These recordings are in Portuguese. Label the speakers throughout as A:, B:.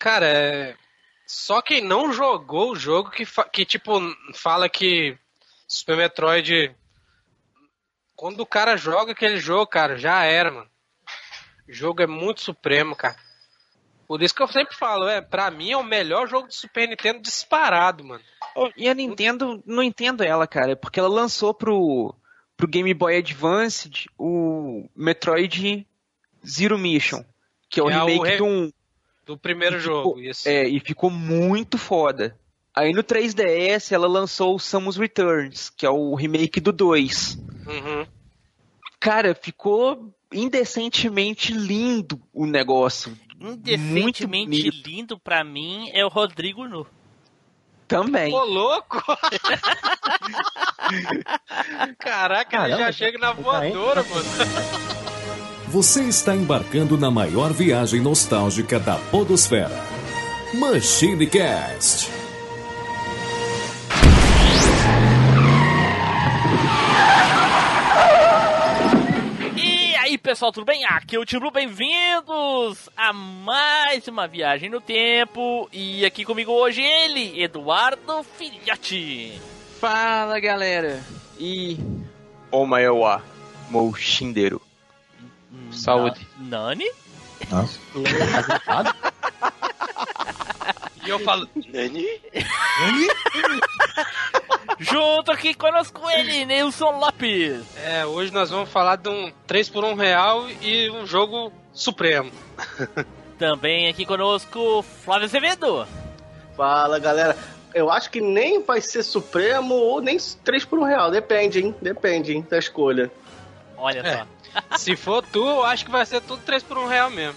A: Cara, é... só quem não jogou o jogo que, fa... que tipo, fala que Super Metroid. Quando o cara joga aquele jogo, cara, já era, mano. O jogo é muito supremo, cara. Por isso que eu sempre falo, é, pra mim é o melhor jogo de Super Nintendo disparado, mano.
B: E a Nintendo, não entendo ela, cara, porque ela lançou pro, pro Game Boy Advance o Metroid Zero Mission, que é o
A: é o
B: remake
A: re-
B: do 1.
A: Do primeiro
B: E
A: jogo,
B: ficou-
A: isso.
B: É, e ficou muito foda. Aí no 3DS ela lançou o Samus Returns, que é o remake do 2.
A: Uhum.
B: Cara, ficou indecentemente lindo o negócio.
C: Indecentemente lindo pra mim é o Rodrigo Nu.
B: Também.
A: Ô, louco! Caraca, ele já
D: Caramba,
A: chega na
D: tá,
A: voadora, mano.
E: Você está embarcando na maior viagem nostálgica da Podosfera. Machine Cast.
C: E aí, pessoal, tudo bem? Aqui é o Tim Blue, bem-vindos a mais uma viagem no tempo. E aqui comigo hoje ele, Eduardo Filhote.
B: Fala galera. E. Omaewa Moushinderu. Saúde.
C: Na- Nani?
D: Nossa.
A: E eu falo,
C: Junto aqui conosco ele, Nilson Lopes.
A: é, hoje nós vamos falar de um 3 por 1 real e um jogo supremo.
C: Também aqui conosco Flávio Azevedo.
F: Fala, galera. Eu acho que nem vai ser Supremo ou nem 3 por 1 real. Depende, hein? Depende, hein? Da escolha.
C: Olha
A: É.
C: só.
A: Se for tu, eu acho que vai ser tudo 3 por 1 real mesmo.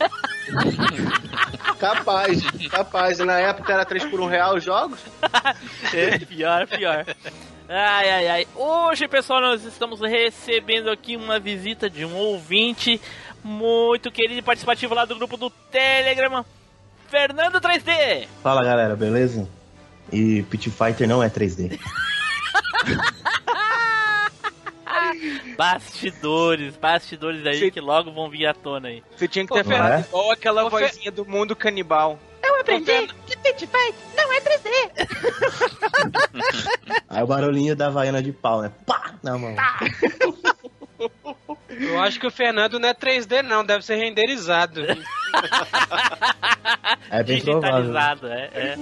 F: Capaz, capaz. Na época era 3 por 1 real os jogos.
C: É, pior, pior. Ai, ai, ai. Hoje, pessoal, nós estamos recebendo aqui uma visita de um ouvinte muito querido e participativo lá do grupo do Telegram, Fernando 3D.
D: Fala galera, beleza? E Pit Fighter não é 3D.
C: Bastidores, bastidores aí que logo vão vir à tona aí.
B: Você tinha que ter falado
D: Fer-
B: igual aquela
A: Ô,
B: vozinha do mundo canibal.
D: Aí o barulhinho da Havaiana de pau, né? Pá! Na mão.
A: Eu acho que o Fernando não é 3D, não, deve ser renderizado.
D: É bem provável.
C: Digitalizado, é, é.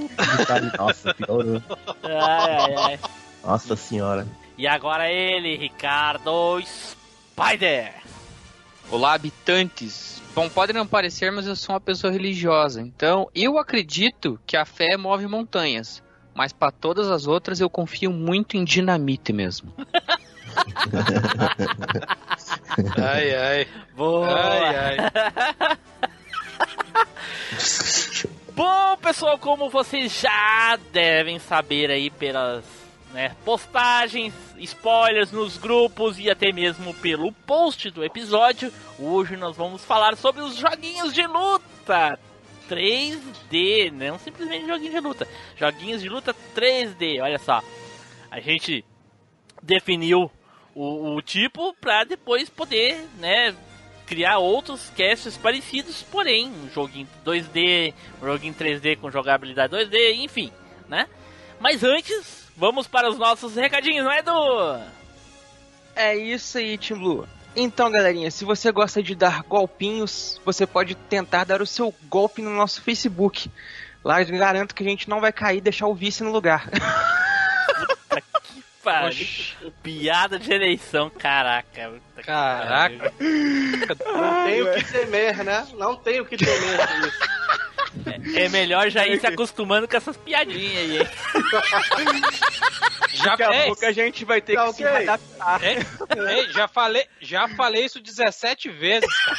D: Nossa, piorou.
C: Ai, ai, ai.
D: Nossa senhora.
C: E agora ele, Ricardo Spider.
G: Olá, habitantes. Bom, pode não parecer, mas eu sou uma pessoa religiosa. Então, eu acredito que a fé move montanhas. Mas para todas as outras, eu confio muito em dinamite mesmo.
A: Ai, ai.
C: Boa.
A: Ai, ai.
C: Bom, pessoal, como vocês já devem saber aí pelas né, postagens, spoilers nos grupos e até mesmo pelo post do episódio, hoje nós vamos falar sobre os joguinhos de luta 3D, não simplesmente joguinhos de luta, joguinhos de luta 3D. Olha só, a gente definiu o, o tipo para depois poder, né, criar outros casts parecidos, porém, um joguinho 2D, um joguinho 3D com jogabilidade 2D, enfim, né? Mas antes, vamos para os nossos recadinhos, não é, Edu?
B: É isso aí, Tim Blue. Então, galerinha, se você gosta de dar golpinhos, você pode tentar dar o seu golpe no nosso Facebook. Lá eu garanto que a gente não vai cair e deixar o vice no lugar.
C: Pariu. Piada de eleição, caraca. Puta que
A: Caraca.
F: Não tem o que temer, né? Não tem o que temer.
C: pariu. É melhor já ir se acostumando com essas piadinhas aí, hein?
A: Já,
B: Daqui a pouco a gente vai ter
F: Tá
B: que se
F: ok.
B: adaptar.
A: ei, ei, já falei, já falei isso 17 vezes, cara.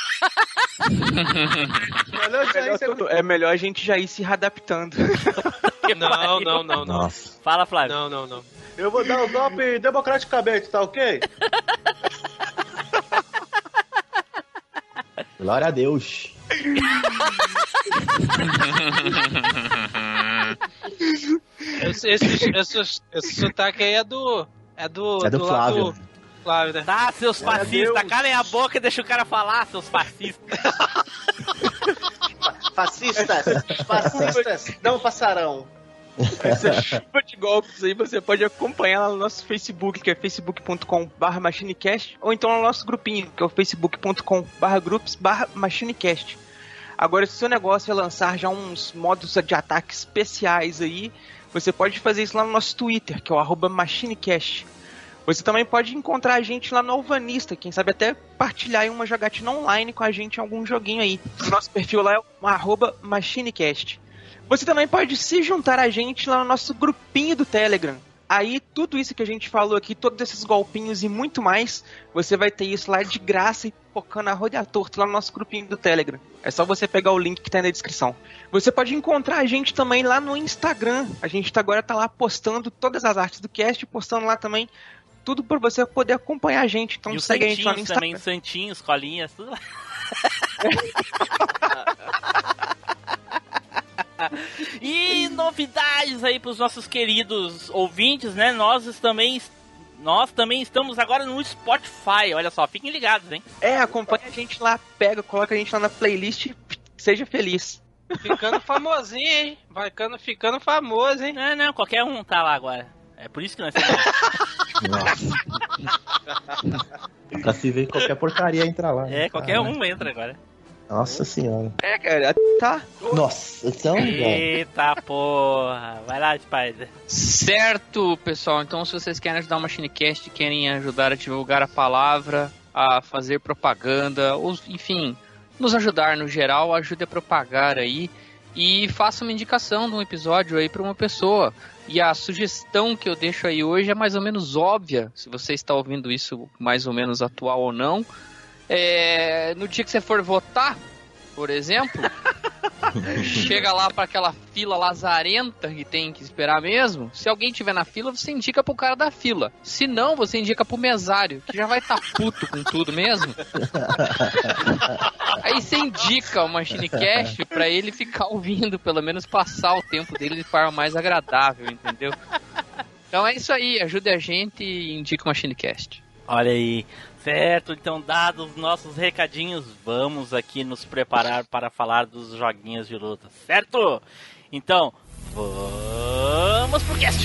F: Melhor se-
B: É melhor a gente já ir se readaptando.
A: Não, não, não, não.
D: Nossa.
C: Fala, Flávio.
A: Não, não, não.
F: Eu vou dar o golpe democraticamente, tá ok?
D: Glória a Deus.
A: Esse, esse, esse, esse sotaque aí é do. É do.
D: É do
A: lado
D: Flávio.
A: Flávio, né?
C: Tá, seus fascistas,
F: Deus.
C: calem a boca e deixa o cara falar, seus fascistas.
F: Fascistas, fascistas, não passarão.
B: Essa chuva de golpes aí você pode acompanhar lá no nosso Facebook, que é facebook.com.br machinecast, ou então no nosso grupinho, que é o facebook.com.br groups.br machinecast. Agora, se o seu negócio é lançar já uns modos de ataque especiais aí, você pode fazer isso lá no nosso Twitter, que é o machinecast. Você também pode encontrar a gente lá no Alvanista, quem sabe até partilhar uma jogatina online com a gente em algum joguinho aí. O nosso perfil lá é o machinecast. Você também pode se juntar a gente lá no nosso grupinho do Telegram. Aí, tudo isso que a gente falou aqui, todos esses golpinhos e muito mais, você vai ter isso lá de graça e focando a roda torta lá no nosso grupinho do Telegram. É só você pegar o link que tá aí na descrição. Você pode encontrar a gente também lá no Instagram. A gente tá- agora tá lá postando todas as artes do cast, postando lá também tudo para você poder acompanhar a gente. Então
C: e os
B: segue a gente lá no
C: santinhos
B: Instagram.
C: também, santinhos, colinhas, tudo lá. e novidades aí pros nossos queridos ouvintes, né? Nós também nós também estamos agora no Spotify. Olha só, fiquem ligados, hein?
B: É, acompanha a gente lá, pega, coloca a gente lá na playlist e seja feliz.
A: Ficando famosinho, hein? Vai ficando, ficando famoso, hein?
C: Não, não, qualquer um tá lá agora. É por isso que nós estamos.
D: Nossa. pra se ver qualquer porcaria entra lá. né?
C: É, qualquer um entra agora.
D: Nossa senhora.
B: É, cara, tá.
D: Nossa, então.
C: Eita porra. Vai lá, Spider.
G: Certo, pessoal. Então, se vocês querem ajudar o MachineCast, querem ajudar a divulgar a palavra, a fazer propaganda, ou, enfim, nos ajudar no geral, ajude a propagar aí e faça uma indicação de um episódio aí para uma pessoa. E a sugestão que eu deixo aí hoje é mais ou menos óbvia, se você está ouvindo isso mais ou menos atual ou não. É, no dia que você for votar, por exemplo, chega lá para aquela fila lazarenta que tem que esperar mesmo. Se alguém tiver na fila, você indica pro cara da fila. Se não, você indica pro mesário, que já vai estar tá puto com tudo mesmo. Aí você indica o MachineCast pra ele ficar ouvindo, pelo menos passar o tempo dele de forma mais agradável, entendeu? Então é isso aí, ajude a gente e indica o MachineCast.
C: Olha aí. Certo, então dados os nossos recadinhos, vamos aqui nos preparar para falar dos joguinhos de luta, certo? Então, vamos pro cast!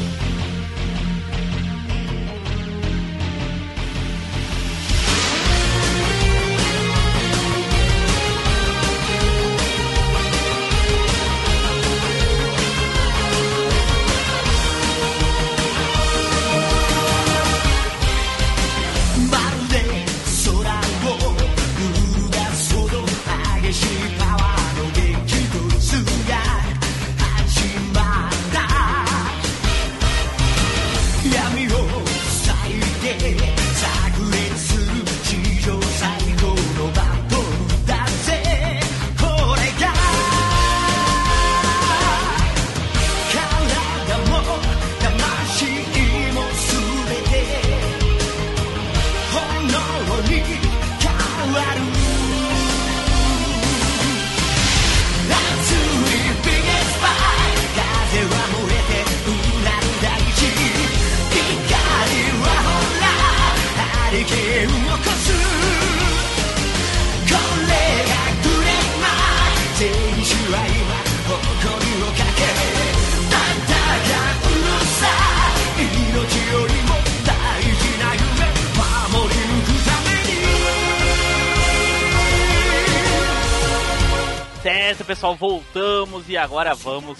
C: Agora vamos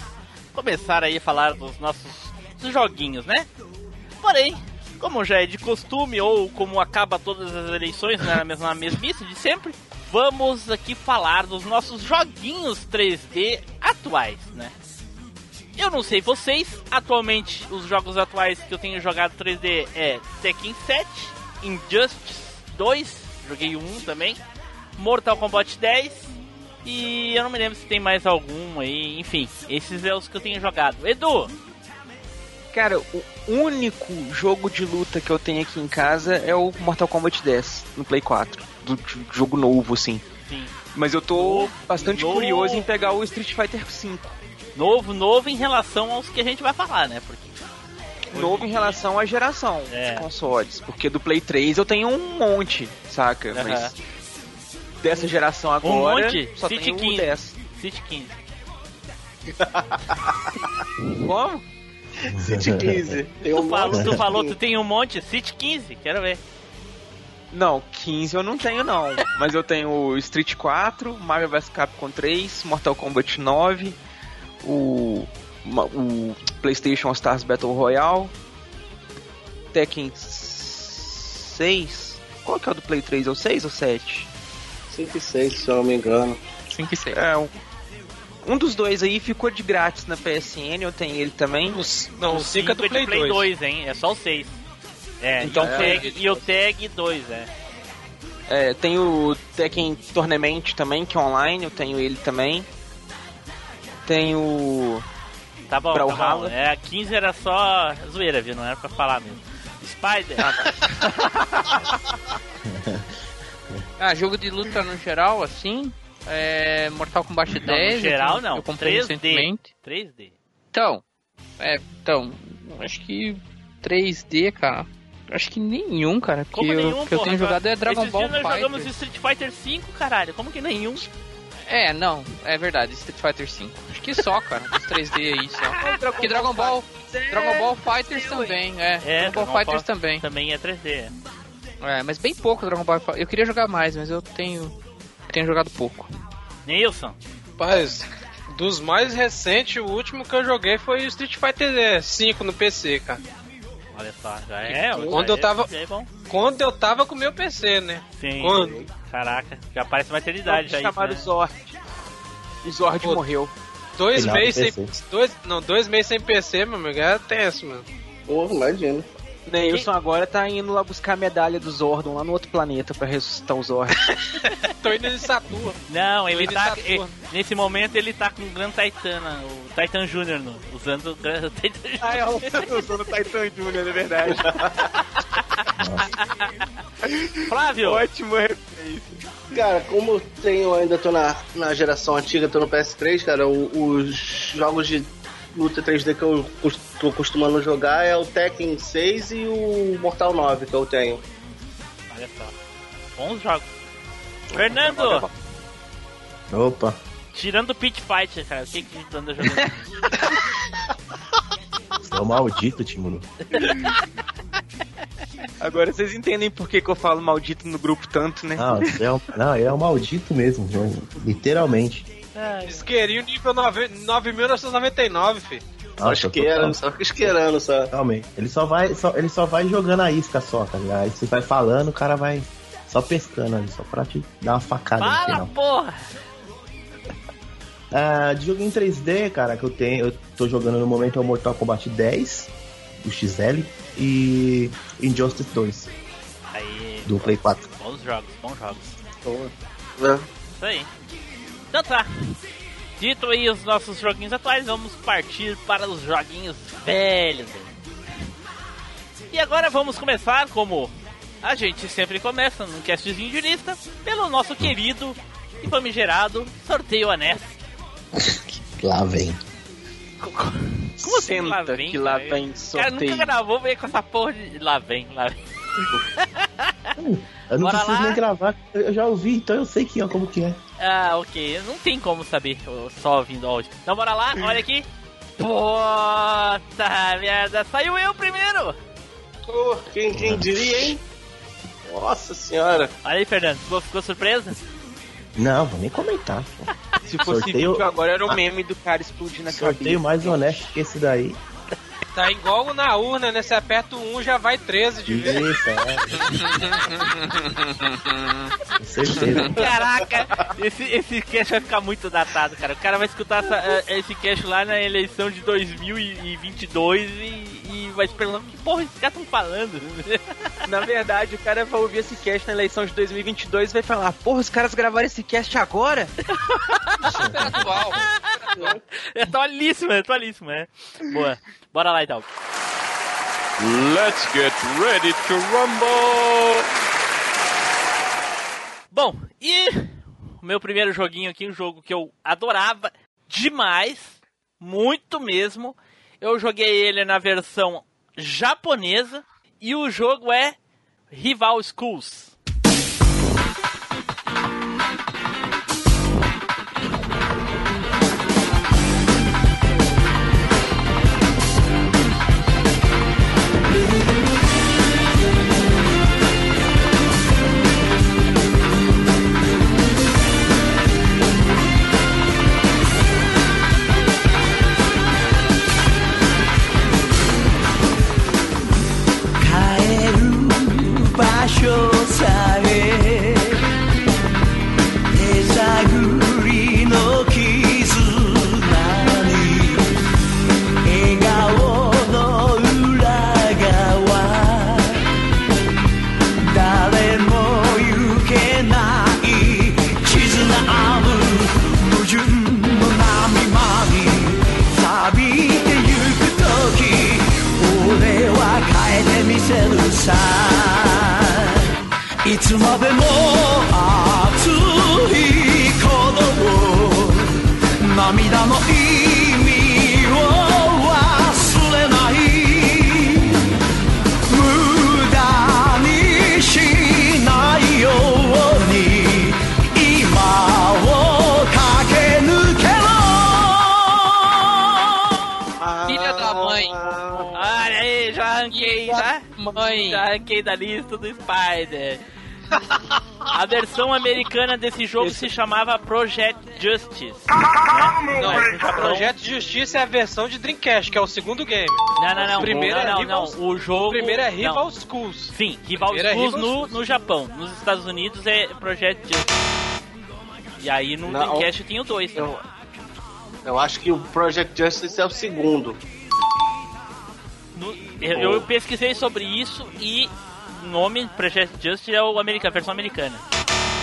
C: começar aí a falar dos nossos joguinhos, né? Porém, como já é de costume, ou como acaba todas as eleições né, na mesma mesmice de sempre, vamos aqui falar dos nossos joguinhos 3D atuais, né? Eu não sei vocês, atualmente os jogos atuais que eu tenho jogado 3D é Tekken 7, Injustice 2, joguei um também, Mortal Kombat 10 e eu não me lembro se tem mais algum aí, enfim, esses é os que eu tenho jogado. Edu,
B: Cara, o único jogo de luta que eu tenho aqui em casa é o Mortal Kombat 10, no Play 4. Do do jogo novo, assim.
C: Sim.
B: Mas eu tô
C: Novo,
B: bastante
C: novo.
B: curioso em pegar o Street Fighter V.
C: Novo, novo em relação aos que a gente vai falar, né? Porque
B: Novo em relação à geração
C: É.
B: de consoles. Porque do Play 3 eu tenho um monte, saca?
C: Aham.
B: Mas dessa geração agora,
C: monte?
B: só
C: City
B: tenho
C: 15.
B: o 10.
C: City 15.
B: Como?
F: City 15. Tem
C: Tu,
F: um
C: falou,
F: monte
C: tu
F: de
C: falou, tu tem um monte, City 15, quero ver.
B: Não, 15 eu não tenho não. Mas eu tenho o Street 4, Mario vs Capcom 3, Mortal Kombat 9, o, o PlayStation All Stars Battle Royale, Tekken 6. Qual que é o do Play 3? É o 6 ou 7?
F: 5 e 6, se eu não me engano.
G: 5 e 6.
B: É, um, um dos dois aí ficou de grátis na PSN, eu tenho ele também.
A: Os- Não, o 5 é do
C: Cinco
A: Play, 2.
C: hein? É só o 6. É,
B: Então,
C: e, o tag, e o Tag 2, é.
B: É, tem o Tekken Tournament também, que é online, eu tenho ele também. Tem o.
C: Tá bom, tá bom.
B: Brawlhalla.
C: É, 15 era só zoeira, viu? Não era pra falar mesmo. Spider.
G: Ah, jogo de luta no geral, assim. É, Mortal Kombat 10.
C: no geral,
G: eu,
C: não.
G: Eu comprei
C: 3D.
G: recentemente.
C: 3D.
G: Então, é, então, acho que 3D, cara. Acho que nenhum, cara. Que,
C: Como
G: eu,
C: nenhum,
G: que eu tenho jogado é Dragon
C: Esses
G: Ball
C: nós jogamos
G: Fighter.
C: Street Fighter 5, caralho. Como que nenhum?
G: É, não, é verdade, Street Fighter 5. Acho que só, cara, dos 3D aí só. Que Dragon Ball, Dragon Ball Fighters também, é.
C: É,
G: Dragon Ball
C: Dragon
G: Fighters também.
C: Também é 3D.
G: É, mas bem pouco Dragon Ball Eu queria jogar mais, mas eu tenho tenho jogado pouco.
C: Nilson.
A: Rapaz, dos mais recentes, o último que eu joguei foi o Street Fighter 5 no PC, cara.
C: Olha só, já é.
A: Quando
C: já
A: eu tava-
C: É, é bom.
A: Quando eu tava com o meu PC, né?
C: Sim.
A: Quando?
C: Caraca, já parece uma eternidade já isso,
B: chamaram
C: né?
B: Zord. O Zord
A: Pô,
B: morreu.
A: Dois meses sem.
D: PC.
A: Dois, não, dois meses sem PC, meu amigo, é tenso, mano.
F: Pô, imagina.
B: Neilson agora tá indo lá buscar a medalha do Zordon lá no outro planeta pra ressuscitar o Zord.
A: Tô indo em Saturno.
C: Não, ele tá. ele- nesse momento ele tá com o Gran Titana, o Titan Jr. No, usando o Gran Titan Jr.
B: ah, é o usando o Titan Jr., é verdade.
C: Flávio!
B: Ótimo referência.
F: Cara, como eu tenho, ainda tô na, na geração antiga, tô no PS3, cara, os jogos de luta 3D que eu tô acostumando jogar é o Tekken 6 e o Mortal 9 que eu tenho.
C: Olha só. Bons jogos. Fernando!
D: Opa.
C: Tirando o Pit Fight, cara, o que que tu anda jogando?
D: Você é um maldito, Timuro.
B: Agora vocês entendem por que, que eu falo maldito no grupo tanto, né?
D: Não, você é um, não, é um maldito mesmo. Literalmente.
A: Isqueirinho nível 9 9.999, filho.
F: Só
D: Nossa,
F: isqueirando,
D: total-
F: só fica isqueirando, só.
D: Ele só vai, só, ele só vai jogando a isca só, tá ligado? Aí você vai falando, o cara vai só pescando ali, só pra te dar uma facada no
C: Fala,
D: final.
C: porra!
D: Ah, de jogo em 3D, cara, que eu tenho, eu tô jogando no momento é o Mortal Kombat 10, do XL, e Injustice 2,
C: Aí,
D: do Play 4.
C: bons jogos, bons jogos.
F: É.
C: Isso aí. Então tá. Dito aí os nossos joguinhos atuais, vamos partir para os joguinhos velhos. E agora vamos começar como a gente sempre começa num castzinho de lista, pelo nosso querido e famigerado sorteio Anés.
D: Lá vem.
C: Como assim,
B: Senta
C: lá vem,
B: que lá vem
C: Cara, nunca
B: sorteio.
C: gravou, veio com essa porra de. Lá vem, lá vem.
D: Eu não
C: Bora
D: preciso
C: lá?
D: nem gravar, eu já ouvi, então eu sei que, ó, como que é.
C: Ah, ok. Não tem como saber só ouvindo áudio. Então bora lá, olha aqui. Puta merda, saiu eu primeiro!
F: Pô, quem, quem diria, hein? Nossa senhora.
C: Olha aí, Fernando, ficou, ficou surpresa?
D: Não, vou nem comentar. pô.
B: Se fosse
D: Sorteio-
B: vídeo agora era o meme do cara explodindo na
D: Sorteio
B: cabeça.
D: mais honesto que esse daí.
A: Tá igual na urna, né? Você aperta o 1 já vai 13 de vez.
D: Isso, é. Com certeza.
C: Caraca, esse, esse cash vai ficar muito datado, cara. O cara vai escutar essa, eh, esse cash lá na eleição de 2022 e, e vai se perguntando que porra esses caras estão falando.
B: Na verdade, o cara vai ouvir esse cast na eleição de 2022 e vai falar: Porra, os caras gravaram esse cast agora?
G: Super atual.
C: É atualíssimo, é atualíssimo, é. Boa. Bora lá então.
H: Let's get ready to rumble!
C: Bom, e o meu primeiro joguinho aqui, um jogo que eu adorava demais, muito mesmo. Eu joguei ele na versão japonesa e o jogo é Rival Schools.
E: 够强 Filha da mãe.
C: Olha aí, já arranquei, tá?
E: Mãe.
C: Já arranquei da lista do Spider. A versão americana desse jogo se chamava Project Justice.
A: Não, Projeto de Justiça é a versão de Dreamcast, que é o segundo game.
C: Não, não, não.
A: O primeiro
C: não,
A: é
C: não,
A: Rival-
C: não. O jogo.
A: O primeiro é
C: não.
A: Rival Schools.
C: Sim, Rival
A: é
C: Schools
A: Rival
C: no,
A: Schools.
C: no Japão. Nos Estados Unidos é Project Justice. E aí no
F: Não,
C: Dreamcast tem o dois.
F: Eu, eu acho que o Project Justice é o segundo.
C: No- eu, eu pesquisei sobre isso e nome Project Justice é o americano, a versão americana.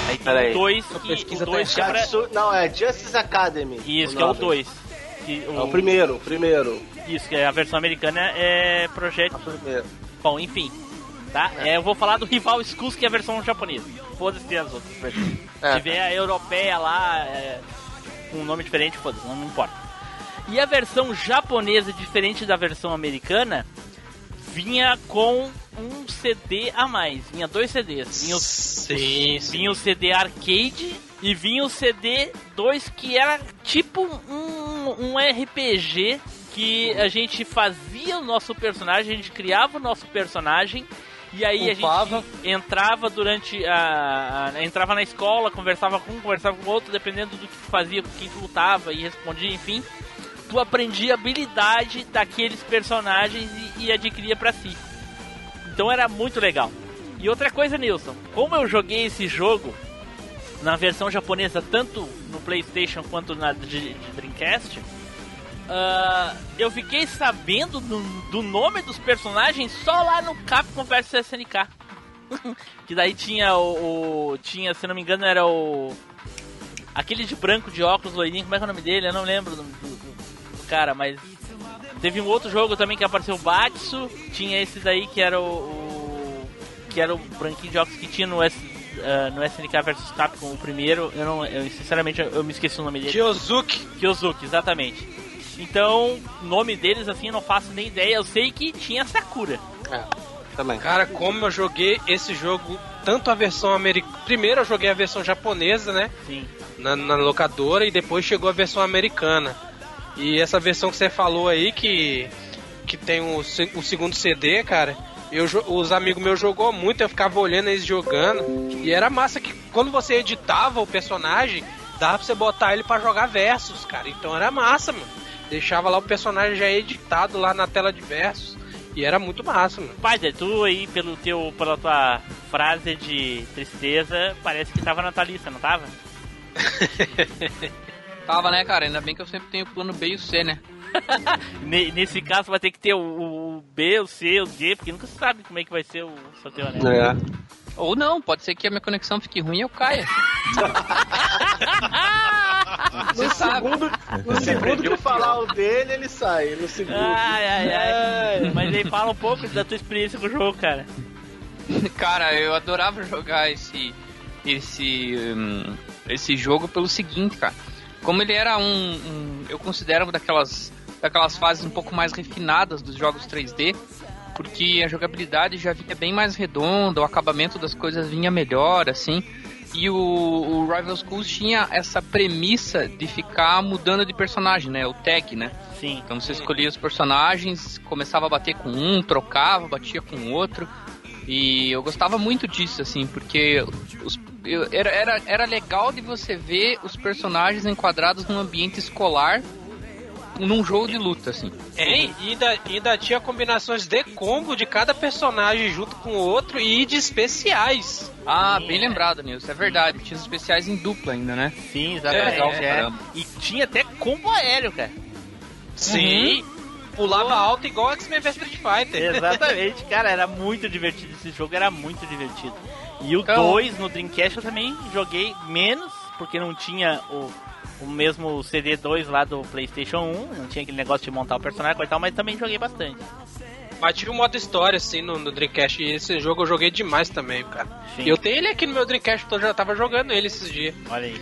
C: Aí tem
F: Peraí.
C: o 2
B: Essa
C: que
B: pesquisa
C: o
B: tá
C: dois que é pra...
F: Não, é Justice Academy.
C: Isso, que é o
F: nome.
C: 2.
F: É o primeiro, o primeiro.
C: Isso, que é a versão americana é Project.
F: O primeiro.
C: Bom, enfim. Tá? É, eu vou falar do Rival Schools, que é a versão japonesa. Foda-se as outras versões.
F: É.
C: Se tiver a europeia lá, é, com um nome diferente, foda-se, não, não importa. E a versão japonesa, diferente da versão americana, vinha com um CD a mais. Vinha dois CDs. Vinha o,
A: Sim, sim.
C: vinha o CD arcade e vinha o CD 2 que era tipo um, um RPG que a gente fazia o nosso personagem, a gente criava o nosso personagem e aí
A: Upava.
C: a gente entrava durante a, a- entrava na escola, conversava com um, conversava com o outro, dependendo do que tu fazia, com quem tu lutava e respondia, enfim. Tu aprendia a habilidade daqueles personagens e, e adquiria pra si. Então era muito legal. E outra coisa, Nilson, como eu joguei esse jogo na versão japonesa, tanto no PlayStation quanto na de, de Dreamcast, ah, eu fiquei sabendo do, do nome dos personagens só lá no Capcom vs SNK. que daí tinha o, o- Tinha, se não me engano, era o. Aquele de branco de óculos loirinho, como é é o nome dele? Eu não lembro do- do- do cara, mas. Teve um outro jogo também que apareceu o Batsu. Tinha esse daí que era o. o- que era o branquinho de óculos que tinha no, S, ah, no SNK vs Capcom, o primeiro. Eu não. Eu, sinceramente, eu, eu me esqueci o nome dele.
A: Kyozuki.
C: Kyozuki, exatamente. Então, nome deles assim eu não faço nem ideia. Eu sei que tinha Sakura.
F: É, também.
A: Cara, como eu joguei esse jogo, tanto a versão americana. Primeiro eu joguei a versão japonesa, né?
C: Sim.
A: Na, na locadora, e depois chegou a versão americana. E essa versão que você falou aí, que, que tem o, o segundo CD, cara. Eu, os amigos meus jogou muito, eu ficava olhando eles jogando. E era massa que quando você editava o personagem, dava pra você botar ele pra jogar versus, cara. Então era massa, mano. Deixava lá o personagem já editado lá na tela de versus. E era muito massa, mano.
C: Spider, tu aí, pelo teu, pela tua frase de tristeza, parece que tava na tua lista, não tava?
E: Tava, né, cara? Ainda bem que eu sempre tenho o plano B e o C, né?
C: Ne- nesse caso vai ter que ter o, o B, o C, o D, porque nunca se sabe como é que vai ser o sorteio, né?
F: É.
E: Ou não, pode ser que a minha conexão fique ruim e eu caia.
G: Você
F: No
G: sabe.
F: segundo, no segundo que eu falar o dele, ele sai. No segundo.
C: Ai, ai, ai. Mas aí fala um pouco da tua experiência com o jogo, cara.
G: Cara, eu adorava jogar esse esse hum, esse jogo pelo seguinte, cara. Como ele era um, um- eu considero uma daquelas daquelas fases um pouco mais refinadas dos jogos 3D, porque a jogabilidade já vinha bem mais redonda, o acabamento das coisas vinha melhor, assim. E o, o Rival Schools tinha essa premissa de ficar mudando de personagem, né? O tag, né?
C: Sim.
G: Então você escolhia os personagens, começava a bater com um, trocava, batia com o outro. E eu gostava muito disso, assim, porque os- eu- era, era, era legal de você ver os personagens enquadrados num ambiente escolar num jogo de luta, assim.
A: Hein? E ainda, ainda tinha combinações de combo de cada personagem junto com o outro e de especiais.
G: Ah,
C: Sim,
G: bem
C: é.
G: lembrado, Nilson, é verdade. Tinha os especiais em dupla ainda, né?
C: Sim,
A: É,
C: exatamente.
G: legal,
C: É,
G: caramba.
C: E tinha até combo aéreo, cara.
A: Sim. Pulava alto igual X-Men vs Street Fighter.
C: Exatamente, cara, era muito divertido esse jogo, era muito divertido. E o
G: Então-
C: 2 no Dreamcast eu também joguei menos, porque não tinha o, o mesmo CD2 lá do PlayStation 1, não tinha aquele negócio de montar o personagem e tal, mas também joguei bastante.
A: Mas tinha um modo história, assim, no, no Dreamcast. E esse jogo eu joguei demais também, cara.
C: Sim.
A: E eu tenho ele aqui no meu Dreamcast, eu já tava jogando ele esses dias.
C: Olha aí.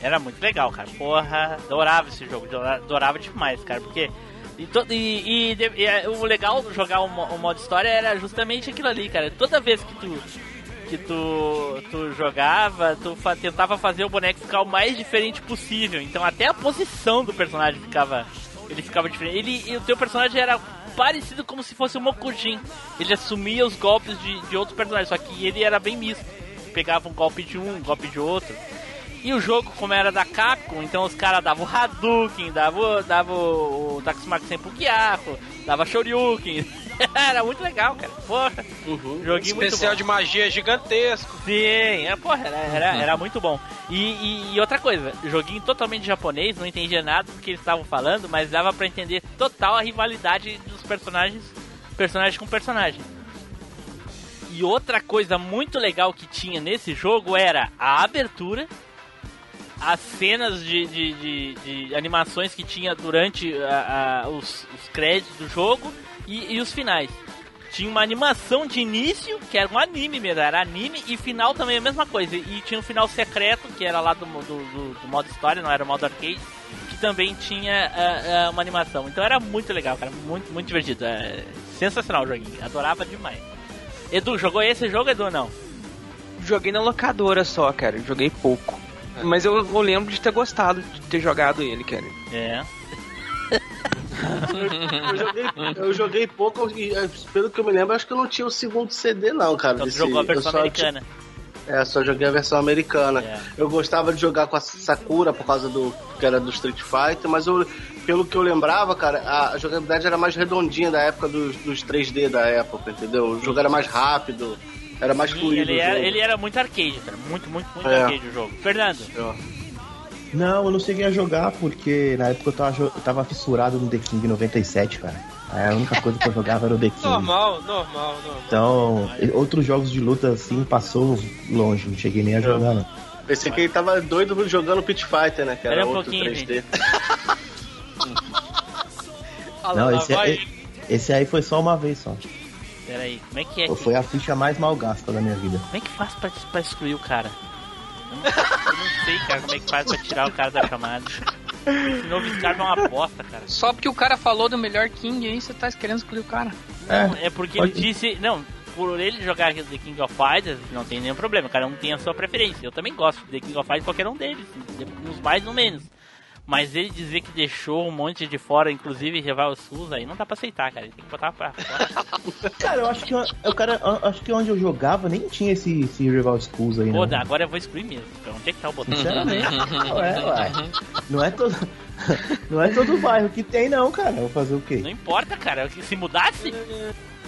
C: Era muito legal, cara. Porra, adorava esse jogo, adora- adorava demais, cara, porque. E, to- e- e e, é, o legal de jogar o, o modo história era justamente aquilo ali, cara. Toda vez que tu. Que tu, tu jogava, tu fa- tentava fazer o boneco ficar o mais diferente possível. Então até a posição do personagem ficava. Ele ficava diferente. Ele, o teu personagem era parecido como se fosse o Mokujin. Ele assumia os golpes de, de outros personagens, só que ele era bem misto. Pegava um golpe de um, um golpe de outro. E o jogo, como era da Capcom, então os caras davam o Hadouken, davam dava o, o Tatsumaki Senpukiako, dava Shoryuken. era muito legal, cara. Porra, joguinho muito
A: Especial de magia gigantesco.
C: Sim, é, porra, era, era, era muito bom. E, e- e outra coisa, joguinho totalmente japonês, não entendia nada do que eles estavam falando, mas dava pra entender total a rivalidade dos personagens, personagem com personagem. E outra coisa muito legal que tinha nesse jogo era a abertura, as cenas de, de, de- de animações que tinha durante a- a- os, os créditos do jogo e, e os finais. Tinha uma animação de início, que era um anime mesmo, era anime, e final também a mesma coisa. E tinha um final secreto, que era lá do, do, do- do modo história, não era o modo arcade, que também tinha uma animação. Então era muito legal, cara, muito, muito divertido. É, sensacional o joguinho, adorava demais. Edu, jogou esse jogo, Edu, não?
B: Joguei na locadora só, cara. Joguei pouco. Mas eu, eu lembro de ter gostado de ter jogado ele, cara.
C: É.
F: Eu joguei, eu joguei pouco e, eh, pelo que eu me lembro, acho que eu não tinha o segundo CD, não, cara.
C: Então
F: desse-
C: jogou a
F: eu
C: versão
F: só
C: americana.
F: É, só joguei a versão americana.
C: É.
F: Eu gostava de jogar com a Sakura por causa do que era do Street Fighter, mas eu, pelo que eu lembrava, cara, a, a jogabilidade era mais redondinha da época dos, dos 3D da época, entendeu? O jogo era mais rápido, era mais
C: Sim,
F: fluido.
C: ele,
F: o
C: era,
F: jogo.
C: ele era muito arcade, cara. Muito, muito, muito
F: É.
C: arcade o jogo. Fernando.
D: Não, eu não cheguei a jogar porque na época eu tava, eu tava fissurado no The King 97, cara. Aí a única coisa que eu jogava era o The King.
A: Normal, normal, normal.
D: Então, outros jogos de luta assim passou longe, não cheguei nem a jogar, não.
F: Pensei que ele tava doido jogando Pit Fighter, né? Que era
C: Espera um
F: outro
C: pouquinho,
F: 3D.
A: Olha
D: Não, esse, é- esse aí foi só uma vez só.
C: Pera aí, como é que é? que-
D: Foi a ficha mais mal gasta da minha vida.
C: Como é que faz pra, pra excluir o cara? Eu não, eu não sei, cara, como é que faz pra tirar o cara da chamada. Esse novo Scarpa é uma bosta, cara.
G: Só porque o cara falou do melhor King aí, você tá querendo excluir o cara.
C: Não, é porque ele
D: pode-
C: disse. Não, por ele jogar aqui The King of Fighters, não tem nenhum problema. Cada um tem a sua preferência. Eu também gosto de The King of Fighters, qualquer um deles. Nos mais, no menos. Mas ele dizer que deixou um monte de fora, inclusive Rival SUS, aí não dá pra aceitar, cara. Ele tem que botar pra fora.
D: Cara, eu acho que eu, cara, eu acho que onde eu jogava nem tinha esse, esse Rival Schools aí,
C: Pô,
D: não.
C: agora eu vou excluir mesmo. Então, onde é que tá o botão?
D: Sinceramente. ué, ué. Não é todo. Não é todo bairro que tem, não, cara. Eu vou fazer o quê?
C: Não importa, cara. Se mudasse,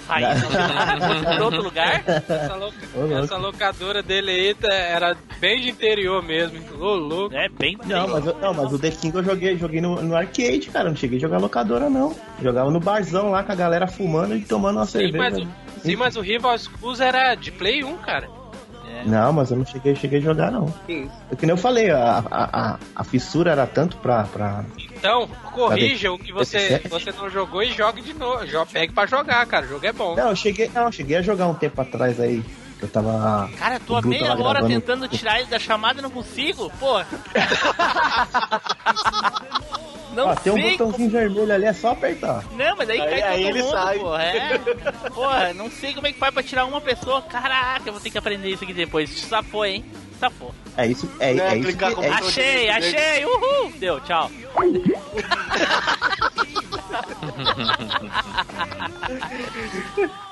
C: fosse pra outro lugar.
A: Essa, loca- essa locadora dele aí tá- era bem de interior mesmo. Ô, louco.
C: É bem.
D: Não, mas, eu- não, mas o The King eu joguei, joguei no, no arcade, cara. Não cheguei a jogar locadora, não. Jogava no barzão lá com a galera fumando e tomando uma
A: Sim,
D: cerveja.
A: mas, o, sim, mas o Rival Schools era de Play 1, cara.
C: É.
D: Não, mas eu não cheguei, cheguei a jogar, não.
F: Sim.
D: É que nem eu falei, a, a, a, a fissura era tanto pra. pra...
A: Então, corrija o que você, você não jogou e jogue de novo. Pegue pra jogar, cara. O jogo é bom.
D: Não, eu cheguei, não, eu cheguei a jogar um tempo atrás aí. que Eu tava.
C: Cara, tô há meia hora tentando tirar ele da chamada e não consigo, pô. Não
D: Ó, tem um botãozinho vermelho ali, é só apertar.
C: Não, mas aí,
F: Aí-
C: cai
F: aí
C: todo
F: ele
C: mundo,
F: sai.
C: porra. É. Porra, não sei como é que faz pra tirar uma pessoa. Caraca, eu vou ter que aprender isso aqui depois. Safou, hein? Safou.
D: É isso, é,
F: é
D: é isso. que- é-
C: Achei,
F: direito,
C: achei, uhul! Deu, tchau.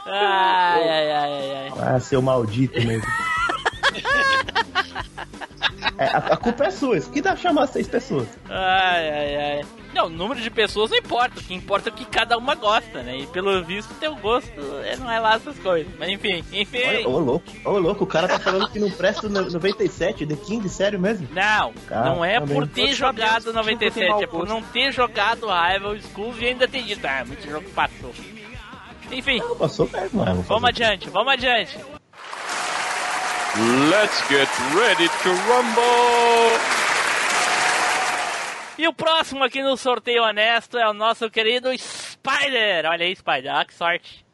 C: ai, ai, ai, ai, ai.
D: Ah, seu maldito mesmo. É, a, a culpa é sua, isso que dá pra chamar seis pessoas.
C: Ai, ai, ai. Não, o número de pessoas não importa. O que importa é o que cada uma gosta, né? E pelo visto, teu gosto é, não é lá essas coisas. Mas enfim, enfim.
D: Olha, ô louco, ô louco, o cara tá falando que não presta no 97, The King, sério mesmo?
C: Não,
D: Cara,
C: não é
D: também.
C: por ter jogado
B: sabemos que o Chico
C: 97,
B: tem mau
C: é por não ter jogado Rival Schools e ainda ter dito, ah, muito jogo passou. Enfim,
D: Não, passou mesmo, mano.
C: vamos adiante, vamos adiante.
H: Let's get ready to rumble.
C: E o próximo aqui no sorteio honesto é o nosso querido Spider. Olha aí, Spider, ah, que sorte.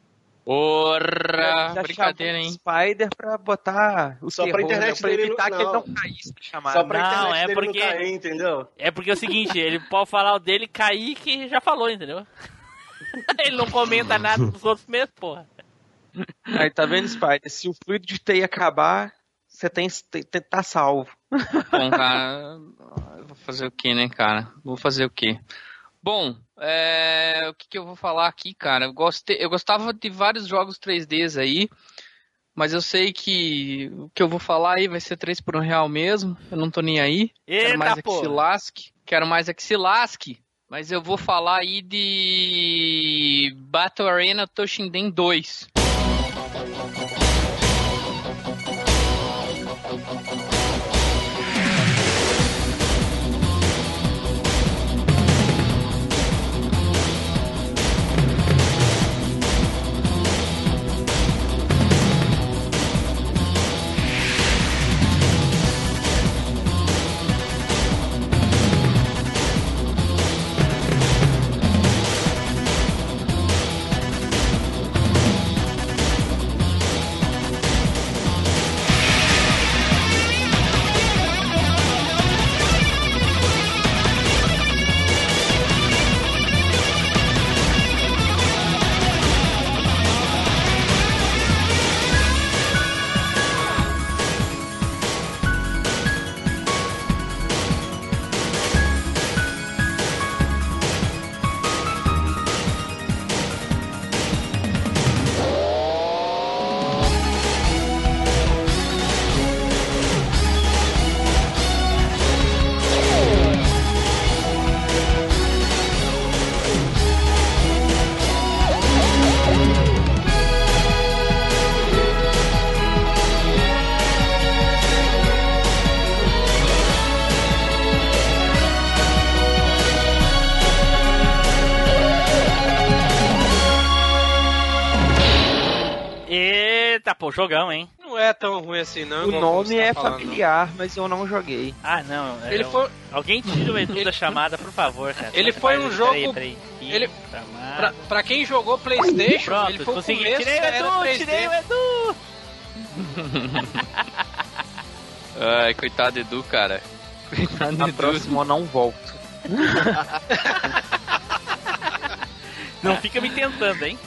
G: Porra, brincadeira, hein?
B: Spider pra botar o
F: Só pra
B: terror,
F: internet
B: né? pra
F: dele
B: evitar
F: não-
B: que ele não
F: não.
B: caísse pra chamar.
F: Só pra
C: Não,
F: internet
C: é
F: dele
C: porque-
F: não cair, entendeu?
C: É porque é o seguinte, ele pode falar o dele cair que já falou, entendeu? ele não comenta nada dos outros mesmo, porra.
B: Aí tá vendo, Spider? Se o fluido de TI acabar, você tem, tem, tem- tá salvo.
G: Bom, cara, eu vou fazer o que, né, cara? Vou fazer o que? Bom, é, o que, que eu vou falar aqui, cara? Eu, gostei, eu gostava de vários jogos 3Ds aí, mas eu sei que o que eu vou falar aí vai ser 3 por 1 real mesmo. Eu não tô nem aí. Quero mais
C: Eita,
G: é que se lasque. Quero mais é que se lasque. Mas eu vou falar aí de Battle Arena Toshinden 2.
C: Eita, pô, jogão, hein?
A: Não é tão ruim assim, não.
B: O nome
A: tá
B: é
A: falando,
B: familiar, mas eu não joguei.
C: Ah, não. é
A: Ele
C: um-
A: foi,
C: Alguém tira o Edu da chamada, por favor, cara.
A: Ele foi um jogo-
C: Peraí, peraí.
A: ele- pra, pra quem jogou Playstation,
C: Pronto,
A: ele foi o
C: consegui.
A: começo,
C: Tirei o Edu,
A: 3D.
C: tirei o Edu.
G: Ai, coitado do Edu, cara. Coitado do
B: Na
G: Edu.
B: próxima eu não volto.
C: Não fica me tentando, hein?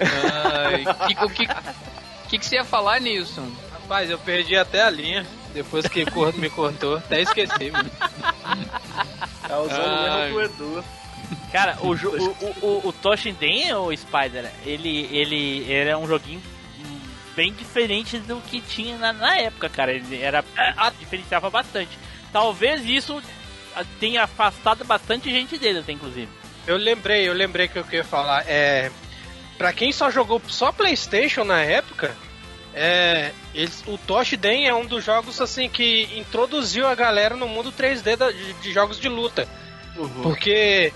G: Ai, que, o que, que, você ia falar, Nilson?
A: Rapaz, eu perdi até a linha. Depois que o Corto me cortou, até esqueci, mano.
F: Tá usando o
G: Ai.
F: erro do Edu.
C: Cara, o, o, o, o Toshinden, o Spider, ele, ele, ele é um joguinho bem diferente do que tinha na, na época, cara. Ele era, a, diferenciava bastante. Talvez isso ah, tenha afastado bastante gente dele, até, inclusive.
A: Eu lembrei, eu lembrei que eu queria falar. É, pra quem só jogou só PlayStation na época, é, eles, o Toshiden é um dos jogos assim que introduziu a galera no mundo 3D da- de, de jogos de luta. Porque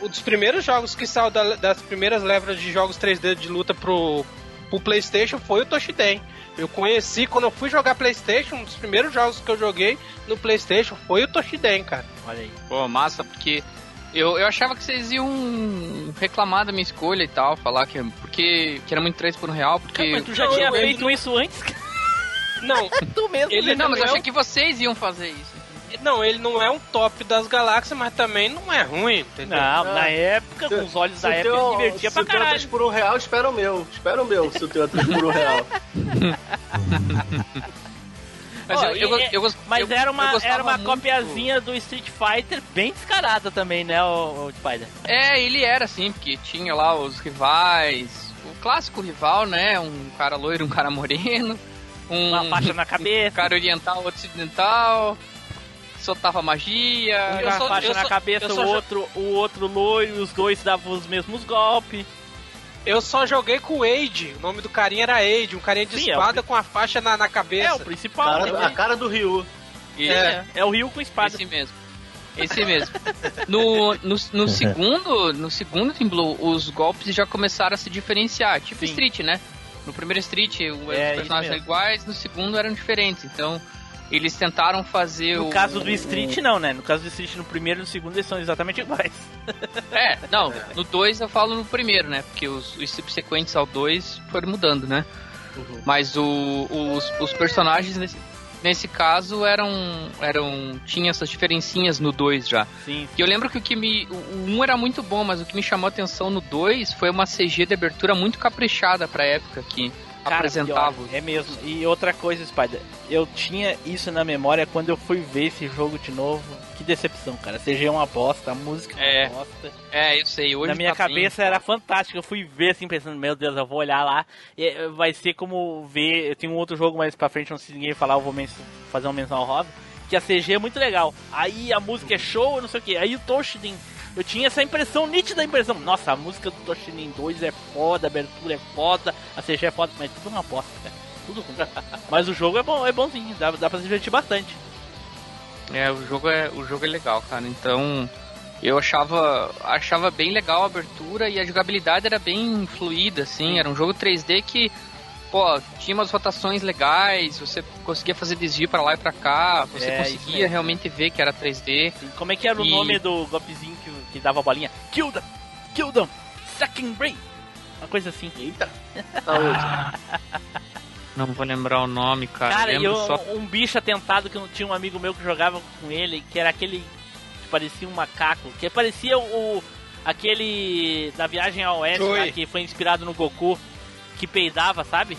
A: um dos primeiros jogos que saiu da- das primeiras levas de jogos 3D de luta pro, pro PlayStation foi o Toshiden. Eu conheci quando eu fui jogar Playstation, um dos primeiros jogos que eu joguei no Playstation foi o Toshiden, cara.
C: Olha aí.
G: Pô, massa, porque eu, eu achava que vocês iam reclamar da minha escolha e tal, falar que, porque, que era muito 3 por um real, porque...
C: Mas tu já
A: Não,
C: tinha feito isso antes?
A: Não,
C: tu mesmo.
A: Ele
G: não, mas eu
A: não é
G: achei que vocês iam fazer isso.
A: não, ele não é um top das galáxias, mas também não é ruim, entendeu?
C: Não,
F: Ah.
C: na época, com os olhos
F: Se
C: da época, ele divertia
F: se
C: pra
F: o teu é 3
C: caralho.
F: por um real, espera o meu. Espera o meu, se o teu é 3 por um real.
G: Mas
C: Ó,
G: eu, eu,
C: e-
G: eu,
C: Mas era uma, era uma
G: muito-
C: copiazinha do Street Fighter bem descarada também, né, o, o Spider?
G: É, ele era assim, porque tinha lá os rivais, o clássico rival, né? Um cara loiro, um cara moreno, um
C: Uma faixa na cabeça.
G: um cara oriental, outro ocidental, soltava magia.
A: Eu
C: uma
A: só-
C: faixa
A: eu
C: na
A: só-
C: cabeça, o outro, o outro loiro, os dois davam os mesmos golpes.
A: Eu só joguei com o Age, o nome do carinha era Age, um carinha de
C: Sim, é o
A: espada com a faixa na, na
C: É,
A: cabeça.
C: o principal.
F: Cara,
C: né?
F: a cara do Ryu.
G: E-
A: É.
C: É o Ryu com espada.
G: Esse mesmo. Esse mesmo. No, no, no segundo, no segundo Team Blue, os golpes já começaram a se diferenciar, tipo
C: Sim.
G: Street, né? No primeiro Street, o-
C: É,
G: os personagens eram iguais, no segundo eram diferentes. Então, eles tentaram fazer
C: No
G: o
C: caso do Street, não, né? No caso do Street, no primeiro e no segundo, eles são exatamente iguais.
G: É, não, no 2 eu falo no primeiro, né? Porque os, os subsequentes ao 2 foram mudando, né? Mas o, os, os personagens nesse, nesse caso eram. eram. tinha essas diferencinhas no 2 já.
C: Sim.
G: E eu lembro que o que me. O 1 um era muito bom, mas o que me chamou a atenção no 2 foi uma CG de abertura muito caprichada pra época que
C: Cara,
G: apresentava.
C: pior, é mesmo. E outra coisa, Spider, eu tinha isso na memória quando eu fui ver esse jogo de novo. Que decepção, cara. CG é uma bosta, a música é
G: É.
C: uma bosta.
G: É, eu sei, hoje
C: na minha
G: tá bem-
C: cabeça era fantástico. Eu fui ver assim, pensando, meu Deus, eu vou olhar lá. E eh, vai ser como ver. Eu tenho um outro jogo mais pra frente, não sei se ninguém falar, eu vou fazer uma menção rosa. Que a CG é muito legal. Aí a música é show, não sei o que. Aí o Toshiden. Eu tinha essa impressão, nítida impressão. Nossa, a música do Toshiden 2 é foda, a abertura é foda, a CG é foda, mas tudo uma bosta, cara. Tudo ruim. mas o jogo é bom, é bonzinho, dá, dá pra se divertir bastante.
G: É, o jogo é, o jogo é legal, cara. Então, eu achava, achava bem legal a abertura e a jogabilidade era bem fluida, assim. Era um jogo 3D que, pô, tinha umas rotações legais, você conseguia fazer desvio pra lá e pra cá, você
C: É,
G: conseguia realmente ver que era 3D.
C: Assim, como é que era o
G: E-
C: nome do golpezinho que, que dava a bolinha? Kill them! Kill them! Second brain! Uma coisa assim.
F: Eita. Saúde.
G: Não vou lembrar o nome, cara.
C: Cara, e eu,
G: só.
C: um bicho atentado que eu tinha um amigo meu que jogava com ele, que era aquele que parecia um macaco, que parecia o aquele da viagem ao oeste lá, que foi inspirado no Goku, que peidava, sabe?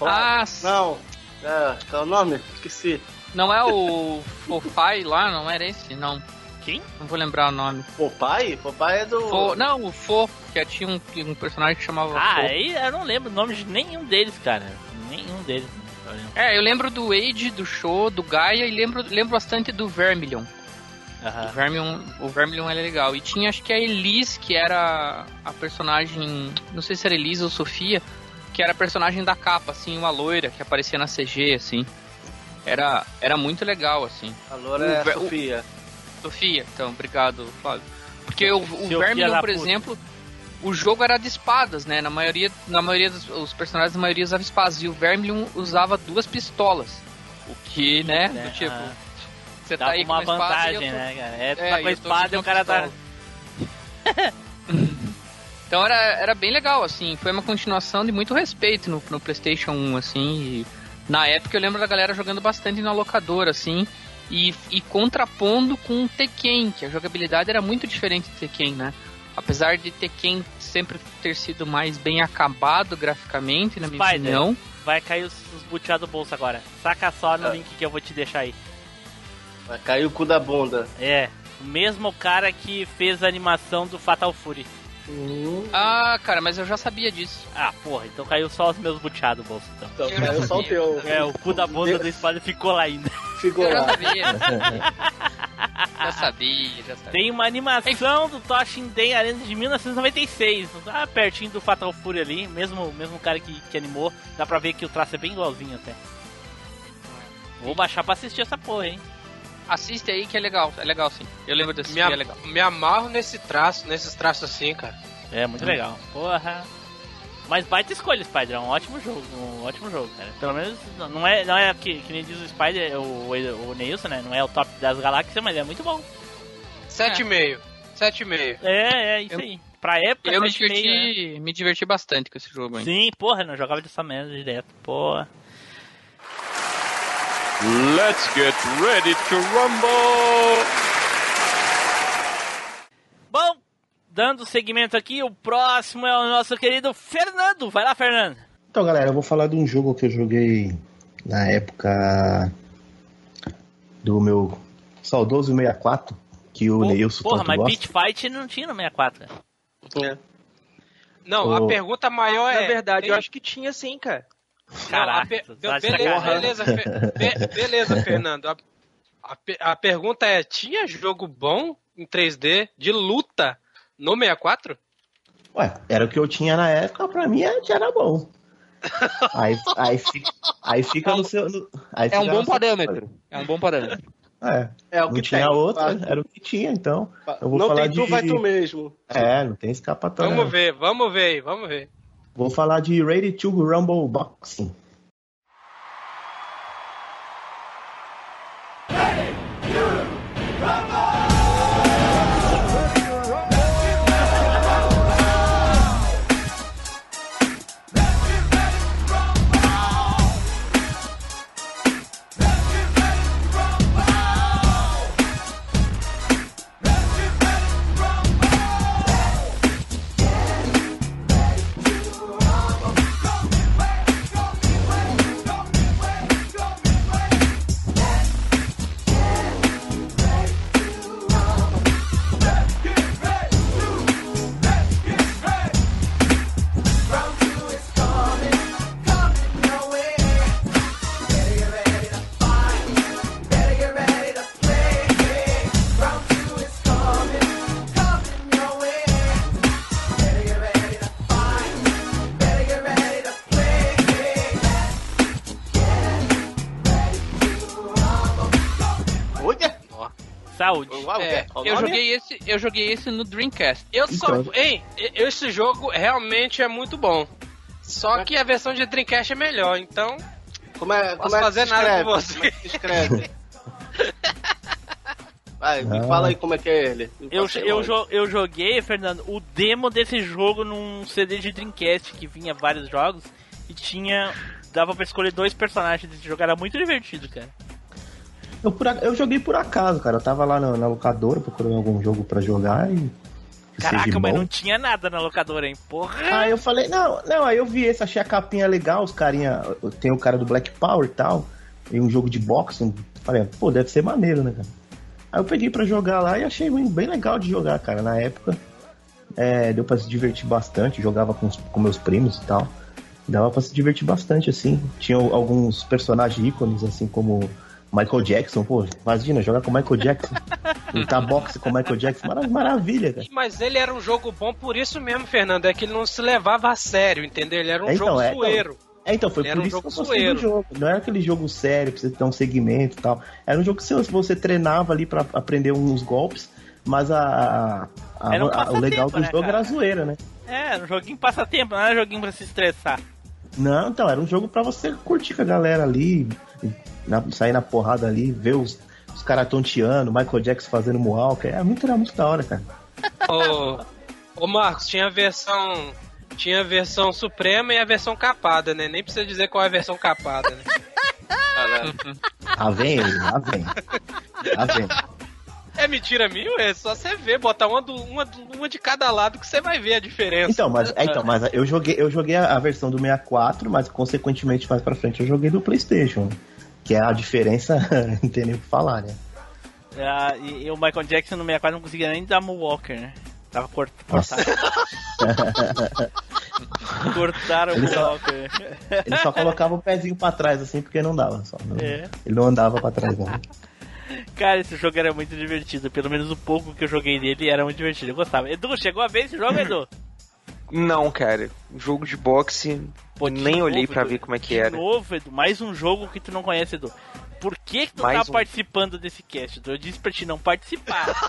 G: Ah,
F: Não. É, qual é o nome? Esqueci.
G: Não é o Fofai lá, não era esse? Não.
C: Quem?
G: Não vou lembrar o nome.
F: Popeye? Popeye é do.
G: Fo- Não, o Fo, que tinha um, um personagem que chamava
C: Ah,
G: Fo.
C: aí eu não lembro o nome de nenhum deles, cara. Nenhum deles. eu.
G: É, eu lembro do Age, do Show, do Gaia e lembro, lembro bastante do Vermilion. O
C: Aham.
G: Vermilion, o Vermilion era legal. E tinha acho que a Elise, que era a personagem. Não sei se era Elise ou Sofia, que era a personagem da capa, assim, uma loira que aparecia na CG, assim. Era, era muito legal, assim.
F: A loura é
G: O Ver-
F: a Sofia.
G: Sofia, então, obrigado, Flávio. Porque o, o Vermilion, por exemplo, o jogo era de espadas, né? Na maioria, na maioria dos os personagens, a maioria usava espadas. E o Vermilion usava duas pistolas. O que, né?
C: Né,
G: do tipo,
C: ah.
G: você tá aí com
C: uma vantagem,
G: tô-
C: né, cara? É, tu
G: É,
C: tá com a espada e o cara tá.
G: pistola. Então era, era bem legal, assim. Foi uma continuação de muito respeito no, no PlayStation 1, assim. E na época eu lembro da galera jogando bastante na locadora, assim. E, e contrapondo com o Tekken, que a jogabilidade era muito diferente do Tekken, né? Apesar de Tekken sempre ter sido mais bem acabado graficamente, na minha
C: Spider.
G: opinião.
C: Vai cair os, os butiá do bolso agora. Saca só no
F: Ah.
C: link que eu vou te deixar aí.
F: Vai cair o cu da bunda.
C: É, o mesmo cara que fez a animação do Fatal Fury.
G: Ah, cara, mas eu já sabia disso.
C: Ah, porra, então caiu só os meus butiá do bolso, então.
F: Então,
G: Eu já
F: caiu só o teu.
C: É, o cu da bunda do espada ficou lá ainda.
F: Ficou
G: Eu já
F: lá.
G: sabia. já sabia, já sabia.
C: Tem uma animação do Toshinden Arena de 1996. Ah, pertinho do Fatal Fury ali, mesmo, mesmo cara que, que animou. Dá pra ver que o traço é bem igualzinho até. Vou baixar pra assistir essa porra, hein?
G: Assiste aí que é legal, é legal sim. Eu lembro desse
A: Me,
G: é legal.
A: me amarro nesse traço, nesses traços assim, cara.
C: É, muito legal. Porra. Mas baita escolha, Spider. É um ótimo jogo, um ótimo jogo, cara. Pelo menos não é, não é que, que nem diz o Spider, o, o Neilson, né? Não é o top das galáxias, mas é muito bom.
A: 7,5. 7,5.
C: É, é isso
G: Eu-
C: aí. Pra época,
G: Eu me
C: 7,5, né?
G: diverti, me diverti bastante com esse jogo, hein?
C: Sim, porra, não jogava dessa merda direto. Porra.
H: Let's get ready to rumble!
C: Bom, dando segmento aqui, o próximo é o nosso querido Fernando. Vai lá, Fernando.
D: Então, galera, eu vou falar de um jogo que eu joguei na época do meu saudoso 64, que o
C: Pô-
D: Neilson
C: Porra, mas
D: gosta.
C: Beat Fight não tinha no 64, cara.
F: É.
A: Não,
D: Ô.
A: a pergunta maior é.
B: Na verdade,
A: tem-
B: eu acho que tinha sim, cara.
C: Caraca, tá
A: beleza, beleza, be- beleza, Fernando. A, a a pergunta é: tinha jogo bom em 3D de luta no 64?
D: Ué, era o que eu tinha na época, pra mim é- já era bom. Aí, aí, fica, aí fica no seu. aí
G: É um bom parâmetro. É um bom parâmetro.
D: É,
F: É o
D: não
F: que
D: tinha
F: tem.
D: outra, era o que tinha, então. Eu vou
F: não
D: falar
F: tem tu,
D: de-
F: vai tu mesmo.
D: É, não tem escapatória.
A: Vamos ver, vamos ver, vamos ver.
D: Vou falar de Ready to Rumble Boxing.
G: Eu joguei esse, eu joguei esse no Dreamcast.
A: Eu só.
D: Então.
A: Hein, esse jogo realmente é muito bom. Só que a versão de Dreamcast é melhor, então.
F: Como é,
A: Posso
F: como é que
A: fazer nada com você.
F: Como é que se escreve? Vai, me
D: Ah.
F: fala aí como é que é ele.
C: Eu, eu, jo- eu joguei, Fernando, o demo desse jogo num CD de Dreamcast que vinha vários jogos e tinha. Dava pra escolher dois personagens desse jogo, era muito divertido, cara.
D: Eu, por eu joguei por acaso, cara. Eu tava lá na, na locadora procurando algum jogo pra jogar e.
C: Caraca, mas não tinha nada na locadora, hein? Porra!
D: Aí eu falei, não, não, aí eu vi esse, achei a capinha legal, os carinha. Tem o cara do Black Power e tal, e um jogo de boxing. Falei, pô, deve ser maneiro, né, cara? Aí eu peguei pra jogar lá e achei bem bem legal de jogar, cara. Na época, é, deu pra se divertir bastante, jogava com, os- com meus primos e tal. Dava pra se divertir bastante, assim. Tinha alguns personagens ícones, assim, como Michael Jackson, pô, imagina, jogar com Michael Jackson. Lutar boxe com Michael Jackson, mara- maravilha, cara.
A: Mas ele era um jogo bom por isso mesmo, Fernando. É que ele não se levava a sério, entendeu? Ele era um
D: É, então,
A: jogo
D: é, então,
A: zoeiro.
D: É, então, foi
A: Ele
D: por
A: um
D: isso que eu gostei
A: zoeiro.
D: do jogo. Não era aquele jogo sério, pra você ter um segmento e tal. Era um jogo que você, você treinava ali pra aprender uns golpes, mas a, a-
C: Era um
D: a- o legal do
C: né,
D: jogo
C: cara?
D: era a zoeira, né?
C: É, era um joguinho passatempo, não era joguinho pra se estressar.
D: Não, então, era um jogo pra você curtir com a galera ali, na- sair na porrada ali, ver os, os caras tonteando, Michael Jackson fazendo moonwalk. É muito, era muito da hora, cara.
A: Ô, ô Marcos, tinha a versão. Tinha a versão suprema e a versão capada, né? Nem precisa dizer qual é a versão capada, né?
D: Lá vem ele, lá vem. Lá vem.
A: É mentira minha, é só você ver, botar uma, do- uma, uma de cada lado que você vai ver a diferença.
D: Então, mas, é, então, mas eu joguei, eu joguei a, a versão do 64, mas consequentemente mais pra frente eu joguei do Playstation. Que é a diferença, não tem nem o que falar, né?
C: Ah, e, e o Michael Jackson no 64 não conseguia nem dar Moonwalker, né? Tava cort- cortado. Cortaram o
D: Ele só-
C: Moonwalker.
D: Ele só colocava o pezinho pra trás, assim, porque não dava. Só, não-
C: É.
D: Ele não andava pra trás, não.
C: Cara, esse jogo era muito divertido. Pelo menos o pouco que eu joguei nele era muito divertido. Eu gostava. Edu, chegou a ver esse jogo, Edu?
B: Não, cara. Jogo de boxe,
C: Pô, de
B: nem olhei
C: novo,
B: pra
C: Edu.
B: ver como é que
C: De
B: era.
C: novo, Edu. Mais um jogo que tu não conhece, Edu. por que, que tu
B: Mais
C: tá
B: um.
C: participando desse cast? Edu? Eu disse pra te não participar.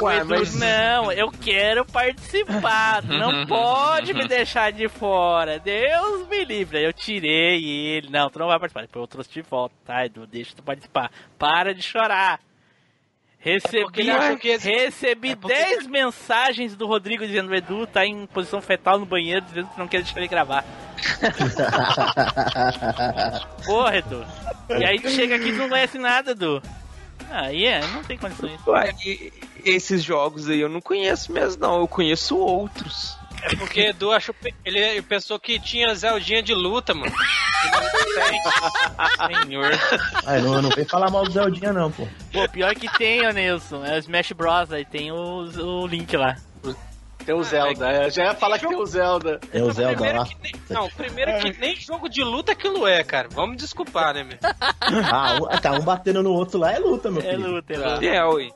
C: O
B: Ué,
C: Edu,
B: mas-
C: não, eu quero participar. Não pode me deixar de fora. Deus me livre. Aí Eu tirei ele. Não, tu não vai participar. Depois eu trouxe de volta, tá, Edu? Deixa tu participar. Para de chorar. Recebi,
A: ele esse-
C: recebi
A: é porque-
C: 10 mensagens do Rodrigo dizendo o Edu tá em posição fetal no banheiro, dizendo que não quer deixar ele gravar. Porra, Edu. E aí tu chega aqui e tu não conhece nada, Edu. Aí é, não tem condições.
B: Ué, esses jogos aí eu não conheço mesmo, não. Eu conheço outros.
A: É porque Edu achou. Ele, ele pensou que tinha Zeldinha de luta, mano.
C: Senhor.
D: Ah, não, não vem falar mal do Zeldinha, não, pô.
C: Pô, pior que tem, ô Nilson. É o Smash Bros. Aí tem o, o link lá.
F: Tem o Zelda. é, já ia falar que tem o Zelda.
D: É o Zelda
A: Primeiro
D: lá.
A: nem, não, primeiro que nem jogo de luta aquilo é, cara. Vamos desculpar, né, meu?
D: Ah, um, tá, um batendo no outro lá é luta, meu
C: É
D: filho.
C: luta, é luta.
B: É, ui.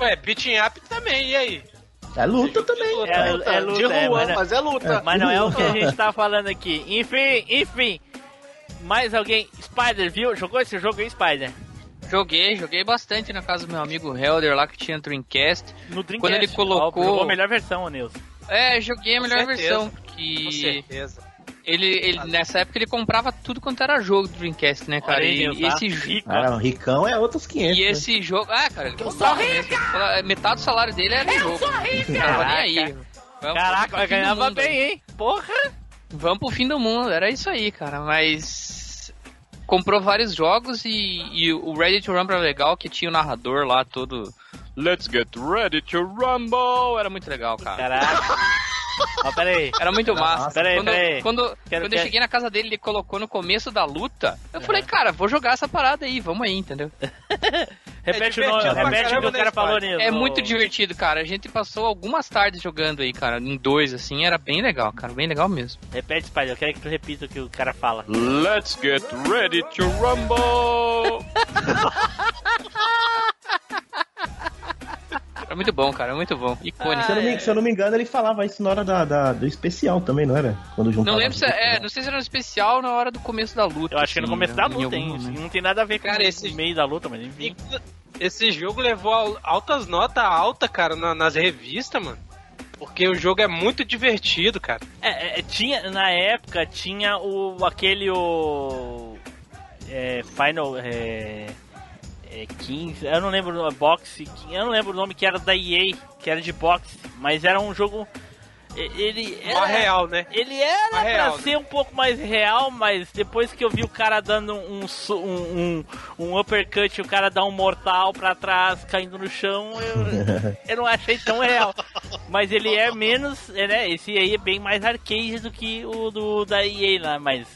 A: Ué, beating up também, e aí?
D: É luta também.
C: É, é luta,
F: de rua,
C: é, mas, não-
F: mas é luta.
C: mas não é o que a gente tá falando aqui. Enfim, enfim. Mais alguém? Spider, viu? Jogou esse jogo aí, Spider?
G: Joguei, joguei bastante na casa do meu amigo Helder lá que tinha Dreamcast.
C: No Dreamcast.
G: Quando ele colocou-
C: Ó, Jogou a melhor versão, ô Nilson.
G: É, joguei a melhor
A: certeza.
G: versão.
A: Com
G: Que
A: certeza.
G: Ele, ele nessa época ele comprava tudo quanto era jogo do Dreamcast, né, cara?
C: Aí,
G: E, esse jogo.
C: Rico,
D: Ah, não, Ricão é outros 500.
G: E
D: né?
G: esse jogo. Ah, cara, ele comprava mesmo. Metade do salário dele era em jogo. Tava nem aí.
C: Caraca,
G: do
C: ganhava
G: mundo
C: bem,
G: aí.
C: hein? Porra!
G: Vamos pro fim do mundo, era isso aí, cara. Mas. Comprou vários jogos e, e o Ready to Rumble era legal, que tinha o narrador lá todo. Let's get ready to rumble! Era muito legal, cara.
C: Caraca. Ó, pera aí.
G: Era muito massa.
C: Peraí,
G: quando
C: peraí.
G: quando,
C: Quero-
G: quando
C: quero-
G: eu cheguei na casa dele, ele colocou no começo da luta. Eu falei, cara, vou jogar essa parada aí, vamos aí, entendeu?
C: Repete
A: É
C: o nome, repete o que o cara
A: né,
C: falou? Nilson.
G: É muito divertido, cara. A gente passou algumas tardes jogando aí, cara, em dois, assim, era bem legal, cara, bem legal mesmo.
C: Repete, Spider, eu quero que tu repita o que o cara fala.
H: Let's get ready to rumble!
G: Era muito bom, cara, muito bom. Icônico.
D: Se eu, não me, se eu não me engano, ele falava isso na hora da, da- do especial também, não era? Quando juntava.
G: Não lembro se é, não sei se era no especial ou na hora do começo da luta.
C: Eu acho que é no
G: assim,
C: começo da
G: em
C: luta, hein? Não tem nada a ver com
A: Cara,
C: o
A: esse-
C: meio da luta, mas enfim.
A: Esse jogo levou al- altas notas altas, cara, na- nas revistas, mano. Porque o jogo é muito divertido, cara.
C: É, é, tinha, na época, tinha o aquele o. É, Final. É, é, 15. Eu não lembro o boxe. Eu não lembro o nome que era da EA, que era de boxe. Mas era um jogo. Ele era,
A: Mais real, né?
C: Ele era
A: Mais real,
C: pra ser um pouco mais real, mas depois que eu vi o cara dando um, um, um, um uppercut e o cara dá um mortal pra trás, caindo no chão, eu, eu não achei tão real. Mas ele é menos, é, né? Esse aí é bem mais arcade do que o do da EA lá, mas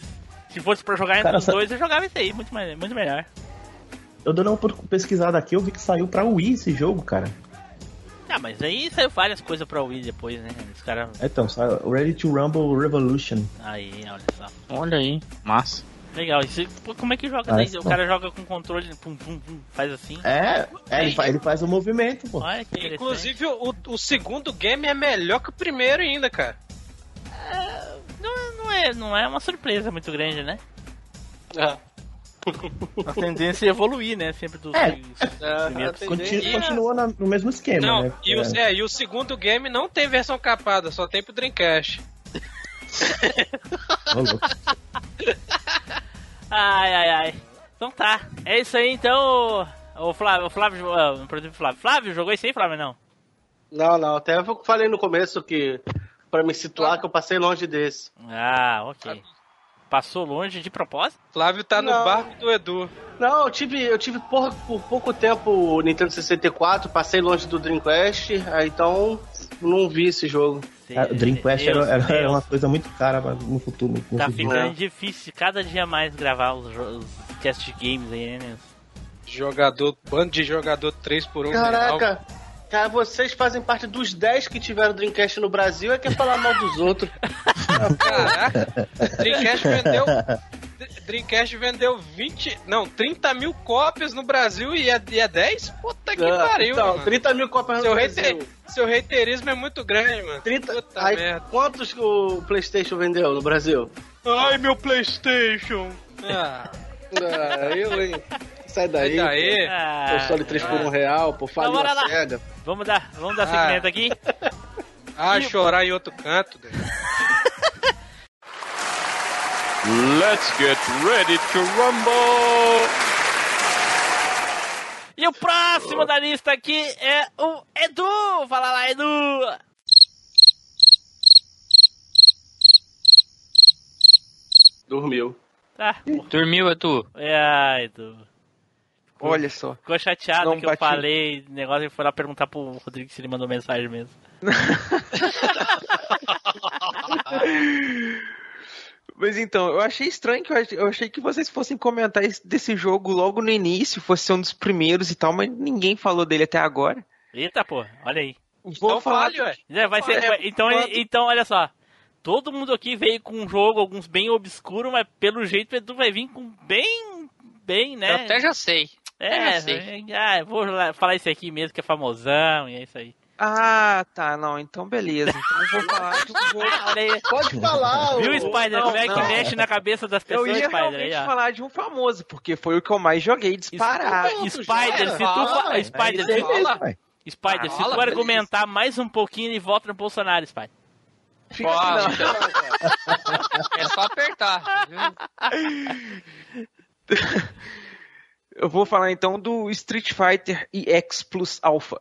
C: se fosse pra jogar entre
D: Cara,
C: os dois, eu jogava esse aí, muito, mais, muito melhor.
D: Eu dando uma pesquisada aqui, eu vi que saiu pra Wii esse jogo, cara.
C: Ah, mas aí saiu várias coisas pra Wii depois, né? Os caras.
D: Então, saiu Ready to Rumble Revolution.
C: Aí, olha só.
G: Olha aí, massa.
C: Legal, isso, pô, como é que joga
D: Ah,
C: daí?
D: isso
C: O cara joga com controle, pum, pum, pum, faz assim.
D: É, é, ele, fa- ele faz o movimento, pô.
C: Olha que.
A: Inclusive, o, o segundo game é melhor que o primeiro ainda, cara.
C: Não, não, é, não é uma surpresa muito grande, né?
A: É.
C: A tendência é evoluir, né? Sempre dos
D: É.
C: dos primeiros.
D: Continua, continua na- no mesmo esquema,
A: Não,
D: né?
A: e, o, é, e o segundo game não tem versão capada, só tem pro Dreamcast.
C: Ai, ai, ai. Então tá. É isso aí, então. O Flávio, o Flávio, ah, o produto Flávio. Flávio, jogou isso aí, Flávio? Não.
F: Não, não. Até eu falei no começo que. Pra me situar, que eu passei longe desse.
C: Ah, ok. Passou longe de propósito?
A: Flávio tá no
F: Não.
A: barco do Edu.
F: Não, eu tive, eu tive por, por pouco tempo o Nintendo 64, passei longe do Dreamcast, aí então não vi esse jogo.
D: O Dreamcast
C: Deus,
D: era, era
C: Deus.
D: uma coisa muito cara no futuro. no
C: Tá
D: futuro.
C: ficando difícil cada dia mais gravar os, os cast games aí, né?
A: Jogador, bando de jogador 3 por 1
F: Caraca, cara, vocês fazem parte dos 10 que tiveram Dreamcast no Brasil e quer falar mal dos outros.
A: Caraca, Dreamcast vendeu. Dreamcast vendeu 20. Não, 30 mil cópias no Brasil e é, e é 10? Puta que
F: Ah,
A: pariu,
F: então,
A: mano.
F: 30 mil cópias no
A: Seu,
F: Brasil.
A: hater, seu haterismo é muito grande, mano.
F: 30,
A: Puta
F: aí,
A: merda.
F: quantos que o PlayStation vendeu no Brasil?
A: Ai, meu PlayStation. Ah,
F: Ah, eu, hein? Sai daí.
A: Sai daí.
C: Ah,
F: Console 3 por 1 real, pô, faliu a. SEGA.
C: Vamos dar, vamos dar
A: Ah.
C: segmento aqui.
A: Ah, chorar em outro canto.
H: Let's get ready to rumble.
C: E o próximo da lista aqui é o Edu. Fala lá, Edu.
F: Dormiu.
C: Tá.
G: Dormiu, Edu?
C: É, Edu.
B: Olha só.
C: Ficou chateado
B: Não
C: que eu
B: bati.
C: falei negócio e foi lá perguntar pro Rodrigo se ele mandou mensagem mesmo.
B: Mas então, eu achei estranho que eu achei, eu achei que vocês fossem comentar esse- desse jogo logo no início, fosse ser um dos primeiros e tal, mas ninguém falou dele até agora.
C: Eita, pô, olha aí.
B: Vou
A: Então
B: falar
A: fale, ué.
C: É, vai ser,
A: É,
C: então,
A: quando-
C: então, olha só. Todo mundo aqui veio com um jogo, alguns bem obscuro, mas pelo jeito o Edu vai vir com bem, bem, né?
G: Eu até já sei.
C: É,
G: já sei.
C: ah, eu vou falar isso aqui mesmo, que é famosão, e é isso aí.
B: Ah, tá, não, então beleza. Então eu vou falar um
C: aí.
F: Pode falar,
C: Viu, Spider?
B: não,
C: como é que
B: não.
C: mexe na cabeça das
B: Eu
C: pessoas,
B: ia
C: Spider? Aí,
B: realmente
C: ó.
B: falar de um famoso, porque foi o que eu mais joguei disparado.
C: Spider, se tu
F: Fala,
C: Spider,
D: É aí
C: se-
D: pai.
C: Spider, se tu argumentar mais um pouquinho, ele volta no Bolsonaro, Spider.
F: Fica
G: Pode.
F: assim, não, cara.
G: É só apertar. viu?
B: Eu vou falar então do Street Fighter EX Plus Alpha.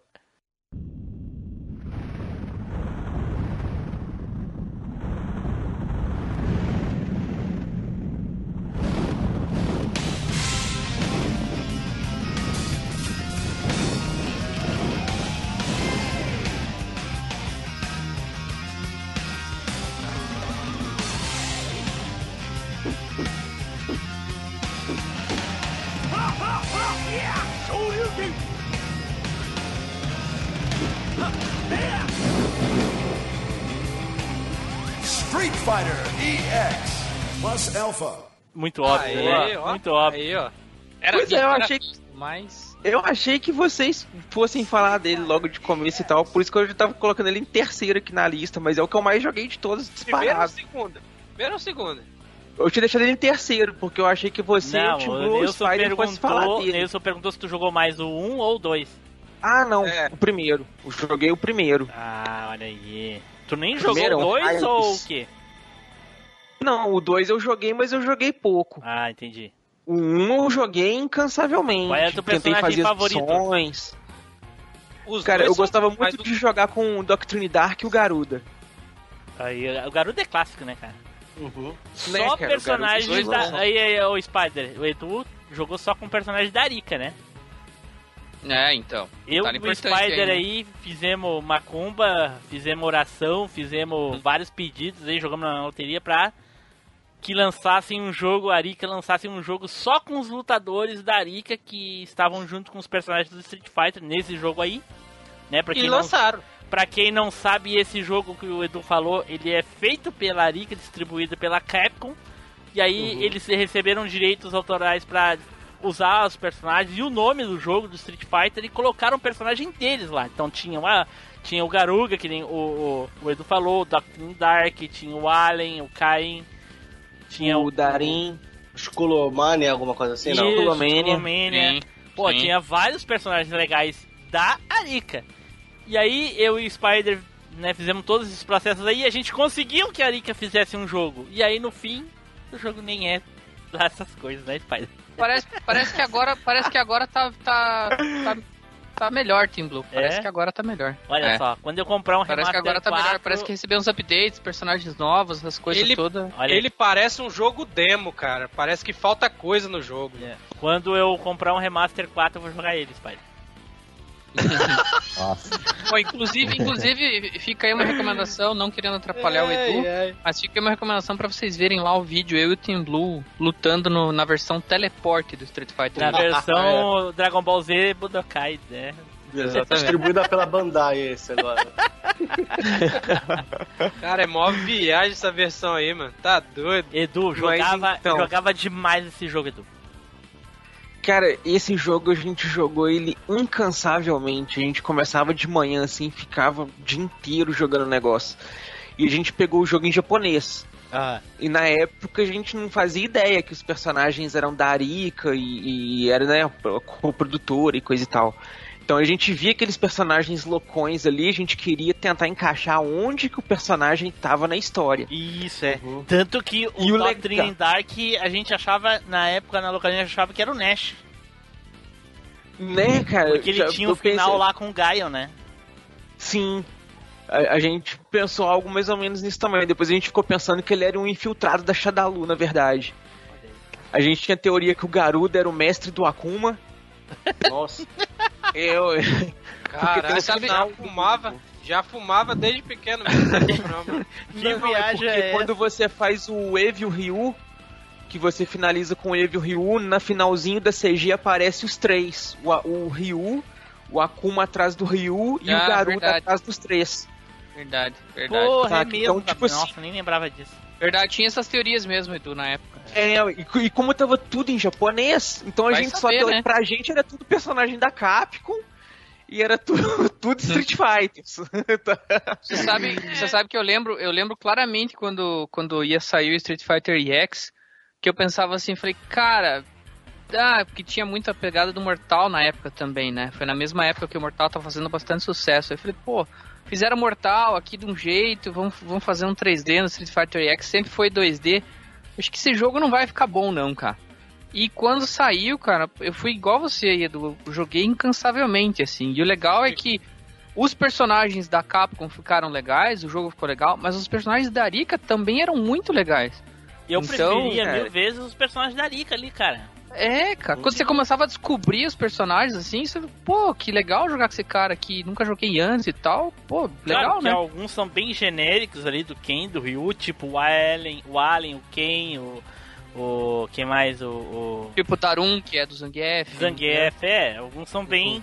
I: Fighter EX plus Alpha.
C: Muito óbvio,
A: Aí,
C: né?
A: ó.
C: muito óbvio.
A: Aí, ó.
G: Era
B: Pois é, eu achei,
G: Mas.
B: eu achei que vocês fossem falar dele logo de começo e tal, por isso que eu já tava colocando ele em terceiro aqui na lista, mas é o que eu mais joguei de todos
A: Primeiro ou segunda? Primeiro ou segunda?
B: Eu tinha deixado ele em terceiro, porque eu achei que você e
C: Não,
B: o Tim
C: o Nilson
B: Spider fossem falar
C: perguntou,
B: dele.
C: Nilson perguntou se tu jogou mais o 1 ou o 2.
B: Ah, não,
A: É.
B: o primeiro. Eu joguei o primeiro.
C: Ah, olha aí. Tu nem
B: Primeiro
C: jogou o
B: é um
C: 2 ou o quê?
B: Não, o dois eu joguei, mas eu joguei pouco.
C: Ah, entendi.
B: O um eu joguei incansavelmente.
C: Qual é o teu
B: Tentei
C: personagem
B: fazer
C: favorito?
B: missões.
A: Os
B: Cara, eu gostava muito de jogar com o Doctrine Dark e o Garuda.
C: Aí, o Garuda é clássico, né, cara?
F: Uhum.
B: Né,
C: Só
B: cara,
C: personagens da.
B: é.
C: Aí, aí, o Spider, o Edu jogou só com personagem da Arika, né?
G: É, então.
C: Eu
G: Tá
C: e o Spider
G: aí, né?
C: aí fizemos macumba, fizemos oração, fizemos vários pedidos aí, jogamos na loteria pra que lançassem um jogo, a Arika lançasse um jogo só com os lutadores da Arika que estavam junto com os personagens do Street Fighter nesse jogo aí. Né, pra
A: E
C: quem não
A: lançaram.
C: Pra quem não sabe, esse jogo que o Edu falou, ele é feito pela Arica, distribuído pela Capcom. E aí eles receberam direitos autorais pra usar os personagens e o nome do jogo do Street Fighter e colocaram o personagem deles lá. Então tinha, uma, tinha o Garuga, que nem o, o, o Edu falou, o Dark, tinha o Allen, o Cain, tinha
B: o Darin.
F: Skullomania, alguma coisa assim, não?
G: Sim,
C: Pô,
G: sim.
C: tinha vários personagens legais da Arika. E aí eu e o Spider, né, fizemos todos esses processos aí e a gente conseguiu que a Arika fizesse um jogo. E aí no fim, o jogo nem é lá essas coisas, né, Spider?
G: Parece, parece que agora, parece que agora tá, tá, tá, tá melhor, Team Blue. Parece
C: É?
G: que agora tá melhor.
C: Olha
G: É.
C: só, quando eu comprar um
G: Parece que agora tá
C: 4,
G: melhor. Parece que recebeu uns updates, personagens novos, essas coisas
A: Ele-
G: todas.
C: Olha
A: Ele parece um jogo demo, cara. Parece que falta coisa no jogo.
C: É. Quando eu comprar um remaster 4, eu vou jogar ele, Spider.
D: Nossa.
G: Pô, inclusive, inclusive, fica aí uma recomendação, não querendo atrapalhar o Edu, mas fica aí uma recomendação pra vocês verem lá o vídeo, eu e o Team Blue lutando no- na versão teleporte do Street Fighter.
C: Na versão Dragon Ball Z Budokai, né?
F: Distribuída pela Bandai esse agora.
A: Cara, é mó viagem essa versão aí, mano. Tá doido.
C: Edu, jogava,
B: então-
C: jogava demais esse jogo, Edu.
B: Cara, esse jogo a gente jogou ele incansavelmente. A gente começava de manhã assim, ficava o dia inteiro jogando o negócio. E a gente pegou o jogo em japonês.
C: Ah,
B: E na época a gente não fazia ideia que os personagens eram da Arika e, e era, né, o produtor e coisa e tal. Então a gente via aqueles personagens loucões ali, a gente queria tentar encaixar onde que o personagem tava na história.
C: isso é. Tanto que o
B: E o
C: Doctrine Dark a gente achava, na época, na locadinha, a gente achava que era o Nash.
B: Né, cara?
C: Porque ele
B: Já-
C: tinha o final
B: pensei-
C: lá com o Gaio, né?
B: Sim. A, a gente pensou algo mais ou menos nisso também. Depois a gente ficou pensando que ele era um infiltrado da Shadalu, na verdade. A gente tinha a teoria que o Garuda era o mestre do Akuma. Nossa. Eu. O
A: sabe, já fumava, já fumava desde pequeno mesmo.
C: Que
B: Não, é
C: viagem
B: porque
C: é
B: quando você faz o Eevee e o Ryu, que você finaliza com o Eevee e o Ryu, na finalzinho da CG aparece os três. O, A- o Ryu, o Akuma atrás do Ryu e
G: Ah,
B: o Garuda
G: verdade.
B: atrás dos três.
G: Verdade, verdade.
C: Porra, é
B: Saca?
C: mesmo.
B: Então,
C: cara.
B: tipo assim-
C: Nossa, nem lembrava disso.
G: Verdade, tinha essas teorias mesmo, Edu, na época.
B: É, e, e como tava tudo em japonês, então a
G: Vai
B: gente
G: saber,
B: só
G: né?
B: pra gente era tudo personagem da Capcom e era tudo, tudo Street Fighter.
G: Você sabe, você sabe que eu lembro, eu lembro claramente quando, quando ia sair o Street Fighter EX, que eu pensava assim, falei, cara, ah, porque tinha muita pegada do Mortal na época também, né? Foi na mesma época que o Mortal tava fazendo bastante sucesso. Aí eu falei, pô, fizeram Mortal aqui de um jeito, vamos, vamos fazer um 3D no Street Fighter EX, sempre foi 2D. Acho que esse jogo não vai ficar bom não, cara. E quando saiu, cara, eu fui igual você, Edu, eu joguei incansavelmente, assim. E o legal é que os personagens da Capcom ficaram legais, o jogo ficou legal, mas os personagens da Arika também eram muito legais.
C: Eu
B: Então,
C: preferia
B: cara-
C: mil vezes os personagens da Rika ali, cara.
G: É, cara, quando você começava a descobrir os personagens assim, você, pô, que legal jogar com esse cara aqui, nunca joguei antes e tal, pô, legal,
C: claro que
G: né?
C: alguns são bem genéricos ali do Ken, do Ryu, tipo o Allen, o Allen, o Ken, o. O. Quem mais? O. o
G: Tipo o Tarun, que é do Zangief.
C: Zangief, é. Alguns são bem,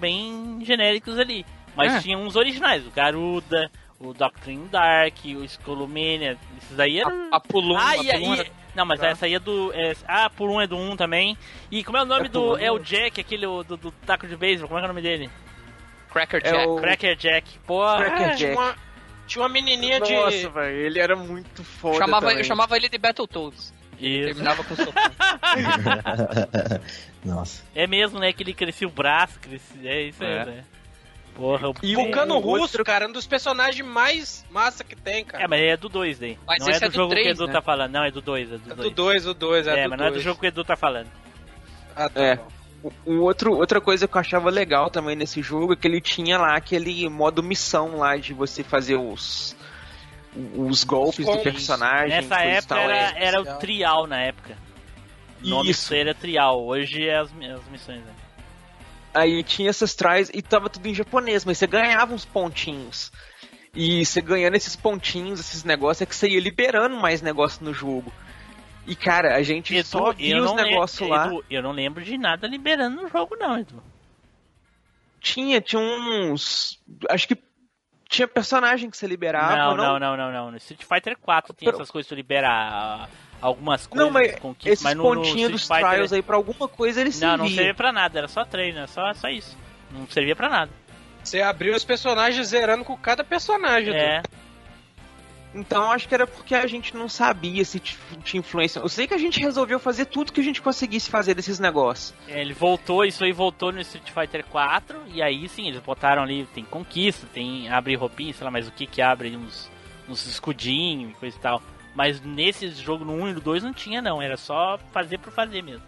C: bem genéricos ali. Mas
G: É.
C: tinha uns originais, o Garuda, o Doctrine Dark, o Skullomania, esses daí eram.
G: A, a Pulum,
C: Ah,
G: a
C: e,
G: Pulum
C: e-
G: era-
C: Não, mas
B: Tá.
C: essa aí é do. É, ah, por um é do 1 um também. E como é o nome
B: É
C: do.
B: um,
C: É o? Jack, aquele do, do taco de beisebol, como é que é o nome dele?
G: Cracker
B: É
G: Jack.
B: o-
C: Cracker Jack. Pô,
B: Cracker
C: ah,
B: Jack.
A: Tinha uma, tinha uma menininha de.
B: Nossa, velho, ele era muito foda
G: chamava,
B: também.
G: eu chamava ele de Battletoads.
C: Isso.
G: Terminava com soco.
D: Nossa.
C: É mesmo, né? Que ele crescia o braço, crescia. É isso aí,
G: É.
C: né? Porra,
B: E
A: O Vulcano
B: o
A: Russo,
B: outro-
A: cara, um dos personagens mais massa que tem, cara.
C: É, mas é do 2 daí.
G: Mas
C: não é do,
G: é do
C: jogo que o Edu
G: né?
C: tá falando. Não, é do 2, é do
A: É
C: 2.
A: do 2, o 2, é,
C: É,
A: do
C: mas não é do jogo que o Edu tá falando.
A: Ah, tá
B: É.
A: bom.
B: Um outro, outra coisa que eu achava legal também nesse jogo é que ele tinha lá aquele modo missão lá de você fazer os os golpes do
A: combos.
B: personagem.
C: Nessa época
B: tal,
C: era,
B: é.
C: era o trial na época. O nome
B: Isso.
C: dele era trial. Hoje é as, as missões, né?
B: Aí tinha essas tries e tava tudo em japonês, mas você ganhava uns pontinhos. E você ganhando esses pontinhos, esses negócios, é que você ia liberando mais negócio no jogo. E cara, a gente só via os negócios lá.
C: Edu, eu não lembro de nada liberando no jogo, não, Edu.
B: Tinha, tinha uns. Acho que tinha personagem que você liberava.
C: não,
B: não,
C: não, não, não. No Street Fighter 4 tem essas coisas de liberar ah, algumas coisas.
B: Não, mas esses
C: mas no, no
B: pontinhos
C: Street
B: dos
C: Fighter-
B: trials aí pra alguma coisa eles
C: Não, não
B: serviam.
C: servia pra nada, era só treino, era só, só isso. Não servia pra nada.
A: Você abriu os personagens zerando com cada personagem.
C: É,
B: Então acho que era porque a gente não sabia se tinha influência. Eu sei que a gente resolveu fazer tudo que a gente conseguisse fazer desses negócios.
C: ele voltou, isso aí voltou no Street Fighter 4, e aí sim, eles botaram ali, tem conquista, tem abre roupinha, sei lá, mas o que que abre uns, uns escudinhos e coisa e tal. Mas nesse jogo, no 1 e no 2, não tinha não, era só fazer por fazer mesmo.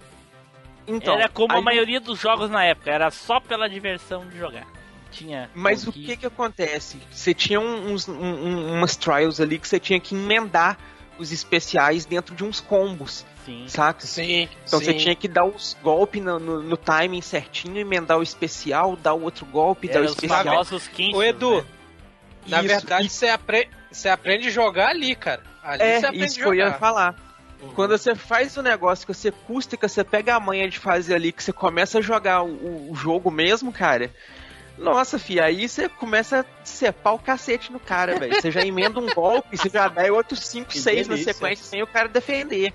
B: Então,
C: era como a maioria dos jogos na época, era só pela diversão de jogar. Tinha
B: Mas o
C: conquista.
B: que que acontece? Você tinha uns, um- um- umas trials ali que você tinha que emendar os especiais dentro de uns combos,
C: Sim.
B: saca?
A: Sim,
B: Então
A: sim.
B: você tinha que dar os golpes no, no- no timing certinho, emendar o especial, dar o outro golpe, dar
C: Era
B: o
C: os
B: especial.
C: famosos Kinshas,
A: Ô, Edu,
C: né?
A: Na
B: Isso,
A: verdade,
B: e-
A: você, apre... você aprende a jogar ali, cara. Ali você
B: É,
A: aprende
B: isso
A: a
B: que eu ia falar. Quando você faz o negócio que você custa, que você pega a manha de fazer ali, que você começa a jogar o, o jogo mesmo, cara. Nossa, filha, aí você começa a cepar o cacete no cara, velho. Você já emenda um golpe, você já dá outros 5,
F: Que
B: 6 na sequência sem o cara defender.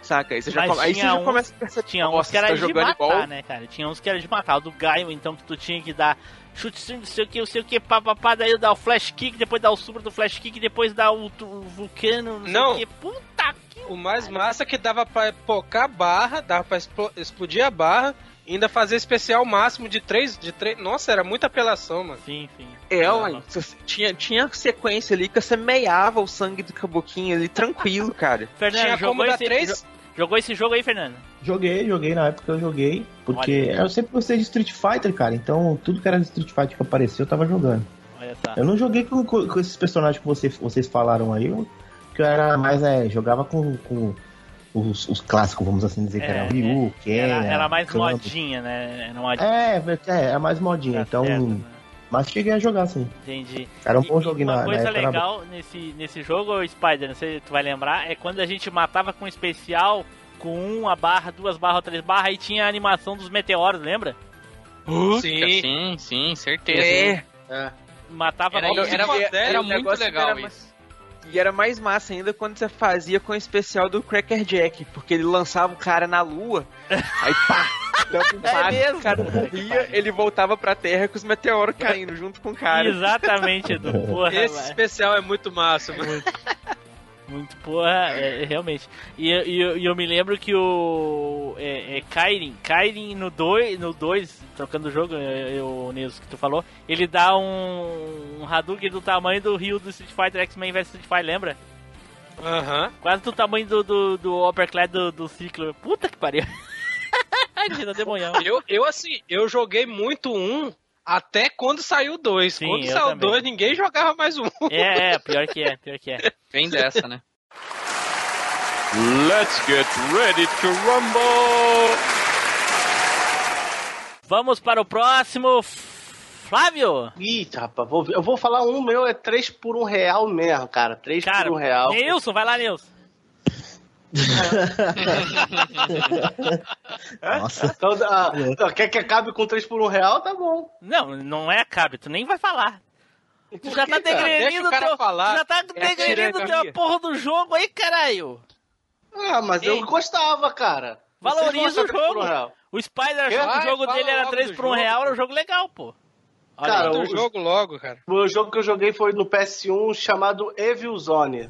B: Saca? Aí você já, come- aí você já começa a perceber
C: Tinha uns que era
B: você tá
C: de matar,
B: igual.
C: né, cara? Tinha uns que era de matar. O do Gaio, então, que tu tinha que dar chute string, não sei o que, não sei o que, papapá, daí dá o flash kick, depois dá o super do flash kick, depois dá o, o vulcano, não sei
A: Não.
C: o que. Puta que.
A: O mais massa é que dava pra pocar a barra, dava pra explo- explodir a barra, e ainda fazer especial máximo de três, de três. Nossa, era muita apelação, mano.
C: Sim, sim.
B: É, ué, você- tinha, tinha sequência ali que você meiava o sangue do caboquinho ali tranquilo, cara.
C: Fernando,
A: Tinha
C: jogou
A: como dar
C: esse,
A: três?
C: jo- jogou esse jogo aí, Fernando?
D: Joguei, joguei na época eu joguei. Porque
C: Olha.
D: eu sempre gostei de Street Fighter, cara. Então tudo que era de Street Fighter que apareceu eu tava jogando.
C: Olha só.
D: Eu não joguei com, com- com esses personagens que vocês, vocês falaram aí, eu- que eu era mais, é, jogava com, com os, os clássicos, vamos assim dizer, que era Ryu, Ken,
C: Era, era mais modinha, né? Era modinha.
D: É, é, era mais modinha,
C: Tá
D: então.
C: certo, né?
D: Mas cheguei a jogar, sim.
C: Entendi.
D: Era um bom
C: E- e Uma
D: na, na
C: coisa
D: bom.
C: legal nesse, nesse jogo, Spider, não sei se tu vai lembrar, é quando a gente matava com especial, com uma barra, duas barras ou três barras, aí tinha a animação dos meteoros, lembra?
A: Sim.
G: Sim, sim, certeza.
B: É,
F: É.
C: Matava
G: Era, era, era,
B: e- e o
G: muito
B: negócio
G: legal
B: era
G: isso.
B: e era mais massa ainda quando você fazia com o especial do Cracker Jack, porque ele lançava o cara na lua, aí pá, dava um impacto,
C: mesmo?
B: o cara morria, ele voltava pra terra com os meteoros caindo junto com o cara.
C: Exatamente, Edu. Porra,
A: Esse
C: vai.
A: especial é muito massa, mano.
C: Muito porra, é, é, realmente. E, e eu- e eu me lembro que o. É, é Kairin, Kairin no 2, no dois, trocando o jogo, é, é, o Nilson que tu falou, ele dá um, um Hadouken do tamanho do Rio do Street Fighter X-Men vs Street Fighter, lembra?
A: Aham.
C: Quase do tamanho do, do, do Upperclass do, do Ciclo. Puta que pariu.
A: Eu, eu, assim, eu joguei muito um até quando saiu o dois.
C: Sim,
A: quando saiu o
C: também.
A: dois, ninguém jogava mais um.
C: É, é, pior que é, pior que é.
G: Vem dessa, né?
H: Let's get ready to rumble!
C: Vamos para o próximo. Flávio!
F: Ih, rapaz, vou, eu vou falar um meu, é 3 por 1 real mesmo, cara. 3
C: Cara,
F: por 1 real.
C: Nilson, vai lá, Nilson.
D: Nossa.
F: Então, ah, então, quer que acabe com 3 por 1 real? Tá bom.
C: Não, não é cabe, tu nem vai falar. Tu já tá?
A: Deixa
C: degredindo teu,
A: falar.
C: já tá
B: É a
C: degredindo
B: tirania.
C: teu porra do jogo aí, caralho.
F: Ah, mas
C: Ei.
F: eu gostava, cara.
C: Valoriza o
F: de 3 por
C: jogo.
F: 1 real.
C: O Spider achou que o jogo dele era
A: logo
C: 3
A: do
C: por 1
A: jogo,
C: real, era um jogo legal, pô. Olha
F: Cara, o-
A: jogo logo, cara.
F: O jogo que eu joguei foi no PS1 chamado Evil Zone.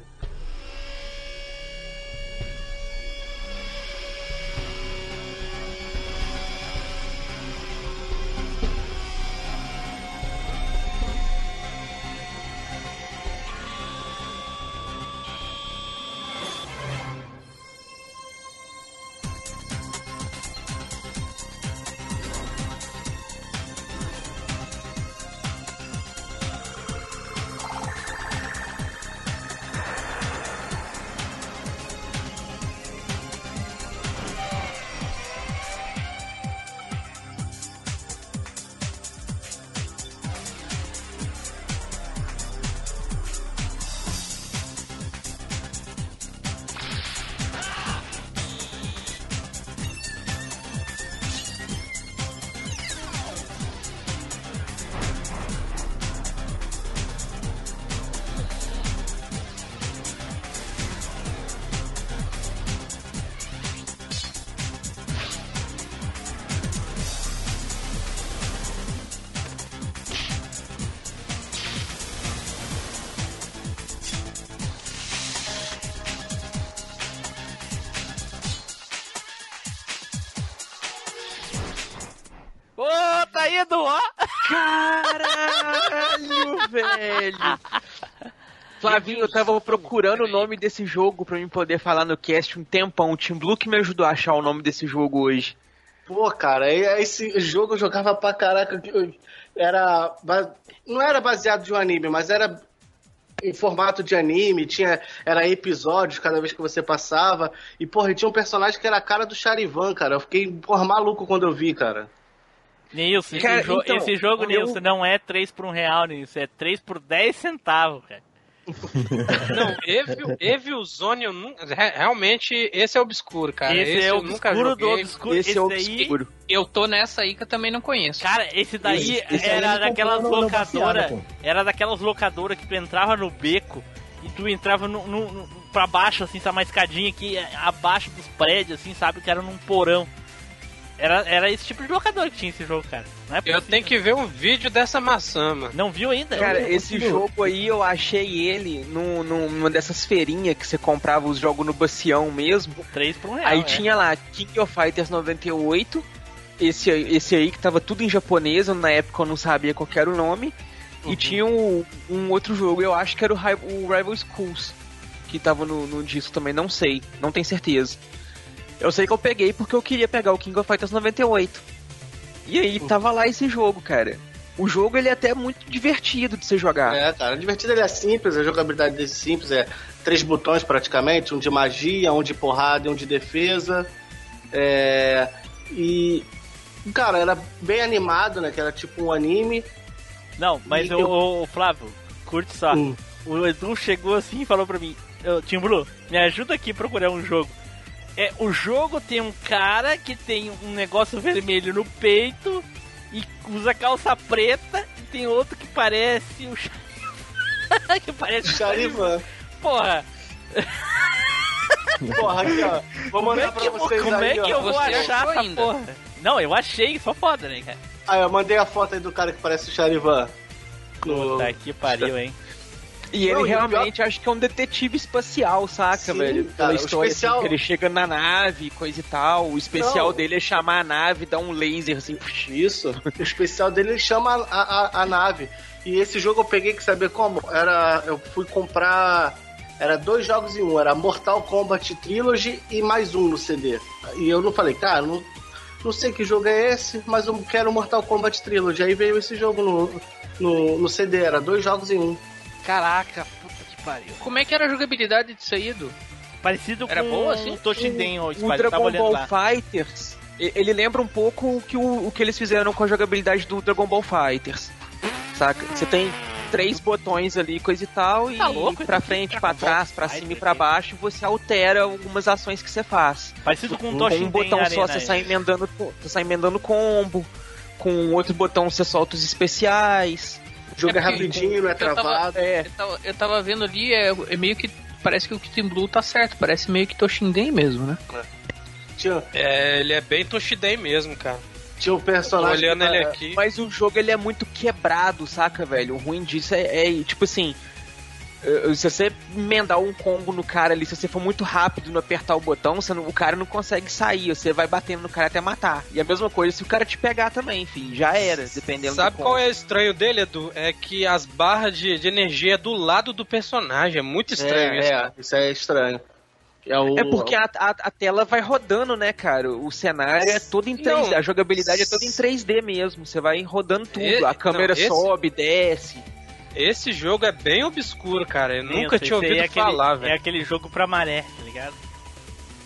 B: Flavinho, eu tava procurando o nome desse jogo pra mim poder falar no cast um tempão. O Team Blue que me ajudou a achar o nome desse jogo hoje.
F: Pô, cara, e- esse jogo eu jogava pra caraca. Era. Não era baseado de um anime, mas era em formato de anime, tinha. Era episódios cada vez que você passava. E, porra, tinha um personagem que era a cara do Charivan, cara. Eu fiquei, porra, maluco quando eu vi, cara.
C: Nilson, esse,
B: Cara,
C: jo-
B: então,
C: esse jogo, Nilson, não é 3 por 1 real, Nilson. É 3 por 10 centavos, cara.
A: Não, Evil, Evil Zone, eu nu- re- realmente, esse é obscuro, cara.
C: esse, é
A: eu
C: o
A: nunca
C: obscuro do obscuro.
B: Esse,
C: Esse,
B: é o
C: daí,
B: obscuro.
G: Eu tô nessa aí que eu também não conheço.
C: cara, esse daí
D: Esse- esse
C: era daquelas locadoras. Era daquelas locadoras que tu entrava no beco e tu entrava no, no, no- pra baixo, assim, sabe, uma escadinha aqui abaixo dos prédios, assim, sabe, que era num porão. Era, era esse tipo de locador que tinha esse jogo, cara. Não é
A: Eu tenho que ver um vídeo dessa maçã, mano.
C: Não viu ainda?
B: Cara,
C: Eu-
B: esse jogo aí eu achei ele num- num- numa dessas feirinhas que você comprava os jogos no bacião mesmo.
C: 3 por um real.
B: Aí
C: é.
B: tinha lá King of Fighters 98, esse, aí- esse aí que tava tudo em japonês, na época eu não sabia qual que era o nome.
C: Uhum.
B: E tinha um, um outro jogo, eu acho que era o, o Rival Schools, que tava no, no disco também, não sei, não tenho certeza. Eu sei que eu peguei porque eu queria pegar o King of Fighters 98. E aí tava lá esse jogo, cara. O jogo ele é até muito divertido de você jogar.
F: É, cara, divertido ele é simples, a jogabilidade dele é simples, é três botões praticamente, um de magia, um de porrada e um de defesa. É, e, cara, era bem animado, né? Que era tipo um anime.
C: Não, mas o,
F: eu-
C: o Flávio, curte só.
F: Hum.
C: O Edu chegou assim e falou pra mim: "Ô, Timbru, me ajuda aqui a procurar um jogo. É, o jogo tem um cara que tem um negócio vermelho no peito e usa calça preta, e tem outro que parece o que parece o
F: Charivan.
C: Porra,
F: Porra, aqui, ó. Vou
C: como
F: mandar
C: é que,
F: pra vocês
C: como
F: aí,
C: é que
F: ó.
C: eu vou
G: Você
C: achar essa
G: ainda?
C: porra? Não, eu achei, só foda, né, cara?
F: Aí, eu mandei a foto aí do cara que parece o Charivan. No...
C: Puta que pariu, hein?
B: E ele
F: Não,
B: realmente acho que é um detetive espacial, saca,
F: Sim,
B: velho?
F: cara,
B: Pela história assim,
F: especial-
B: que ele chega na nave, coisa e tal. O especial
F: Não.
B: dele é chamar a nave, dar um laser assim.
F: Isso. O especial dele ele chama a, a, a nave. E esse jogo eu peguei que saber como? Era. Eu fui comprar. Era dois jogos em um, era Mortal Kombat Trilogy e mais um no CD. E eu não falei, cara, não, não sei que jogo é esse, mas eu quero Mortal Kombat Trilogy. Aí veio esse jogo no, no, no CD, era dois jogos em um.
C: Caraca, puta que pariu.
G: Como é que era a jogabilidade disso aí, Edu?
C: Parecido
G: Era
C: com
G: boa, assim?
C: o Toshinden, o
B: O Dragon Ball
C: lá.
B: Fighters, e- ele lembra um pouco o que, o, o que eles fizeram com a jogabilidade do Dragon Ball Fighters. Saca? Você tem três botões ali, coisa e tal, e
C: Tá louco,
B: pra frente, pra trás, pra cima e pra
C: hein?
B: baixo, você altera algumas ações que você faz.
C: Parecido com o
B: Com
C: Toshinden
B: um botão só
C: Arena
B: você sai emendando, você sai emendando combo. Com outro botão você solta os especiais.
F: O jogo é,
G: É
F: rapidinho, não é
G: eu tava-
F: travado.
B: É,
G: Eu tava, eu tava vendo ali, é, é meio que. Parece que o Team Blue tá certo, parece meio que Toshinden mesmo, né?
F: Tinha,
A: É, ele é bem Toshiden mesmo, cara.
F: tinha um
A: Tô
F: personagem.
A: olhando
F: que,
A: ele
F: tá-
A: aqui.
B: mas o jogo ele é muito quebrado, saca, velho? O ruim disso é, é, tipo assim. Eh, Se você emendar um combo no cara ali, se você for muito rápido no apertar o botão, você não- o cara não consegue sair. Você vai batendo no cara até matar. E a mesma coisa se o cara te pegar também, enfim, já era, dependendo
A: Sabe
B: do
A: qual
B: combo.
A: é o estranho dele, Edu? É que as barras de, de energia é do lado do personagem. É muito estranho
F: É,
A: isso.
F: é, isso é estranho. É, o,
B: É porque a, a, a tela vai rodando, né, cara? O cenário é todo em 3D,
A: Não.
B: a jogabilidade é toda em 3D mesmo. Você vai rodando tudo,
A: E-
B: a câmera
A: não, esse-
B: sobe, desce.
A: Esse jogo é bem obscuro, cara. Eu
C: Sim,
A: nunca
C: eu
A: tinha ouvido
C: é aquele-
A: falar,
C: É
A: velho.
C: aquele jogo pra maré, tá ligado?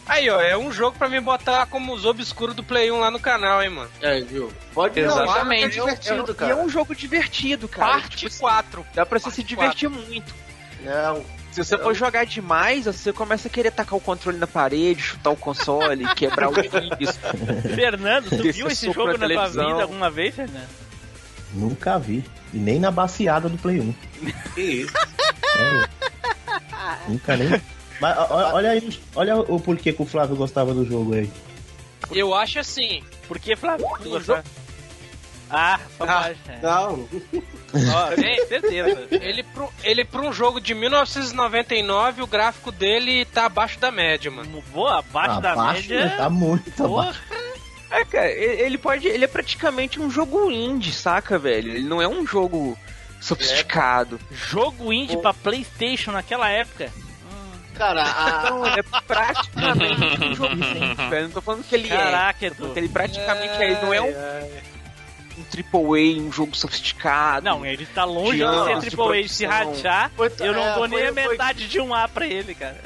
A: Aí, ó, é um jogo pra me botar como os obscuros do Play 1 lá no canal, hein, mano.
F: É, viu? Pode
G: Exatamente.
F: Não, é divertido,
B: E
F: cara.
B: é um jogo divertido, cara.
A: Parte
B: Tipo assim,
A: 4.
B: dá pra você se divertir muito.
F: É,
B: Se você for jogar demais, você começa a querer tacar o controle na parede, chutar o console, quebrar os vídeos.
C: Fernando, tu viu esse jogo
B: na
C: tua vida alguma vez, Fernando?
D: Nunca vi. E nem na baseada do Play 1.
F: que isso.
D: É. Nunca nem. Mas olha aí, olha o porquê que o Flávio gostava do jogo aí.
A: Eu acho assim.
C: Por que, Flávio? Tu gostou? Ah,
A: Ah.
F: Não,
C: Ó, tem certeza.
A: Ele pro, ele pra um jogo de 1999, o gráfico dele tá abaixo da média, mano.
C: Boa, abaixo da
D: Abaixo,
C: média.
D: Tá muito
C: Porra,
D: abaixo.
B: É, cara, ele pode. Ele é praticamente um jogo indie, saca, velho? Ele não é um jogo sofisticado.
C: jogo indie pra Playstation naquela época.
F: cara, a,
B: Não, é praticamente um jogo indie, velho. Não tô falando que ele
C: Caraca,
B: é. Que ele praticamente é. Ele não é um, um AAA, um jogo sofisticado.
C: Não, ele tá longe
B: De
C: de
B: anos de
C: ser Triple A se rachar.
F: Foi-
C: Eu não
F: é,
C: dou nem
F: foi-
C: a
F: foi-
C: metade de um A pra ele, cara.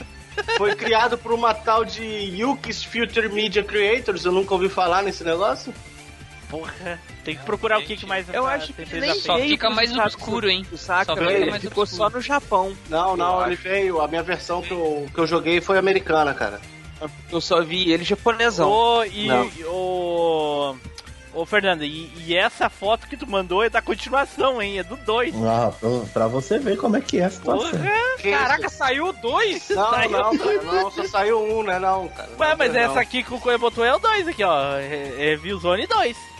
F: Foi criado por uma tal de Yuki's Future Media Creators. Eu nunca ouvi falar nesse negócio.
C: Porra, tem que procurar o que, que mais
B: Eu acho que nem
C: fez.
G: Só
B: veio
G: fica mais obscuro, hein?
B: Unidos, Saca,
G: Só fica
B: velho?
G: mais
B: Ficou
G: obscuro.
B: só no Japão.
F: Não, não,
B: Eu
F: ele
B: acho.
F: veio. A minha versão que eu, que eu joguei foi americana, cara.
B: Eu só vi ele japonesão.
C: Ô, e
F: Não.
C: o. Ô, Fernando, e, e essa foto que tu mandou é da continuação, hein? É do 2.
D: Ah, pra, pra você ver como é que é a situação.
F: Que
A: Caraca,
F: isso?
A: saiu dois?
F: Não,
C: saiu
F: não, cara, não, só saiu um, né? Não, cara.
C: Ué,
F: Não,
C: mas
F: não.
C: essa aqui que o Coelho botou é o 2 aqui, ó. É, é Viewzone 2.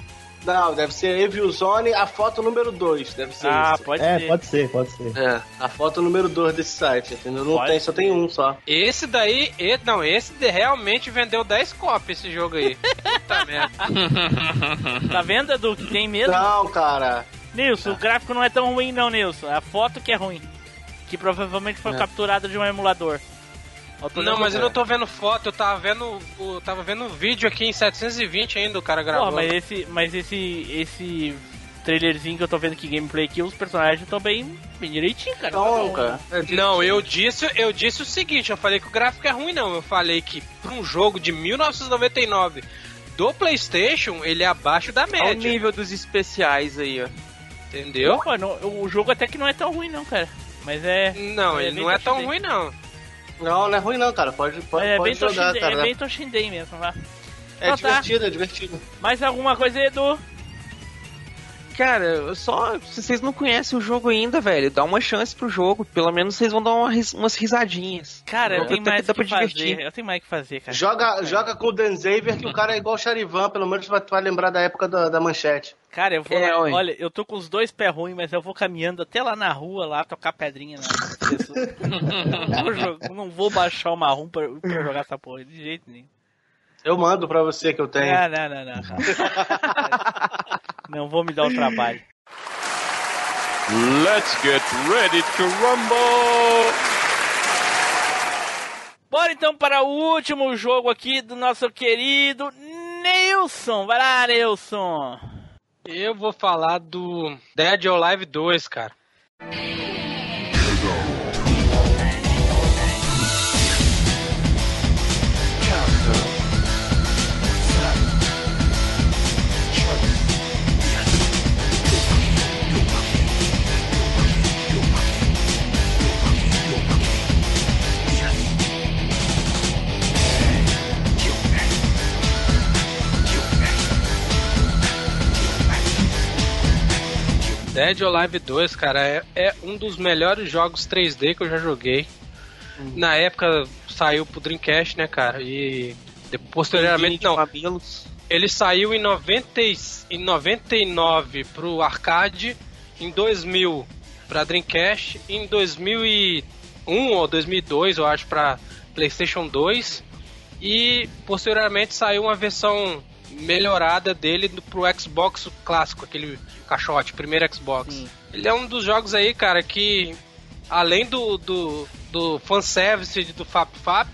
F: Não, deve ser Evil Zone, a foto número 2, deve ser
C: Ah,
F: isso.
C: pode
D: É,
C: ser.
D: pode ser, pode ser.
F: É, a foto número 2 desse site, entendeu? Não
C: Pode
F: tem, só tem um só.
A: Esse daí, não, esse de- realmente vendeu 10 cópias esse jogo aí. Puta merda.
C: Tá vendo, Edu, que tem mesmo?
F: Não, cara.
C: Nilson, o gráfico não é tão ruim não, Nilson. É a foto que é ruim. Que provavelmente foi
F: É.
C: capturada de um emulador. Eu
A: Não, mas eu não tô vendo foto, eu tava vendo, o, tava vendo um vídeo aqui em 720 ainda, o cara gravou.
C: Porra, mas esse, mas esse, esse trailerzinho que eu tô vendo aqui, gameplay aqui, os personagens estão bem, bem direitinho, cara.
F: Não, cara.
A: Não, eu disse, eu disse o seguinte, eu falei que o gráfico é ruim não, eu falei que pra um jogo de 1999 do PlayStation, ele é abaixo da
B: Olha o
A: média,
B: nível dos especiais aí, ó.
A: entendeu?
C: Pô, não, o jogo até que não é tão ruim não, cara. Mas é...
A: Não,
C: É
A: ele não é tão ruim não.
F: Não, não é ruim não, cara. Pode, pode,
C: é,
F: pode
C: bem
F: jogar, cara.
C: é bem Toshinden mesmo, lá.
F: É
C: tá.
F: divertido, é divertido.
C: Mais alguma coisa, Edu?
B: Cara, eu só. Se vocês não conhecem o jogo ainda, velho, dá uma chance pro jogo. Pelo menos vocês vão dar uma ris- umas risadinhas.
C: Cara, eu tenho
B: que
C: mais
B: dá
C: que
B: pra divertir.
C: fazer. Eu tenho mais o que fazer, cara.
F: Joga, joga com o Dan Xavier, que o cara é igual o Charivan, pelo menos vai, tu vai lembrar da época da, da manchete.
C: Cara, eu vou
B: É,
C: lá- olha, eu tô com os dois pés ruins, mas eu vou caminhando até lá na rua, lá, tocar pedrinha nas pessoas. não, não vou baixar o marrom pra, pra jogar essa porra, de jeito nenhum.
F: Eu mando pra você que eu tenho.
C: Não, não, não, não. não vou me dar o trabalho.
H: Let's get ready to rumble!
C: Bora então para o último jogo aqui do nosso querido Nilson. Vai lá, Nilson.
A: Eu vou falar do Dead or Alive 2, cara. Dead or Alive 2, cara, é, é um dos melhores jogos 3D que eu já joguei. Na época saiu pro Dreamcast, né, cara? E posteriormente, não,
B: Mamilos.
A: ele saiu em, 90, e- em 99 pro arcade, em 2000 pra Dreamcast, em 2001 ou 2002, eu acho, pra PlayStation 2. E posteriormente saiu uma versão melhorada dele pro Xbox clássico, aquele caixote, primeiro Xbox.
C: Sim.
A: Ele é um dos jogos aí, cara, que além do, do, do fanservice e do Fap Fap,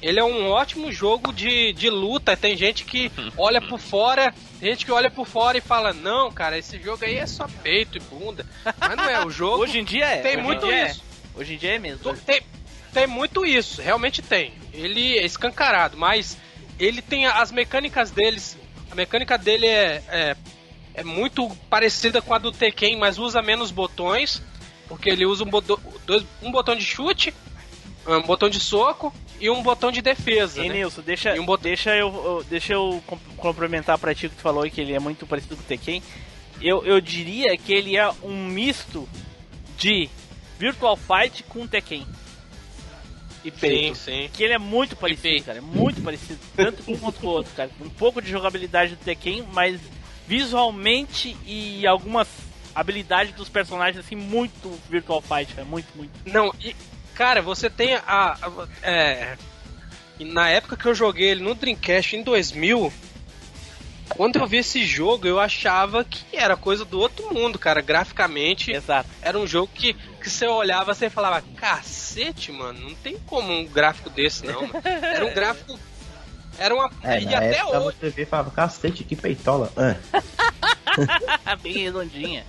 A: ele é um ótimo jogo de, de luta. Tem gente que olha por fora, tem gente que olha por fora e fala: Não, cara, esse jogo aí é só peito e bunda. Mas não é, o jogo
C: Hoje em dia é.
A: tem
C: hoje em
A: muito
C: dia
A: isso.
C: É. Hoje em dia é mesmo.
A: Tem, tem muito isso, realmente tem. Ele é escancarado, mas ele tem as mecânicas deles. A mecânica dele é, é, é muito parecida com a do Tekken, mas usa menos botões. Porque ele usa um, dois- um botão de chute, um botão de soco e um botão de defesa.
C: Ei,
A: né?
C: Nilson, deixa,
A: E um botão-
C: deixa, eu, eu- deixa eu com- complementar pra ti que tu falou que ele é muito parecido com o Tekken. Eu, eu diria que ele é um misto de Virtual Fight com Tekken.
F: E
A: Sim,
F: peito.
A: sim.
C: Que ele é muito parecido, cara. É muito parecido. Tanto com um quanto com o outro, cara. Um pouco de jogabilidade do Tekken, mas visualmente e algumas habilidades dos personagens, assim, muito Virtual Fight, cara. Muito, muito.
A: Não, e, cara, você tem a. a- é, e na época que eu joguei ele no Dreamcast em 2000, quando eu vi esse jogo, eu achava que era coisa do outro mundo, cara. Graficamente,
C: Exato.
A: era um jogo que, que você olhava e falava: cacete, mano, não tem como um gráfico desse, não. mano." Era um gráfico. Era uma.
D: É,
A: e
D: na
A: até
D: época
A: hoje.
D: você vê e falava, cacete, que peitola. Ah,
C: Bem redondinha.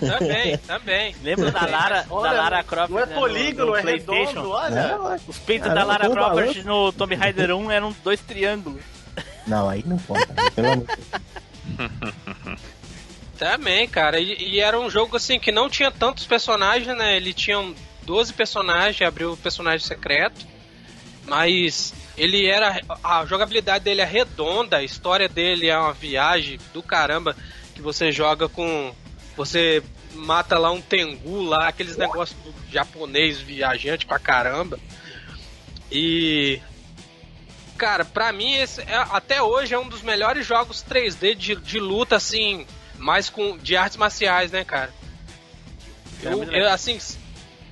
A: Também, também.
C: Lembra da Lara,
F: Olha,
C: da Lara Croft
F: Não é
C: né, no-
F: polígono,
C: no
F: é
C: PlayStation?
F: redondo, olha.
D: não,
C: Os peitos da Lara Croft no Tomb Raider 1 eram dois triângulos.
D: não, aí não conta. Pelo amor de Deus.
A: Também, cara. E, e era um jogo assim que não tinha tantos personagens, né? Ele tinha 12 personagens, abriu o personagem secreto. Mas Ele era. A jogabilidade dele é redonda, a história dele é uma viagem do caramba que você joga com. Você mata lá um tengu lá, aqueles negócios japonês viajante pra caramba. E. Cara, pra mim, esse é- até hoje é um dos melhores jogos 3D de, de luta, assim, mais com. de artes marciais, né, cara?
C: É
A: Eu, eu, assim,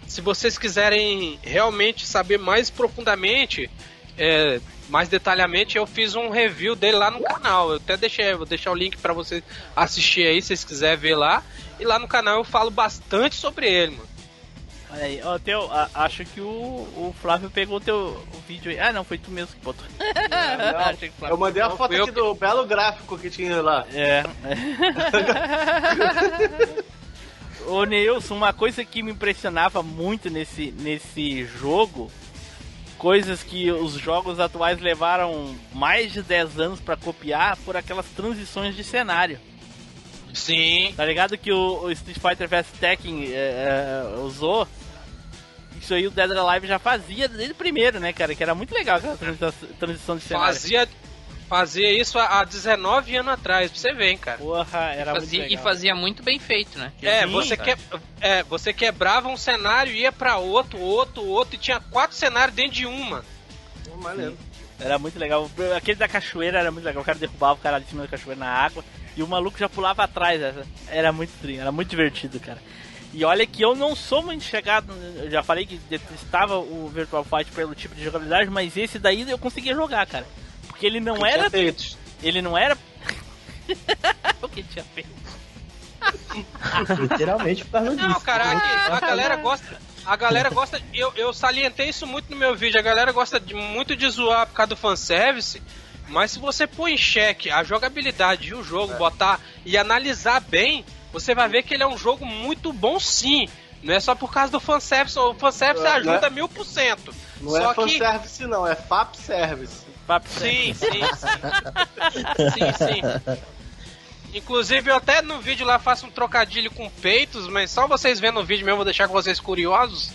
A: se vocês quiserem realmente saber mais profundamente, é, mais detalhadamente, eu fiz um review dele lá no canal. Eu até deixei, vou deixar o link pra você assistir aí, se vocês quiserem ver lá. E lá no canal eu falo bastante sobre ele, mano.
C: Olha aí, ó, teu, a- acho que o, o Flávio pegou o teu o vídeo aí. Ah, não, foi tu mesmo que botou. Achei que o Flávio
F: Eu mandei a
A: Não,
F: foto aqui
A: que-
F: do belo gráfico que tinha lá.
C: É. Ô Neilson, uma coisa que me impressionava muito nesse, nesse jogo, coisas que os jogos atuais levaram mais de 10 anos pra copiar, por aquelas transições de cenário.
A: Sim.
C: Tá ligado que o, o Street Fighter vs Tekken é, é, usou? Isso aí o Dead or Alive já fazia desde o primeiro, né, cara? Que era muito legal aquela transição, transição de cenário.
A: Fazia, fazia isso há há 19 anos atrás, pra você ver, hein, cara.
C: Porra, era muito
G: Fazia- e
C: legal.
G: fazia muito bem feito, né?
A: É,
C: Sim,
A: você, que, é, você quebrava um cenário, ia pra outro, outro, outro, e tinha quatro cenários dentro de uma.
F: Maneiro.
C: Era muito legal. Aquele da cachoeira era muito legal. O cara derrubava o cara de cima da cachoeira na água e o maluco já pulava atrás. Era, era muito trinho, era muito divertido, cara. E olha que eu não sou muito chegado. Eu já falei que detestava o Virtual Fight pelo tipo de jogabilidade, mas esse daí eu conseguia jogar, cara. Porque ele não era.
F: feitos.
C: Ele não era. o que tinha feito?
D: Literalmente por causa disso.
A: Não, cara, aqui, a galera gosta. A galera gosta. Eu, eu salientei isso muito no meu vídeo. A galera gosta de, muito de zoar por causa do fanservice. Mas se você pôr em xeque a jogabilidade e o jogo, botar e analisar bem, você vai ver que ele é um jogo muito bom sim. Não é só por causa do fanservice. O fanservice
F: é-
A: ajuda mil por cento.
F: Não
A: Só
F: é
A: que.
F: fanservice, não, é FAP service.
C: Papo
A: Sim, sim, sim. sim, sim. Inclusive, eu até no vídeo lá faço um trocadilho com peitos, mas só vocês vendo o vídeo mesmo, vou deixar com vocês curiosos.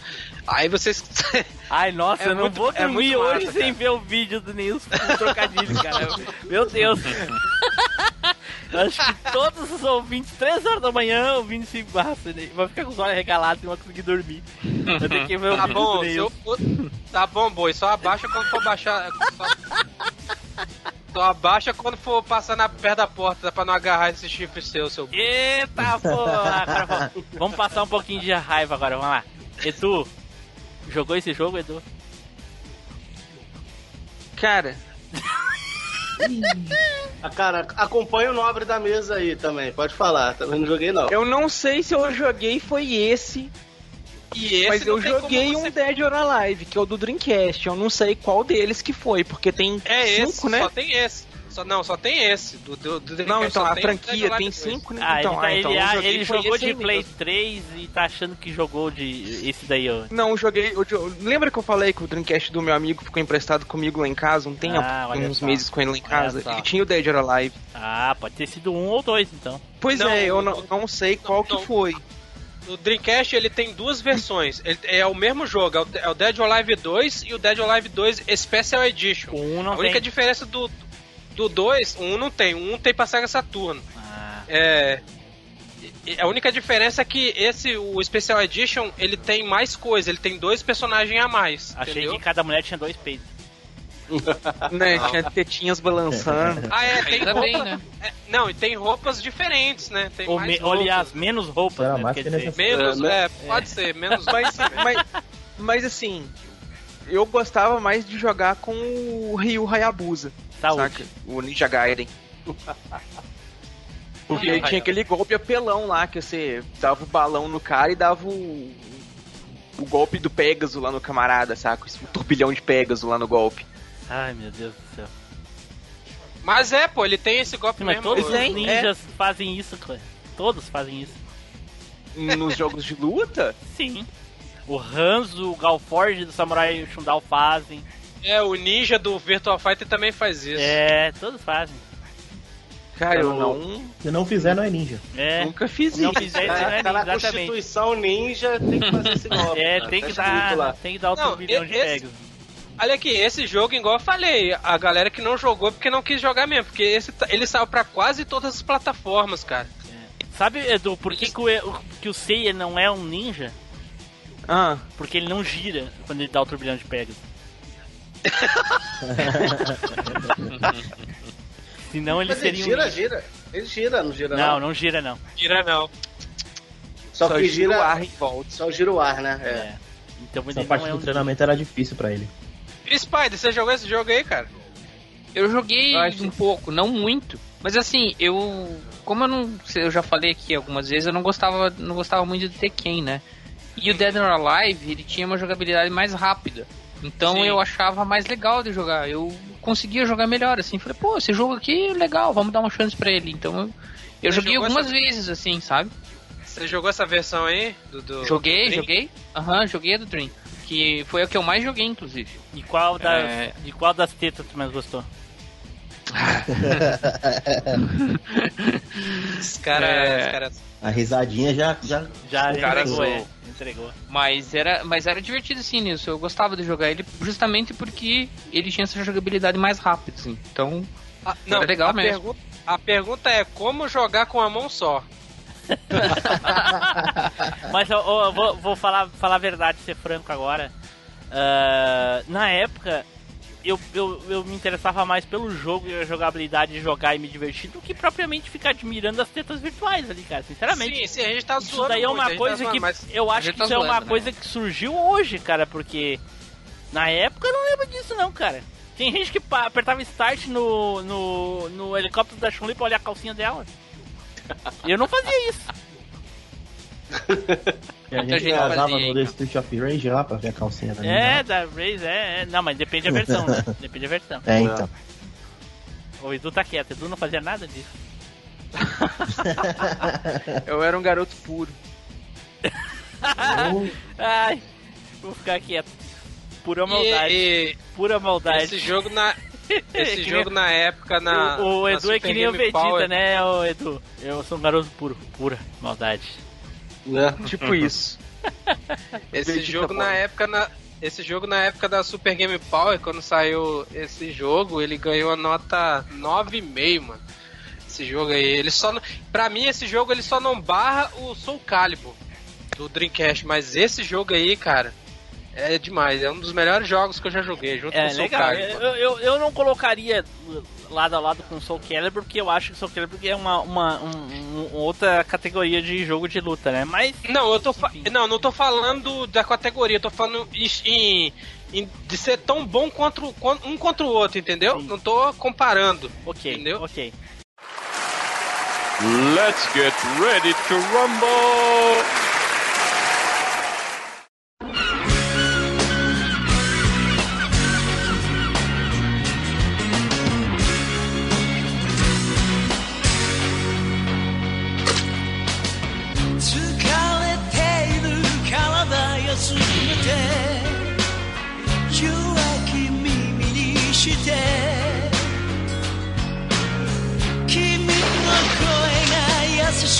A: Aí vocês.
C: Ai, nossa,
A: É
C: eu não
A: muito-
C: vou
A: é
C: dormir
A: muito
C: hoje
A: massa,
C: sem ver o vídeo do Nilson com trocadilho, cara. Meu Deus. Acho que todos os ouvintes, 3 horas da manhã, ouvindo esse massa, né? vai ficar com os olhos regalados e não vai conseguir dormir. Eu tenho que ver o
A: Tá
C: vídeo
A: bom,
C: do
A: se eu-
C: Nilson.
A: tá bom, boi, só abaixa quando for baixar. Só, só abaixa quando for passar na perto da porta pra não agarrar esse chifre seu, seu.
C: Eita porra! Agora vamos, passar um pouquinho de raiva agora, vamos lá. Edu, jogou esse jogo, Edu?
B: Cara,
F: cara, acompanha o nobre da mesa aí também, pode falar. Também não joguei, não.
B: eu não sei se eu joguei foi esse,
A: E esse
B: mas eu joguei
A: você-
B: um Dead or Alive, que é o do Dreamcast. Eu não sei qual deles que foi, porque tem
A: É esse,
B: cinco, né?
A: só tem esse. Só, não, só tem esse. Do, do, do
B: Não,
A: Dreamcast
B: então a
A: tem
B: franquia tem cinco, né?
C: Ah,
B: então,
C: ele, tá-
B: ah, então
C: ele,
B: eu
C: ah, ele jogou de Play
B: mesmo.
C: 3 e tá achando que jogou de esse daí, ó.
B: Não, eu joguei. eu jo- lembra que eu falei que o Dreamcast do meu amigo ficou emprestado comigo lá em casa um tempo?
C: Ah,
B: uns
C: só.
B: meses com ele lá em casa. Ele tinha o Dead or Alive.
C: Ah, pode ter sido um ou dois, então.
B: Pois
A: Não,
B: é, eu
A: não-
B: não, não sei qual
A: não.
B: que foi.
A: O Dreamcast ele tem duas versões. Ele, é o mesmo jogo, é o, é o Dead or Alive 2 e o Dead or Alive 2 Special Edition.
C: O um não
A: a única
C: tem.
A: diferença do do 2, o 1 não tem, o 1 tem pra Sega Saturno.
C: Ah,
A: É, a única diferença é que esse, o Special Edition, ele tem mais coisa, ele tem dois personagens a mais.
C: achei
A: entendeu?
C: que cada mulher tinha dois peitos.
B: Né? Tinha tetinhas balançando.
A: Ah, é, tem
G: Ainda
A: roupa,
G: bem, né?
A: é, não, e tem roupas diferentes, né? Tem
C: Ou,
A: mais
C: me,
A: roupas.
C: aliás, menos roupas,
D: Será
C: né?
D: mais
C: dizer.
A: Menos,
F: É, né?
A: é, pode ser, menos.
B: Mas, mas, mas assim, eu gostava mais de jogar com o Ryu Hayabusa. Saca? O Ninja Gaiden. Porque aí tinha aquele golpe apelão lá, que você dava o balão no cara e dava o, o golpe do Pegasus lá no camarada, saca? O turbilhão de Pegasus lá no golpe.
C: Ai, meu Deus do céu.
A: Mas é, pô, ele tem esse golpe
C: Sim, mas
A: mesmo.
C: todos
A: o-
C: os ninjas fazem isso, cara. Todos fazem isso.
B: Nos jogos de luta,
C: Sim. O Hanzo, o Galforge do Samurai Shundal fazem.
A: É, o ninja do Virtual Fighter também faz isso.
C: É, todos fazem.
B: cara, eu
F: Eu-
B: não,
D: Se não fizer, não é ninja.
C: É.
B: nunca fiz
C: Não
B: isso.
C: fizer né?
F: tá na
C: Exatamente.
F: Constituição Ninja, tem que fazer esse golpe.
C: É,
F: cara.
C: tem
F: Tá
C: que dar,
F: lá.
C: tem que dar o
A: Não,
C: turbilhão de
A: esse-
C: Pegasus.
A: Olha aqui, esse jogo, igual eu falei, a galera que não jogou é porque não quis jogar mesmo, porque esse, tá- ele saiu pra quase todas as plataformas, cara.
C: Sabe, Edu, por que, que, o, o- que o Seiya não é um ninja?
B: Ah,
C: Porque ele não gira quando ele dá o turbilhão de Pegasus. Senão ele
F: Mas ele
C: seria um
F: gira,
C: ninja.
F: gira. Ele gira, não gira
C: Não,
F: não.
C: não gira não.
A: Tira não.
F: Só,
B: só
F: que
B: gira
F: gira,
B: o ar em volta.
F: Só gira o ar, né? É.
C: É. Então ele
D: Essa
C: não
D: parte
C: é
D: do
C: um
D: treinamento era difícil pra ele.
A: E Spider, você jogou esse jogo aí, cara?
G: Eu joguei
B: acho-
G: um pouco, não muito. Mas assim, eu. Como eu não. Eu já falei aqui algumas vezes, eu não gostava, não gostava muito do Tekken, né? E o Dead or Alive, ele tinha uma jogabilidade mais rápida. Então
A: Sim.
G: eu achava mais legal de jogar. Eu conseguia jogar melhor, assim. Falei, pô, esse jogo aqui é legal, vamos dar uma chance pra ele. Então eu, eu joguei
A: jogou
G: algumas
A: essa-
G: vezes, assim, sabe?
A: Você jogou essa versão aí? Do, do-
G: Joguei,
A: do Dream?
G: joguei. Aham, joguei a do Dream. Que foi a que eu mais joguei, inclusive.
C: E qual das,
G: É.
C: de qual das tetas tu mais gostou?
A: Os caras.
G: É.
A: os caras-
D: A risadinha já. já
C: Já
G: O cara
C: entregou, é. Entregou.
G: Mas era, mas era divertido sim nisso. Eu gostava de jogar ele justamente porque ele tinha essa jogabilidade mais rápida, assim. Então,
A: Ah, não,
G: Era legal
A: a,
G: mesmo.
A: pergunta, a pergunta é como jogar com a mão só.
C: Mas eu, eu- eu vou, vou falar, falar a verdade, ser franco agora. Ah, na época, eu, eu, eu me interessava mais pelo jogo e a jogabilidade de jogar e me divertir do que propriamente ficar admirando as tetas virtuais ali, cara. Sinceramente.
A: Sim, sim, a gente tá
C: Isso
A: zoando
C: daí é
A: muito,
C: uma
A: gente
C: coisa
A: tá zoando,
C: que eu acho que
G: tá
C: isso é uma
G: zoando, né?
C: coisa que surgiu hoje, cara, porque na época eu não lembro disso não, cara. Tem gente que apertava start no, no, no helicóptero da Chun-Li pra olhar a calcinha dela. E eu não fazia isso.
D: E a gente casava no
G: então.
D: The Street of Rage lá pra ver a calcinha da
C: É, da Raze, é, é. Não, mas depende da versão, né? Depende da versão.
D: É, então.
C: O Edu tá quieto, Edu não fazia nada disso.
B: eu era um garoto puro.
C: Ai, vou ficar quieto. Pura maldade.
A: E,
C: pura
A: e
C: maldade.
A: esse jogo na. Esse jogo
C: nem-
A: na época na.
C: o, o
A: na
C: Edu é
A: Super
C: que nem o Vegeta,
A: Power,
C: né, o Edu? Eu sou um garoto puro, pura maldade.
F: Né?
B: Tipo isso.
A: Esse
B: Vegeta
A: jogo na
B: Power.
A: época na. Esse jogo na época da Super Game Power, quando saiu esse jogo, ele ganhou a nota 9,5, mano. Esse jogo aí, ele só não, Pra mim esse jogo ele só não barra o Soul Calibur do Dreamcast, mas esse jogo aí, cara, é demais, é um dos melhores jogos que eu já joguei, junto com
C: É
A: o Soul
C: legal.
A: Calibur.
C: Eu, eu, eu não colocaria lado a lado com Soul Calibur, porque eu acho que Soul Calibur é uma, uma um- um- outra categoria de jogo de luta, né? Mas
A: Não, eu tô não, não tô falando da categoria, tô falando em, em- de ser tão bom quanto um contra o outro, entendeu?
C: Sim.
A: Não tô comparando.
C: ok,
A: Entendeu?
C: ok.
H: Let's get ready to rumble!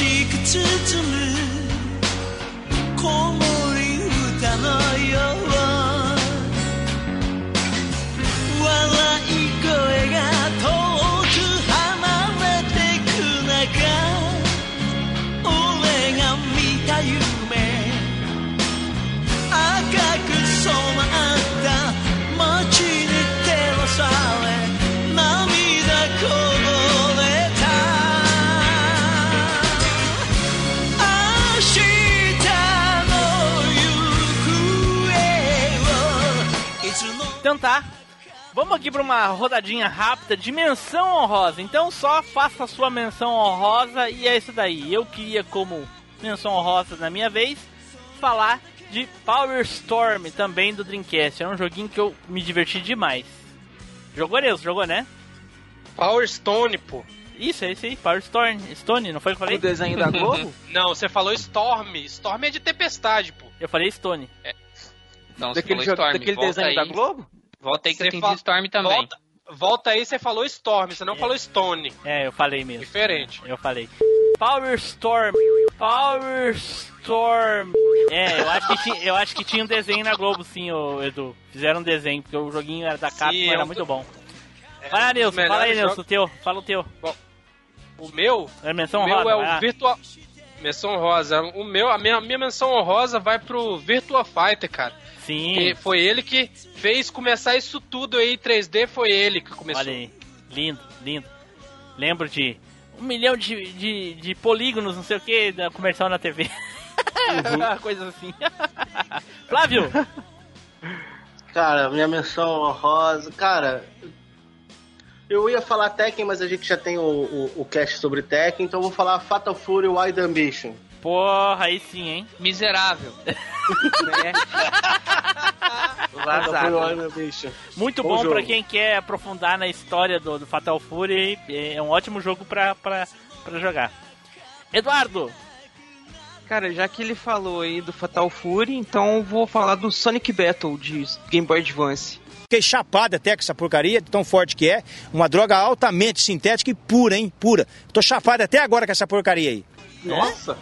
C: she could turn to me. Call me. Tá. Vamos aqui para uma rodadinha rápida de menção honrosa. Então só faça a sua menção honrosa e é isso daí. Eu queria, como menção honrosa na minha vez, falar de Power Storm também do Dreamcast. É um joguinho que eu me diverti demais. Jogou, Neus? Jogou, né?
A: Power Stone, pô.
C: Isso, é isso aí. Power Storm. Stone, não foi o que eu
B: O
C: falei?
B: desenho da Globo?
A: Não, você falou Storm. Storm é de tempestade, pô.
C: Eu falei Stone.
G: não, você
B: daquele
G: falou
B: jogo,
G: Storm.
B: daquele
G: volta
B: desenho
G: aí,
B: da Globo?
G: Volta aí que
A: Você
G: eu entendi
A: fala-
G: Storm também.
A: Volta, volta aí, você falou Storm, você não falou Stone.
C: É, eu falei mesmo.
A: Diferente.
C: Eu falei. Power Storm. Power Storm. É, eu acho, que tinha, eu acho que tinha um desenho na Globo, sim, ô, Edu. Fizeram um desenho, porque o joguinho era da Capcom, era
A: é um
C: muito bom.
A: É,
C: Vai lá,
A: dos
C: Nilson, fala aí, Nilson, o teu. Fala o teu.
A: O meu,
C: É menção
A: o meu
C: rosa,
A: é
C: vai lá.
A: o Virtua... Menção rosa. O meu, a minha, a minha menção honrosa vai pro Virtua Fighter, cara.
C: Sim,
A: Que foi ele que fez começar isso tudo aí, 3D, foi ele que começou.
C: olha aí. Lindo, lindo. Lembro de um milhão de, de, de polígonos, não sei o que, da comercial na TV. Coisas assim. Flávio!
F: Cara, minha menção honrosa. Cara, eu ia falar Tekken, mas a gente já tem o, o, o cast sobre Tekken, então eu vou falar Fatal Fury Wild Ambition.
C: Porra, aí sim, hein?
G: Miserável.
F: Ambition.
C: Muito
F: Bom
C: bom pra quem quer aprofundar na história do, do Fatal Fury. É um ótimo jogo pra, pra, pra jogar. Eduardo!
B: Cara, já que ele falou aí do Fatal Fury, então eu vou falar do Sonic Battle de Game Boy Advance.
J: Fiquei chapado até com essa porcaria, de tão forte que é. Uma droga altamente sintética e pura, hein? Pura. Tô chapado até agora com essa porcaria aí.
F: Nossa!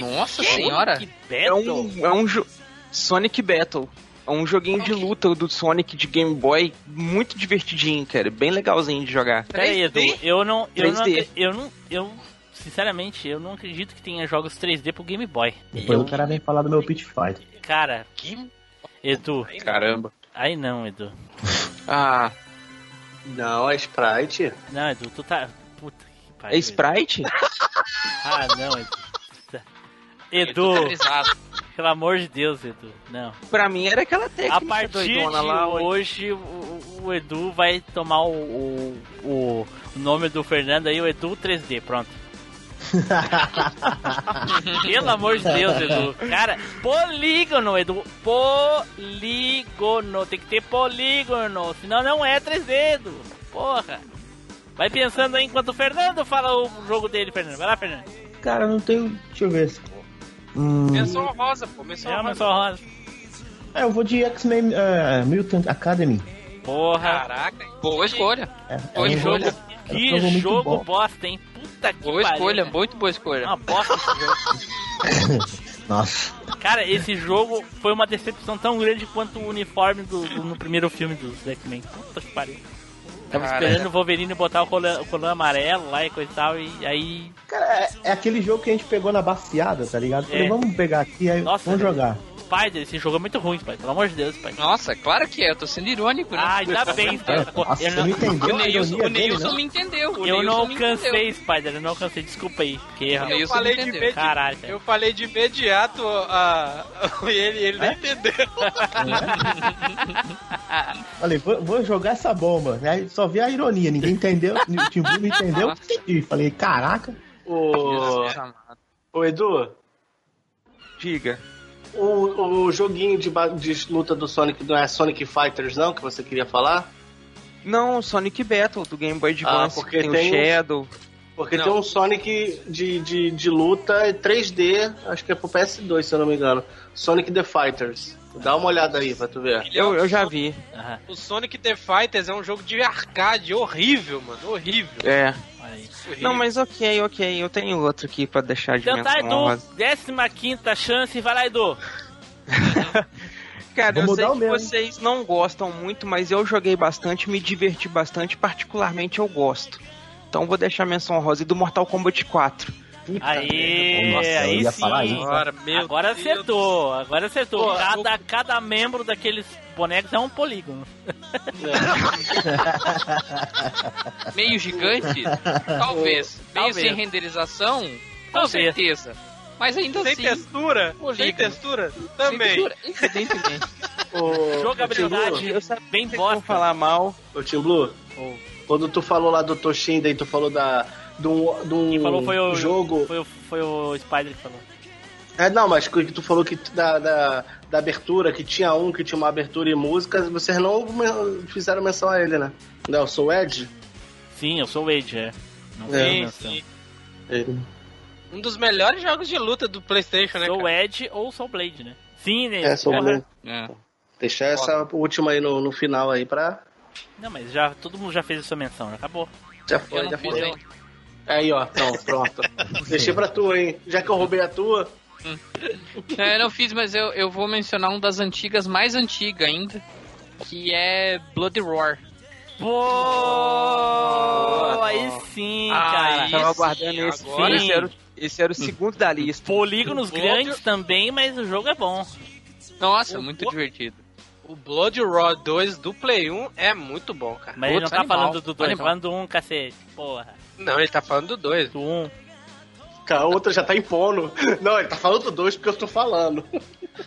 G: Nossa senhora.
C: Que
B: É
C: Battle!
B: um, é um jo- Sonic Battle. É um joguinho de luta do Sonic de Game Boy, muito divertidinho, cara. Bem legalzinho de jogar.
C: Pera aí, Edu, eu não, eu não,
B: 3D.
C: acre- eu não, eu, sinceramente, eu não acredito que tenha jogos 3D pro Game Boy.
D: Depois
C: Eu,
D: o cara vem falar do meu Pit Fight.
C: cara, Edu,
G: Caramba.
C: aí não, Edu.
F: Ah. Não, é Sprite.
C: Não, Edu, tu tá, puta que pariu.
B: É Sprite?
C: Ah, não, Edu.
G: Edu
C: pelo amor de Deus, Edu, não.
B: pra mim era aquela técnica
C: A partir de
B: lá.
C: hoje, o, o Edu vai tomar o, o, o- o nome do Fernando aí, o Edu 3D, pronto. Pelo amor de Deus, Edu. Cara, polígono, Edu. Polígono. Tem que ter polígono. Senão não é 3D, Edu. Porra. Vai pensando aí enquanto o Fernando fala o jogo dele, Fernando. Vai lá, Fernando.
D: Cara, não tenho. Deixa eu ver. Hum,
A: Menção rosa, pô. Menção
C: É,
A: rosa.
C: rosa.
D: é, eu vou de X-Men eh, Mutant Academy.
C: Porra.
A: Caraca.
G: Boa escolha.
D: É,
G: Boa
D: é
G: escolha.
D: jogo- é
C: Que
D: jogo muito
C: jogo
D: bom.
C: bosta, hein? Puta que
G: Boa
C: pariu,
G: escolha,
C: cara.
G: muito boa
C: É
G: escolha.
C: uma bosta esse jogo.
D: Nossa.
C: Cara, esse jogo foi uma decepção tão grande quanto o uniforme do, do- no primeiro filme dos X-Men. Puta que pariu. Tava
G: Cara,
C: esperando o Wolverine botar o colã, o colã amarelo lá e coisa e tal, e aí.
D: Cara, é, é aquele jogo que a gente pegou na baciada, tá ligado? Falei,
C: É.
D: vamos pegar aqui, aí
C: Nossa,
D: vamos jogar.
C: Spider, esse jogo é muito ruim, Spider. Pelo amor de Deus, Spider.
G: Nossa, claro que é, eu tô sendo irônico, né?
C: Ah, ainda bem, Spider. Pô,
D: Nossa, não
C: não,
D: entendeu
G: O Neilson, o Neilson
D: não?
G: me entendeu. O
C: eu
G: Neilson
C: não
G: entendeu.
C: Spider. Eu não cansei. Desculpa aí. Que erro.
G: Eu
A: falei,
G: não
A: de
G: entendeu.
A: imedi...
C: Caralho, cara.
A: eu falei de imediato a... e ele, ele nem entendeu.
D: Falei, vou, vou jogar essa bomba. Aí só vi a ironia, ninguém entendeu, o Tim Blue não entendeu. Falei, caraca.
F: O,
G: Jesus amado.
F: o Edu,
B: Diga.
F: O, o joguinho de, de luta do Sonic não é Sonic Fighters, não? Que você queria falar?
B: Não, Sonic Battle do Game Boy Advance.
F: Ah, porque
B: tem,
F: tem
B: o Shadow.
F: Porque
A: Não.
F: tem um Sonic de, de, de luta 3D, acho que é pro PS2, se eu não me engano. Sonic the Fighters. Dá uma olhada aí pra tu ver.
B: Eu, eu já vi.
C: Aham,
A: O Sonic The Fighters é um jogo de arcade horrível, mano. Horrível.
B: É. Não, mas ok, ok. Eu tenho outro aqui pra deixar de
C: Então tá,
B: menção
C: Edu.
B: honrosa.
C: 15 chance. Vai lá, Edu.
B: Cara,
D: Vou
B: eu sei que
D: hein?
B: vocês não gostam muito, mas eu joguei bastante, me diverti bastante, particularmente eu gosto. Então vou deixar a menção rosa e do Mortal Kombat 4.
C: Aí,
D: Nossa,
C: aí
D: ia
C: sim.
D: falar isso.
A: Agora, meu
C: agora acertou, agora acertou.
A: Pô,
C: cada, cada membro daqueles bonecos é um polígono.
G: Meio gigante? Talvez. Meio
C: Talvez.
G: sem renderização? Com
C: Talvez.
G: certeza. Mas ainda
A: Sem
G: assim.
A: textura? Sem textura?
G: sem
A: Também.
G: textura, Evidentemente.
F: O,
C: Jogabilidade
B: Eu sabia
C: bem bosta.
B: falar mal.
F: O Tim Blue, quando tu falou lá do Toshin, daí tu falou da, de um, de um
C: Quem falou foi o
F: jogo.
C: Foi o, foi o Spider que falou.
F: É, não, mas que tu falou que da, da, da abertura, que tinha um que tinha uma abertura e músicas, vocês não fizeram menção a ele, né? Não, eu sou o Ed?
C: Sim, eu sou o Wade, é. Não
F: É.
A: Sim.
F: É.
A: Um dos melhores jogos de luta do Playstation, né,
C: Sou o? Ed ou sou o Blade, né? Sim, né?
F: É, sou o
C: Porra.
F: Ed.
G: É.
F: Deixar essa última aí no, no final aí pra.
C: Não, mas já, todo mundo já fez a sua menção, já acabou.
F: Já foi, já
G: fiz
F: foi. Aí, ó, então, pronto. Deixei pra tu, hein? Já que eu roubei a tua.
G: É, eu não fiz, mas eu, eu vou mencionar um das antigas, mais antiga ainda, que é Blood Roar.
C: Pô, aí sim, cara.
G: Aí
B: Tava
G: sim,
B: aguardando esse
G: agora
B: esse era, o, esse era o segundo da lista.
C: Polígonos
A: Blood-
C: grandes também, mas o jogo é bom.
G: Nossa,
A: O-
G: muito
A: o-
G: divertido.
A: O Blood Raw 2 do Play 1 é muito bom, cara.
C: Mas ele não
G: Outro
C: tá
G: animal,
C: falando do 2, tá falando do 1, um, cacete. Porra,
A: Não, ele tá falando do 2.
C: do 1. Um.
F: A outra já tá impondo. Não, ele tá falando dois porque eu tô falando.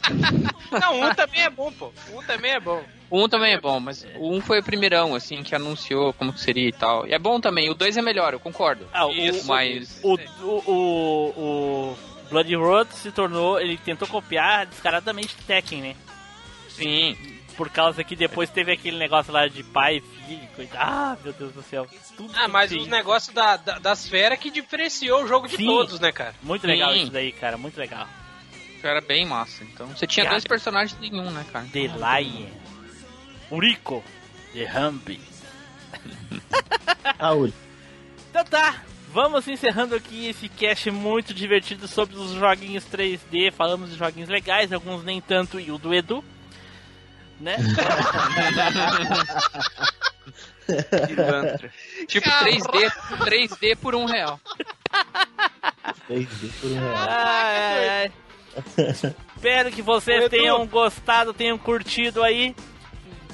A: Não, um também é bom, pô. Um também é bom.
G: O 1 também é bom, mas o 1 foi o primeirão, assim, que anunciou como que seria e tal. E é bom também, o 2 é melhor, eu concordo.
C: Ah, o,
A: Isso,
G: mas-
C: o, o, o, o Blood Road se tornou, ele tentou copiar descaradamente Tekken, né?
G: Sim.
C: Por causa que depois teve aquele negócio lá de pai e filho, coisa. Ah, meu Deus do céu. Tudo
A: Ah, mas
C: tem.
A: os negócios da, da- das feras que diferenciou o jogo de
C: Sim.
A: todos, né, cara?
C: Muito legal
G: Sim.
C: isso daí, cara, muito legal.
G: Era bem massa. Então, você tinha
C: Cara.
G: dois personagens em um, né, cara?
C: The Lion. Urico. The Hump.
D: Ah, Uri.
C: Então tá, vamos encerrando aqui esse cast muito divertido sobre os joguinhos 3D. Falamos de joguinhos legais, alguns nem tanto, e o do Edu. Né?
G: Tipo 3D, 3D por um real.
D: 3D por um real.
C: Ai, ai, ai. Espero que vocês
A: Edu.
C: tenham gostado, tenham curtido aí.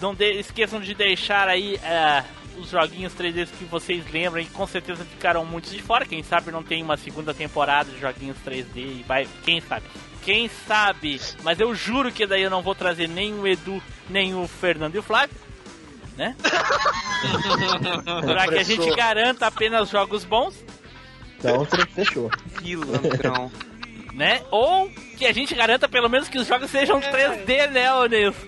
C: Não de- esqueçam de deixar aí eh, os joguinhos 3D que vocês lembram e com certeza ficaram muitos de fora. Quem sabe não tem uma segunda temporada de joguinhos 3D e vai. Quem sabe? Quem sabe? Mas eu juro que daí eu não vou trazer nem o Edu, nem o Fernando e o Flávio. Né? pra que a gente garanta apenas jogos bons.
D: Então, fechou.
B: Pilantrão.
C: né? Ou que a gente garanta pelo menos que os jogos sejam 3D, né, ô Nilson?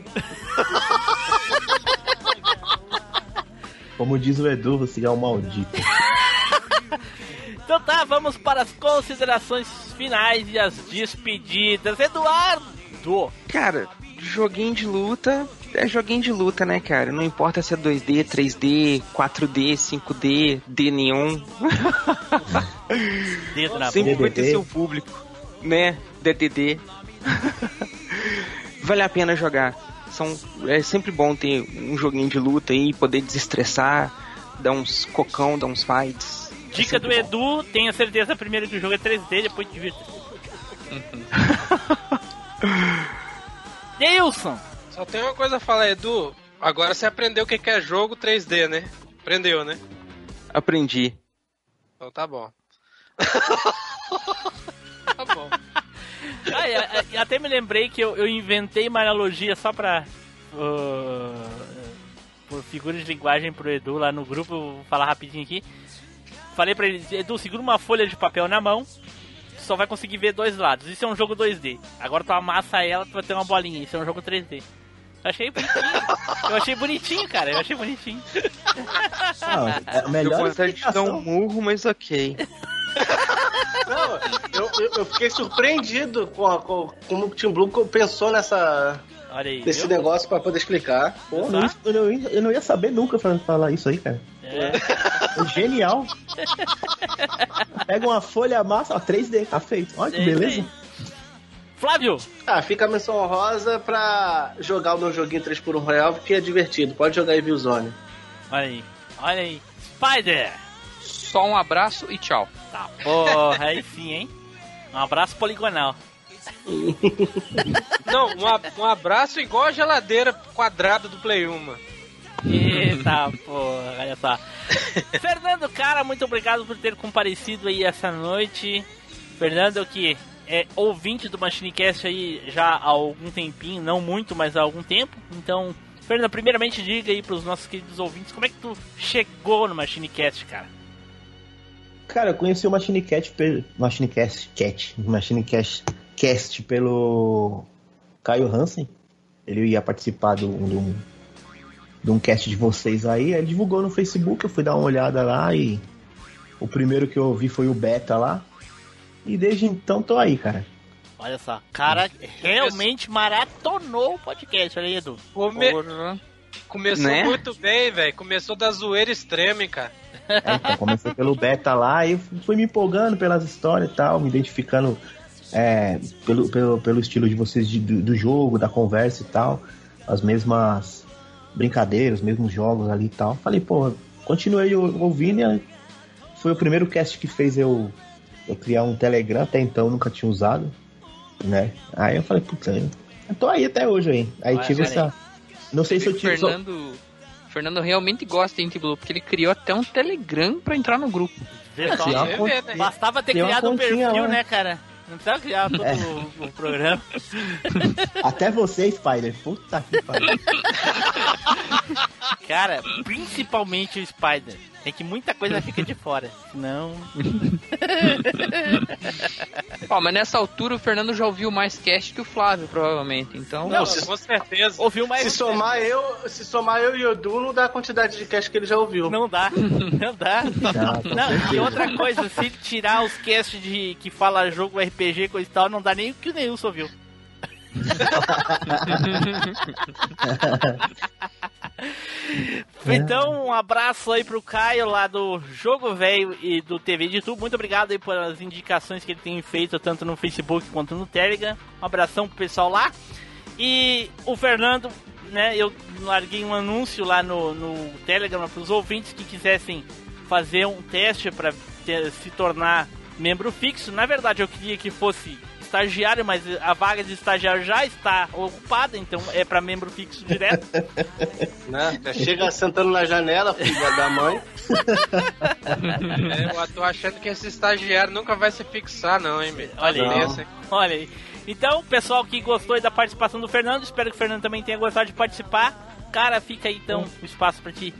D: Como diz o Edu, você é um maldito.
C: Então tá, vamos para as considerações finais e as despedidas. Eduardo!
B: Cara, joguinho de luta é joguinho de luta, né, cara? Não importa se é 2D, 3D, 4D, 5D, D nenhum.
C: Dedo na
B: Sempre
C: boca.
B: vai ter seu público, né? DDD. vale a pena jogar. São, é sempre bom ter um joguinho de luta aí, poder desestressar, dar uns cocão, dar uns fights.
C: Dica do. Edu, tenha certeza primeiro que o jogo é 3D, depois divirta. Nilson!
A: Só tem uma coisa a falar, Edu. Agora você aprendeu o que que é jogo 3D, né? Aprendeu, né?
B: Aprendi.
A: Então tá bom.
G: Tá bom.
C: Ah, até me lembrei que eu, eu inventei uma analogia só pra. Uh, por figura de linguagem pro Edu lá no grupo, eu vou falar rapidinho aqui. Falei pra ele, Edu, segura uma folha de papel na mão, tu só vai conseguir ver dois lados. Isso é um jogo 2D. Agora tu amassa ela, tu vai ter uma bolinha. Isso é um jogo 3D. Eu achei bonitinho. Eu achei bonitinho, cara. Eu achei bonitinho.
D: Ah, é melhor
B: vontade de dar um murro, mas ok.
F: Não, eu, eu, eu fiquei surpreendido com, a, com como o Tim Blue pensou nessa,
C: Olha aí.
F: nesse
C: viu?
F: negócio pra poder explicar. Pô,
D: Eu não, eu, não, ia- eu não ia saber nunca fa- falar isso aí, cara.
C: É.
D: É genial. Pega uma folha, amassa, ó, 3D, tá feito. Olha que
C: É
D: beleza.
C: Flávio!
F: Ah, fica a menção honrosa pra jogar o meu joguinho 3x1 Royal, porque é divertido. Pode jogar Evil Zone.
C: Olha aí. Olha aí. Spider!
G: Só um abraço e tchau.
C: Tá, porra, aí sim, hein? Um abraço poligonal.
A: Não, um, um abraço igual a geladeira quadrada do Play 1, mano.
C: Eita porra, olha só. Fernando, cara, muito obrigado por ter comparecido aí essa noite. Fernando, que é ouvinte do MachineCast aí já há algum tempinho, não muito, mas há algum tempo. Então, Fernando, primeiramente diga aí pros nossos queridos ouvintes como é que tu chegou no MachineCast, cara.
D: Cara, eu conheci o Machine Cat pelo. Machine Cast, Cat. Machine Cast, pelo Caio Hansen. Ele ia participar de um, de um, de cast de vocês aí. Ele divulgou no Facebook, eu fui dar uma olhada lá e o primeiro que eu ouvi foi o Beta lá. E desde então tô aí, cara.
C: Olha só, cara realmente maratonou o podcast, olha aí, Edu.
A: Come-
G: Porra.
A: Começou
B: Né?
A: muito bem, velho. Começou da zoeira extrema, hein, cara.
D: É, então comecei pelo Beta lá e fui me empolgando pelas histórias e tal, me identificando é, pelo, pelo, pelo estilo de vocês de- do, do jogo, da conversa e tal, as mesmas brincadeiras, os mesmos jogos ali e tal. Falei, pô, continuei ou- ouvindo e é, foi o primeiro cast que fez eu, eu criar um Telegram, até então eu nunca tinha usado, né? Aí eu falei, puta, eu eu tô aí até hoje aí. Aí
G: Olha,
D: tive essa. Não sei se eu tive. só-
G: Fernando, o Fernando realmente gosta de Inti Blue, porque ele criou até um Telegram pra entrar no grupo.
C: Só.
D: Con-
A: vê, né?
C: Bastava ter criado um perfil,
D: lá.
C: né, cara? Não precisava criar todo
D: É.
C: o, o programa.
D: Até você, Spider. Puta que pariu.
C: Cara, principalmente o Spider. É que muita coisa fica de fora. Senão.
G: Ó, mas nessa altura o Fernando já ouviu mais cast que o Flávio, provavelmente. Então,
A: Não, com certeza.
C: Ouviu mais.
F: Se somar eu, se somar eu e o Edu, não dá a quantidade de cast que ele já ouviu.
C: Não dá. Não dá.
D: Não,
C: Não, e outra coisa, se tirar os casts de que fala jogo RPG e coisa e tal, não dá nem o que o Neilson ouviu. Então, um abraço aí pro Caio lá do Jogo Velho e do TV de Tu. Muito obrigado aí pelas indicações que ele tem feito, tanto no Facebook quanto no Telegram. Um abração pro pessoal lá. E o Fernando, né, eu larguei um anúncio lá no, no Telegram para os ouvintes que quisessem fazer um teste para se tornar membro fixo. Na verdade, eu queria que fosse estagiário, mas a vaga de estagiário já está ocupada, então é para membro fixo direto.
F: Né? Já chega sentando na janela, filha da mãe.
A: É, eu tô achando que esse estagiário nunca vai se fixar, não, hein, meu?
C: Olha aí. Olha aí. Então, pessoal que gostou da participação do Fernando, espero que o Fernando também tenha gostado de participar. Cara, fica aí então o espaço para ti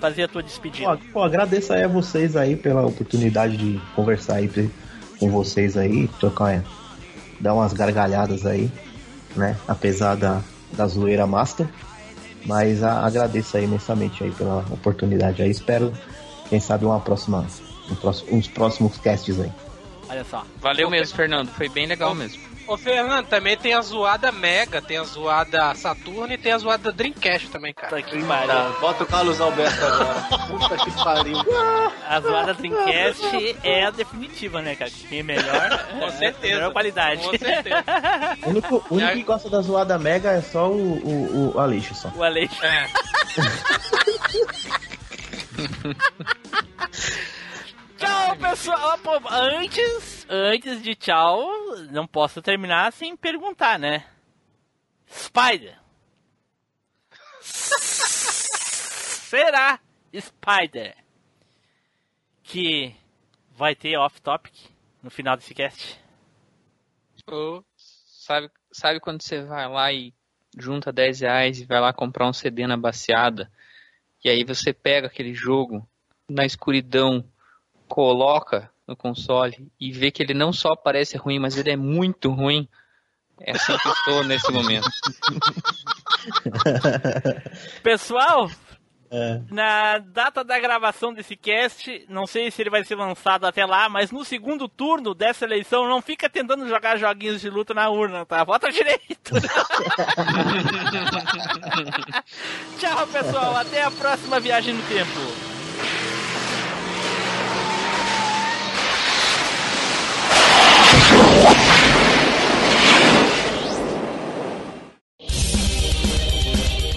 C: fazer a tua despedida.
D: Pô, pô, agradeço aí a vocês aí pela oportunidade de conversar aí com vocês aí, trocar, dar umas gargalhadas aí, né? Apesar da, da zoeira master. Mas a- agradeço aí imensamente aí pela oportunidade aí. Espero, quem sabe, uma próxima, um próximo, uns próximos casts aí.
C: Olha só.
G: valeu mesmo, Fernando. Foi bem legal mesmo.
A: Ô, Fernando, também tem a zoada Mega, tem a zoada Saturno e tem a zoada Dreamcast também, cara.
C: Puta que pariu.
F: Tá, bota o Carlos Alberto agora. Puta que pariu.
C: A zoada Dreamcast é a definitiva, né, cara? Quem é melhor,
A: Com certeza.
C: melhor qualidade.
A: Com certeza.
D: O único, o único que gosta da zoada mega é só o, o, o Aleixo só.
C: O Aleixo.
A: É.
C: Tchau, pessoal. Antes, antes de tchau, não posso terminar sem perguntar, né? Spider. Será Spider que vai ter off-topic no final desse cast?
G: Sabe, sabe quando você vai lá e junta 10 reais e vai lá comprar um CD na baseada, e aí você pega aquele jogo na escuridão, coloca no console e vê que ele não só parece ruim, mas ele é muito ruim. É assim que eu estou nesse momento.
C: Pessoal,
D: É.
C: na data da gravação desse cast, não sei se ele vai ser lançado até lá, mas no segundo turno dessa eleição, não fica tentando jogar joguinhos de luta na urna, tá? Vota direito! Tchau, pessoal. Até a próxima viagem no tempo.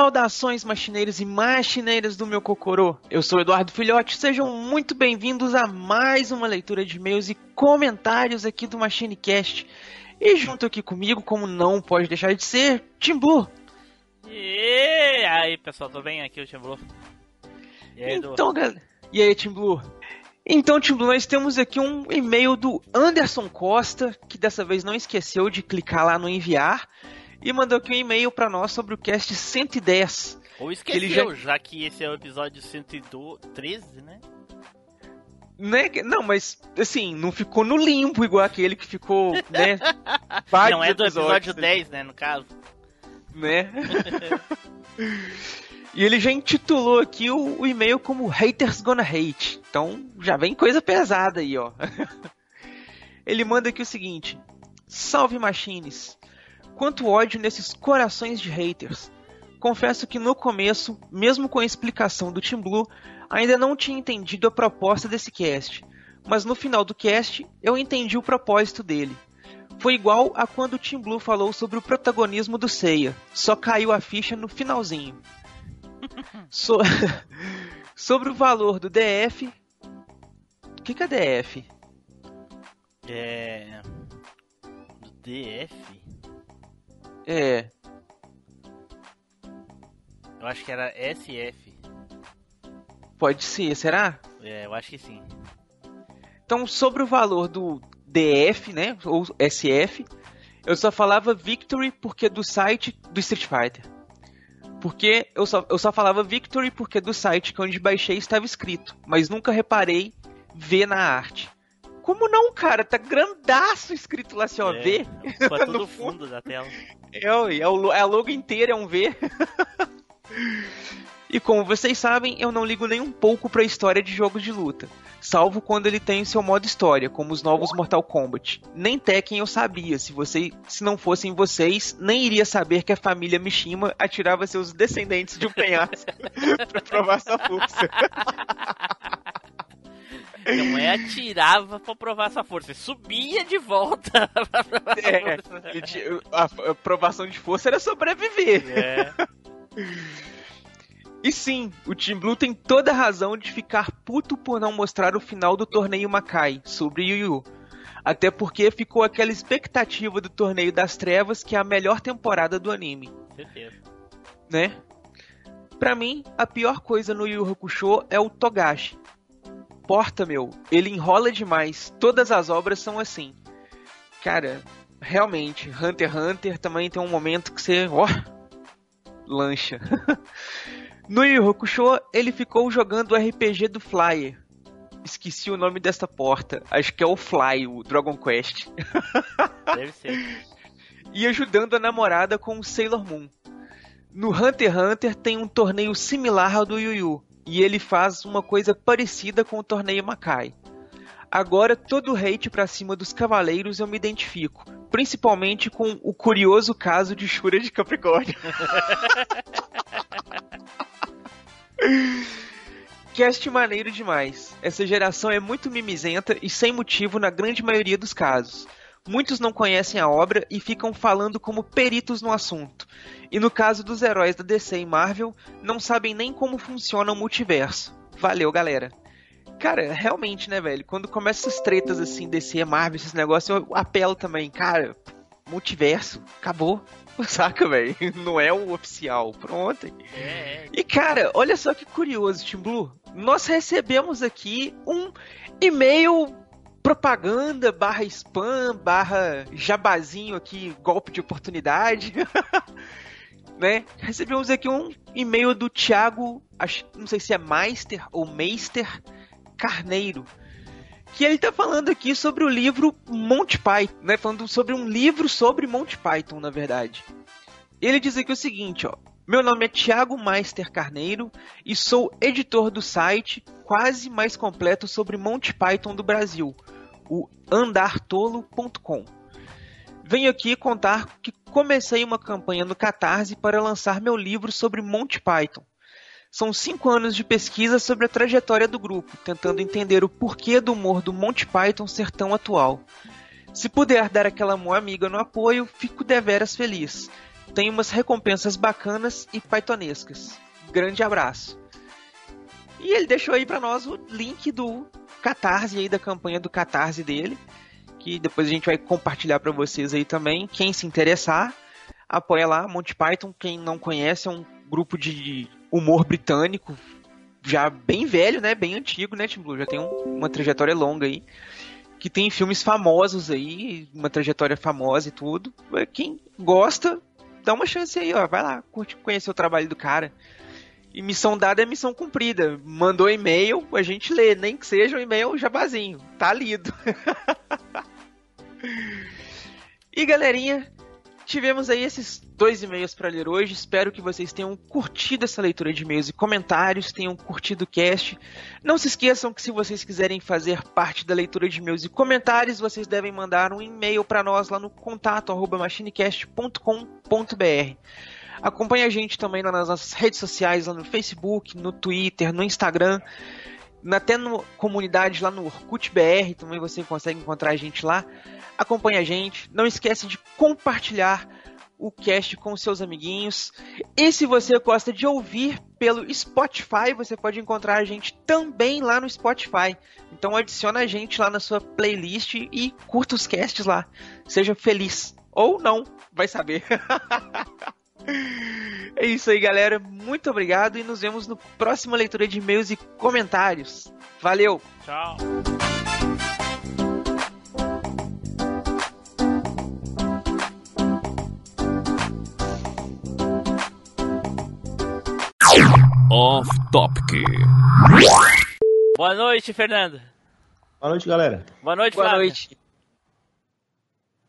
B: Saudações machineiros e machineiras do meu Cocorô. Eu sou Eduardo Filhote, sejam muito bem-vindos a mais uma leitura de e-mails e comentários aqui do MachineCast. E junto aqui comigo, como não pode deixar de ser, Tim Blue.
C: E aí, pessoal, tudo bem? Aqui é o Tim Blue. E aí, Edu?
B: Então, galera. E aí, Tim Blue? Então, Tim Blue, nós temos aqui um e-mail do Anderson Costa, que dessa vez não esqueceu de clicar lá no enviar, e mandou aqui um e-mail para nós sobre o cast 110.
C: Ou
B: ele
C: esqueceu, já... que esse é o episódio 113, né?
B: Né? Não, mas assim, não ficou no limbo igual aquele que ficou, né?
C: Não é do episódio
B: episódios,
C: 10, né, no caso.
B: né? E ele já intitulou aqui o, o e-mail como Haters Gonna Hate. Então já vem coisa pesada aí, ó. ele manda aqui o seguinte: Salve Machines! Quanto ódio nesses corações de haters. Confesso que no começo, mesmo com a explicação do Team Blue, ainda não tinha entendido a proposta desse cast. Mas no final do cast, eu entendi o propósito dele. Foi igual a quando o Team Blue falou sobre o protagonismo do Seiya, só caiu a ficha no finalzinho. So... sobre o valor do DF. O que, que é DF?
C: É. Do DF?
B: É.
C: Eu acho que era SF.
B: Pode ser, será?
C: É, eu acho que sim.
B: Então, sobre o valor do DF, né, ou SF, eu só falava Victory porque do site do Street Fighter. Porque eu só, eu só falava Victory porque do site que onde baixei estava escrito, mas nunca reparei ver na arte. Como não, cara? Tá grandaço escrito lá assim, ó,
C: É,
B: V.
C: Ocupa todo fundo da tela.
B: É, é, o, é a logo inteira, é um V. e como vocês sabem, eu não ligo nem um pouco pra história de jogos de luta. Salvo quando ele tem seu modo história, como os novos Mortal Kombat. Nem Tekken eu sabia, se, você, se não fossem vocês, nem iria saber que a família Mishima atirava seus descendentes de um penhasco pra provar sua força.
C: Não é atirava pra provar sua força, subia de volta pra provar
B: É, tinha- a, a provação de força era sobreviver.
C: É.
B: E sim, o Team Blue tem toda a razão de ficar puto por não mostrar o final do torneio Makai sobre Yu Yu. Até porque ficou aquela expectativa do torneio das trevas que é a melhor temporada do anime,
C: Certeza.
B: né? Pra mim, a pior coisa no Yu Yu Hakusho é o Togashi. Porta, meu, ele enrola demais. Todas as obras são assim. Cara, realmente, Hunter x Hunter também tem um momento que você, ó, lancha. No Yu Hakusho, ele ficou jogando o RPG do Flyer. Esqueci o nome dessa porta. Acho que é o Fly, o Dragon Quest.
C: Deve ser.
B: E ajudando a namorada com o Sailor Moon. No Hunter x Hunter tem um torneio similar ao do Yu Yu. E ele faz uma coisa parecida com o torneio Makai. Agora, todo hate pra cima dos cavaleiros eu me identifico. Principalmente com o curioso caso de Shura de Capricórnio. Cast maneiro demais. Essa geração é muito mimizenta e sem motivo na grande maioria dos casos. Muitos não conhecem a obra e ficam falando como peritos no assunto. E no caso dos heróis da DC e Marvel, não sabem nem como funciona o multiverso. Valeu, galera. Cara, realmente, né, velho? Quando começa essas tretas assim, DC e Marvel, esses negócios, eu apelo também, cara. Multiverso, acabou. Saca, velho? Não é o oficial. Pronto.
C: É, é.
B: E cara, olha só que curioso, Tim Blue. Nós recebemos aqui um e-mail propaganda barra spam barra jabazinho aqui, golpe de oportunidade. né? Recebemos aqui um e-mail do Thiago, acho, não sei se é Meister ou Meister Carneiro. Que ele tá falando aqui sobre o livro Monty Python, né? Falando sobre um livro sobre Monty Python, na verdade. Ele diz aqui o seguinte, ó. Meu nome é Thiago Meister Carneiro e sou editor do site quase mais completo sobre Monty Python do Brasil, o andartolo.com. Venho aqui contar que comecei uma campanha no Catarse para lançar meu livro sobre Monty Python. São cinco anos de pesquisa sobre a trajetória do grupo, tentando entender o porquê do humor do Monty Python ser tão atual. Se puder dar aquela mão amiga no apoio, fico deveras feliz. Tem umas recompensas bacanas e pythonescas. Grande abraço. E ele deixou aí pra nós o link do Catarse aí da campanha do Catarse dele, que depois a gente vai compartilhar pra vocês aí também. Quem se interessar, apoia lá Monty Python. Quem não conhece é um grupo de humor britânico, já bem velho, né? Bem antigo, né, Tim Blue? Já tem um- uma trajetória longa aí. Que tem filmes famosos aí, uma trajetória famosa e tudo. Quem gosta, dá uma chance aí, ó. Vai lá, curte conhecer o trabalho do cara. E missão dada é missão cumprida. Mandou e-mail, a gente lê, nem que seja um e-mail jabazinho. Tá lido. e galerinha, tivemos aí esses dois e-mails para ler hoje. Espero que vocês tenham curtido essa leitura de e-mails e comentários, tenham curtido o cast. Não se esqueçam que se vocês quiserem fazer parte da leitura de e-mails e comentários, vocês devem mandar um e-mail para nós lá no contato arroba machinecast.com.br. Acompanhe a gente também nas nossas redes sociais, lá no Facebook, no Twitter, no Instagram, até na comunidade lá no Orkut BR, também você consegue encontrar a gente lá. Acompanhe a gente, não esqueça de compartilhar o cast com seus amiguinhos. E se você gosta de ouvir pelo Spotify, você pode encontrar a gente também lá no Spotify. Então adiciona a gente lá na sua playlist e curta os casts lá. Seja feliz. Ou não, vai saber. É isso aí, galera. Muito obrigado e nos vemos no próximo leitura de e-mails e comentários. Valeu!
C: Tchau.
E: Off Topic.
C: Boa noite, Fernando.
D: Boa noite, galera.
C: Boa noite,
B: Boa
C: Flávio.
B: noite.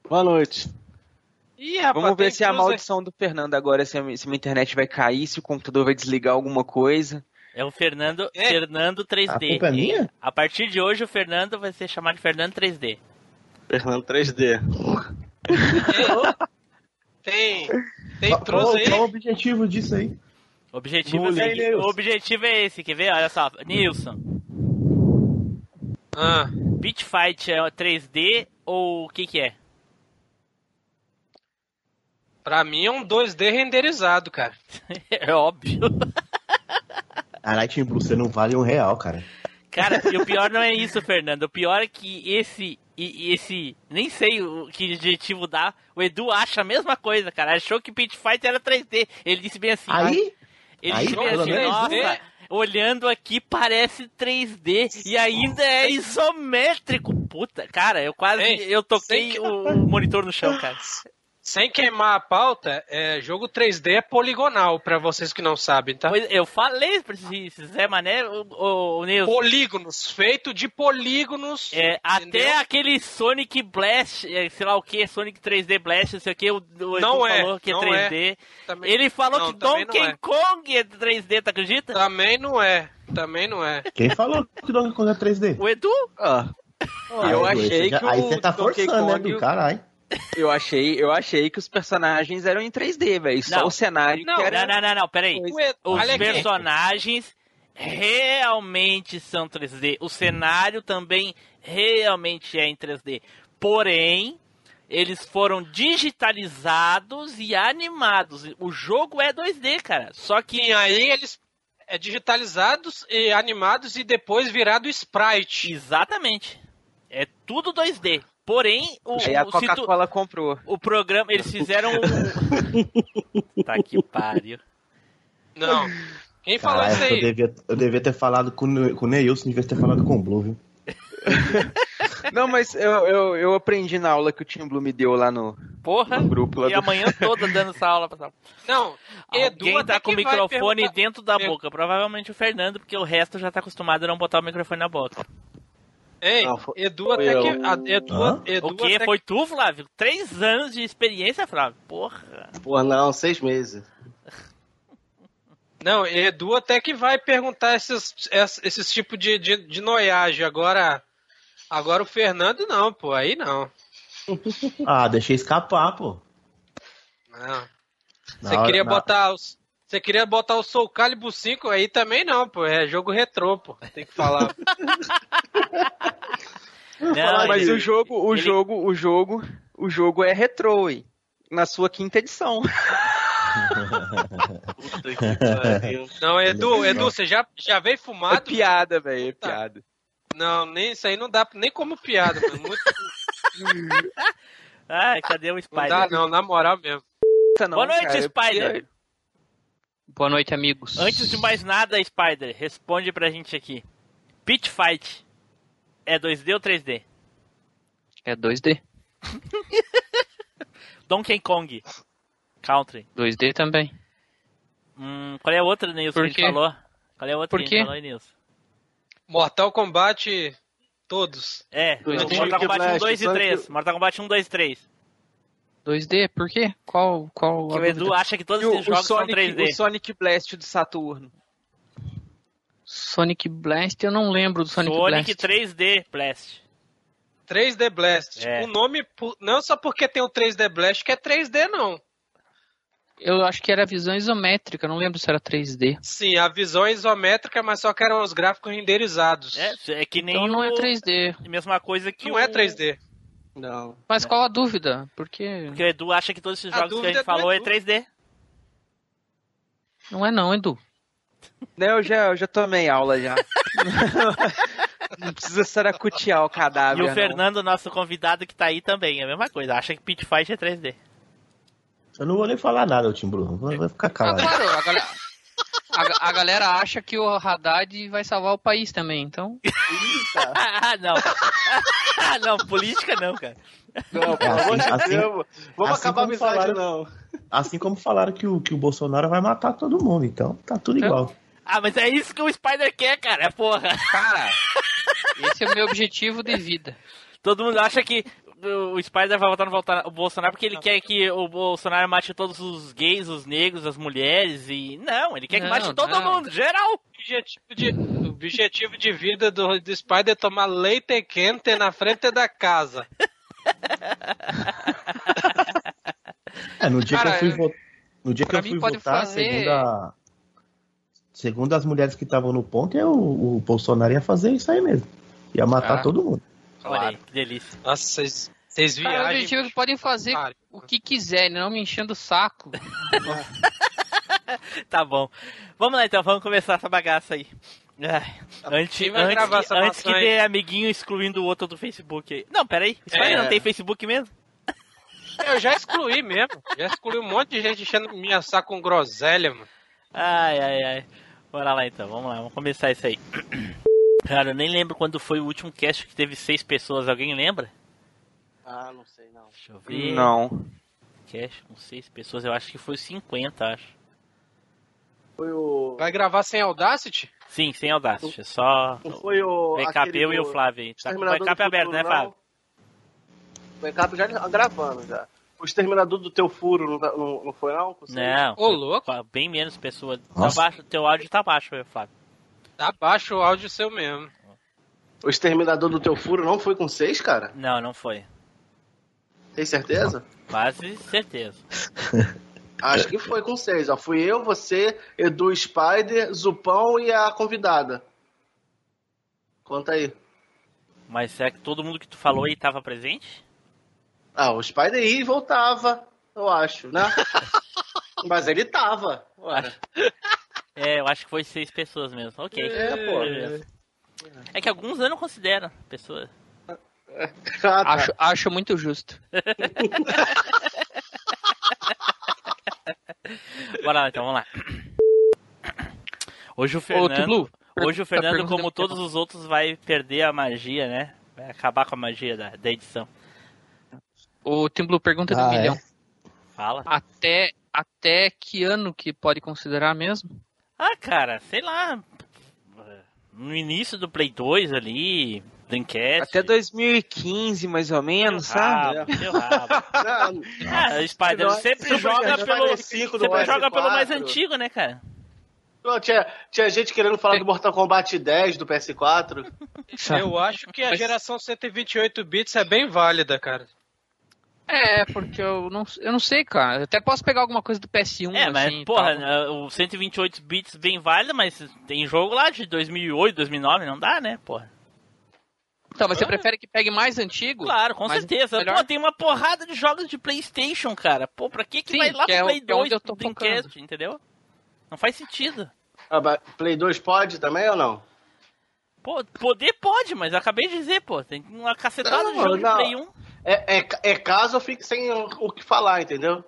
F: Boa noite.
A: Ih, rapaz,
B: Vamos ver se é a
A: aí.
B: maldição do Fernando agora, se a, se minha internet vai cair, se o computador vai desligar alguma coisa.
C: É o Fernando,
A: É.
C: Fernando 3D.
D: A culpa é minha?
C: A partir de hoje, o Fernando vai ser chamado de Fernando 3D.
F: Fernando 3D.
A: Tem, tem
D: qual-
A: aí.
D: qual o objetivo disso aí?
C: O objetivo, é, o objetivo é esse, quer ver? Olha só, Nilson.
A: Ah,
C: Beat Fight é 3D ou o que que é?
A: Pra mim é um 2D renderizado, cara.
C: É óbvio.
D: Caralho, Team Blue, você não vale um real, cara.
C: Cara, e o pior não é isso, Fernando. O pior é que esse. E, e esse. Nem sei o que adjetivo dá. O Edu acha a mesma coisa, cara. Achou que Beat Fight era 3D. Ele disse bem assim.
D: Aí,
C: Ele
D: Aí,
C: disse bem assim,
D: menos,
C: nossa,
A: né?
C: olhando aqui parece 3D e ainda é isométrico. Puta, cara, eu quase
A: Ei,
C: eu toquei
A: que-
C: o, o monitor no chão, cara.
A: Sem queimar a pauta, é, jogo 3D é poligonal, pra vocês que não sabem, tá?
C: Pois eu falei pra esse esse Zé Mané, o, o, o Nilson.
A: Polígonos, feito de polígonos.
C: É, até aquele Sonic Blast, é, sei lá o que, Sonic 3D Blast, não sei o que, o, o Edu
A: Não é,
C: falou que é
A: não
C: 3D.
A: Também-
C: Ele falou
A: Não,
C: que Donkey
A: é.
C: Kong é 3D, tu acredita?
A: Também não é. Também não é.
D: quem falou que Donkey Kong é 3D?
C: O Edu?
B: Ah,
D: Aí,
B: eu achei
D: já-
B: que
D: Aí
B: o
D: você tá
B: Donkey
D: forçando, né,
B: Kong-
D: do caralho.
B: Eu achei, eu achei que os personagens eram em 3D, velho. Só o cenário
A: Não,
B: que era.
C: Não, não, não, não, peraí. Os
A: olha aqui.
C: personagens realmente são 3D. O cenário também realmente é em 3D. Porém, eles foram digitalizados e animados. O jogo é 2D, cara. Só que
A: E aí eles é digitalizados e animados e depois virado sprite.
C: exatamente. É tudo 2D. Porém, o,
B: Aí a Coca-Cola comprou.
C: o programa, eles fizeram um... Tá que pariu.
A: Não. Quem falou
D: Caralho,
A: isso
D: eu
A: aí?
D: devia, eu devia ter falado com, com o Neilson, devia ter falado com o Blue, viu?
B: Não, mas eu, eu, eu aprendi na aula que o Tim Blue me deu lá no,
C: Porra.
B: no grupo lá
C: E
B: do...
C: a manhã toda dando essa aula pra
A: Não. Edu
C: Alguém tá com o microfone
A: perguntar-
C: dentro da
A: Per-
C: boca. Provavelmente o Fernando, porque o resto já tá acostumado a não botar o microfone na boca.
A: Ei,
F: Não, foi-
A: Edu
F: foi
A: até
F: eu.
A: que. a- Edu,
D: Hã?
A: Edu
C: o que?
A: até
C: Foi tu, Flávio? Três anos de experiência, Flávio? Porra.
F: Pô, não, seis meses.
A: Não, Edu até que vai perguntar esses, esses, tipos de, de, de noiagem. Agora, agora o Fernando não, pô. Aí não.
D: Ah, deixei escapar, pô.
A: Não. Você
D: hora-
A: queria
D: na-
A: botar os. Você queria botar o Soul Calibur 5 aí também não, pô. É jogo retrô, pô. Tem que falar.
C: Não,
B: mas
C: ele-
B: o jogo, o
C: ele-
B: jogo, o jogo, o jogo é retrô, ué. Na sua quinta edição.
F: Puta que pariu.
A: Não, Edu, Edu, você já, já veio
B: É
A: fumado?
B: piada, velho, é piada.
A: Não, nem, isso aí não dá nem como piada, mano. Muito,
C: Ai, cadê o
A: não
C: Spider?
A: dá não, na moral mesmo.
B: Não,
C: Boa noite,
B: cara, é
C: Spider.
G: Boa noite, amigos.
C: Antes de mais nada, Spider, responde pra gente aqui. Pit Fight é 2D ou 3D?
G: É 2D.
C: Donkey Kong Country.
G: 2D também.
C: Hum, qual é a outra, Nilson,
G: Por
C: que a gente falou? Qual é a outra
G: Por
C: que a gente falou aí, Nilson?
A: Mortal Kombat todos.
C: É,
G: Dois
C: Mortal
G: D.
C: Kombat 1,
F: Blast,
C: 2 e
F: Sonic-
C: 3. Mortal Kombat 1, 2 e 3.
G: 2D? Por quê? Qual, qual
C: Que
G: a
C: o Edu
G: dúvida?
C: acha que todos
B: E o,
C: esses
B: o
C: jogos são
B: Sonic,
C: 3D.
B: o Sonic Blast do Saturno.
G: Sonic Blast, eu não lembro do Sonic,
C: Sonic
G: Blast.
C: 3D Blast.
A: 3D Blast.
C: É.
A: O nome, não só porque tem o 3D Blast que é 3D, não.
G: Eu acho que era visão isométrica, não lembro se era 3D.
A: Sim, a visão é isométrica, mas só que eram os gráficos renderizados.
C: É, é que nem
G: Então não é
C: o...
G: 3D.
C: Mesma coisa que
A: Não
C: o...
A: é 3D.
F: Não.
G: Mas qual a dúvida? Porque
C: Porque o Edu acha que todos esses
A: A
C: jogos que a gente
A: é
C: falou é
A: Edu.
C: 3D.
G: não é não, Edu.
B: Né, eu já, eu já tomei aula já. não precisa saracutear o cadáver.
C: E o
B: não.
C: Fernando, nosso convidado que tá aí também, é a mesma coisa. Acha que Pit Fight é 3D.
D: Eu não vou nem falar nada, Tim Bruno. Vai ficar
G: Ah,
D: calado.
G: claro, a galera, a, a galera acha que o Haddad vai salvar o país também, então...
C: Ah, não. Ah, não, política não, cara.
F: Não, pelo
D: assim-
F: amor de
D: assim-
F: Deus. Vamos
D: assim
F: acabar a
D: como
F: amizade,
D: falaram-
F: não.
D: Assim como falaram que o, que o Bolsonaro vai matar todo mundo, então tá tudo igual.
C: Ah, mas é isso que o Spider quer, cara, porra.
G: Cara, esse é o meu objetivo de vida.
C: Todo mundo acha que o Spider vai votar no o Bolsonaro porque ele quer que o Bolsonaro mate todos os gays, os negros, as mulheres e... Não, ele quer que
G: Não,
C: mate todo
G: não.
C: mundo, geral.
A: O objetivo de, o objetivo de vida do, do Spider é tomar leite quente na frente da casa.
D: É, no dia
G: Cara,
D: que eu fui, vo- no dia que eu fui votar,
G: fazer-
D: segundo, a- segundo as mulheres que estavam no ponto, é o, o Bolsonaro ia fazer isso aí mesmo. Ia matar
G: Ah.
D: todo mundo.
C: Olha aí, que delícia.
A: Nossa, vocês vocês
G: Cara, o
A: viajam.
G: objetivo é que podem fazer o que quiserem, não me enchendo o saco.
C: Tá bom. Vamos lá então, vamos começar essa bagaça aí. Ai, antes, antes, que,
A: essa
C: antes que
A: aí?
C: dê amiguinho excluindo o outro do Facebook aí. Não, peraí. O Spider
A: É.
C: não tem Facebook mesmo?
A: Eu já excluí mesmo. Já excluí um monte de gente enchendo minha saco com groselha, mano.
C: Ai, ai, ai. Bora lá então, vamos lá, vamos começar isso aí. Cara, eu nem lembro quando foi o último cast que teve seis pessoas. Alguém lembra?
F: Ah, não sei, não.
C: Deixa eu ver.
B: Não.
C: Cast com seis pessoas, eu acho que foi 50, acho.
F: Foi o...
A: Vai gravar sem Audacity?
C: Sim, sem Audacity. Só
F: Não foi o...
C: backup eu e o
F: do-
C: Flávio aí. Tá com o backup
F: do
C: aberto, né. Flávio?
F: O backup já gravando já. O exterminador do teu furo não, tá- não, não foi não? Vocês?
C: Não.
A: Ô, louco.
C: Bem menos pessoas. Tá baixo, teu áudio tá baixo, meu Flávio.
A: Tá baixo o áudio seu mesmo.
F: O exterminador do teu furo não foi com seis, cara?
C: Não, não foi.
F: Tem certeza?
C: Quase certeza.
F: Acho que foi com seis. Ó. Fui eu, você, Edu Spider, Zupão e a convidada. Conta aí.
C: Mas será que todo mundo que tu falou aí tava presente?
F: Ah, o Spider ia e voltava, eu acho, né? Mas ele tava. Ora.
C: É, eu acho que foi seis pessoas mesmo. Ok.
F: É, pô.
C: Beleza. É que alguns eu não considero pessoas.
F: Ah, tá.
G: Acho, acho muito justo.
C: Bora lá, então, vamos lá. Hoje o
G: Ô,
C: Fernando,
G: Tiblu,
C: hoje o
G: tá
C: Fernando, como todos os outros, vai perder a magia, né? Vai acabar com a magia da, da edição.
G: O Tim Blue pergunta do
D: Ah,
G: milhão.
D: é?
C: Fala.
G: Até, até que ano que pode considerar mesmo?
C: Ah, cara, sei lá. No início do Play 2 ali, Dreamcast.
B: Até 2015, mais ou menos, sabe?
C: rabo, Ah, Spider sempre
F: Super
C: joga pelo.
F: 5 do
C: Sempre joga
F: PS4.
C: pelo mais antigo, né, cara?
F: não, tinha, tinha gente querendo falar do Mortal Kombat 10 do PS4.
A: Eu acho que a geração 128 bits é bem válida, cara.
G: É, porque eu não, eu não sei, cara. Eu até posso pegar alguma coisa do PS1.
C: É, mas,
G: assim,
C: porra,
G: tal.
C: né, o 128 bits bem válido, mas tem jogo lá de 2008, 2009, não dá, né, porra?
G: Então, mas você prefere que pegue mais antigo?
C: Claro, com certeza.
G: melhor-
C: Pô, tem uma porrada de jogos de PlayStation, cara. Pô, pra que que
G: Sim,
C: vai lá
G: que é
C: pro
G: o-
C: Play
G: que é onde
C: 2,
G: eu tô
C: Dreamcast, entendeu? Não faz sentido.
F: Ah, mas Play 2 pode também ou não?
C: Pô, poder pode, mas eu acabei de dizer, pô, tem uma cacetada
F: Não,
C: de jogo
F: não.
C: de Play 1.
F: É, é, é caso eu fique sem o, o que falar, entendeu?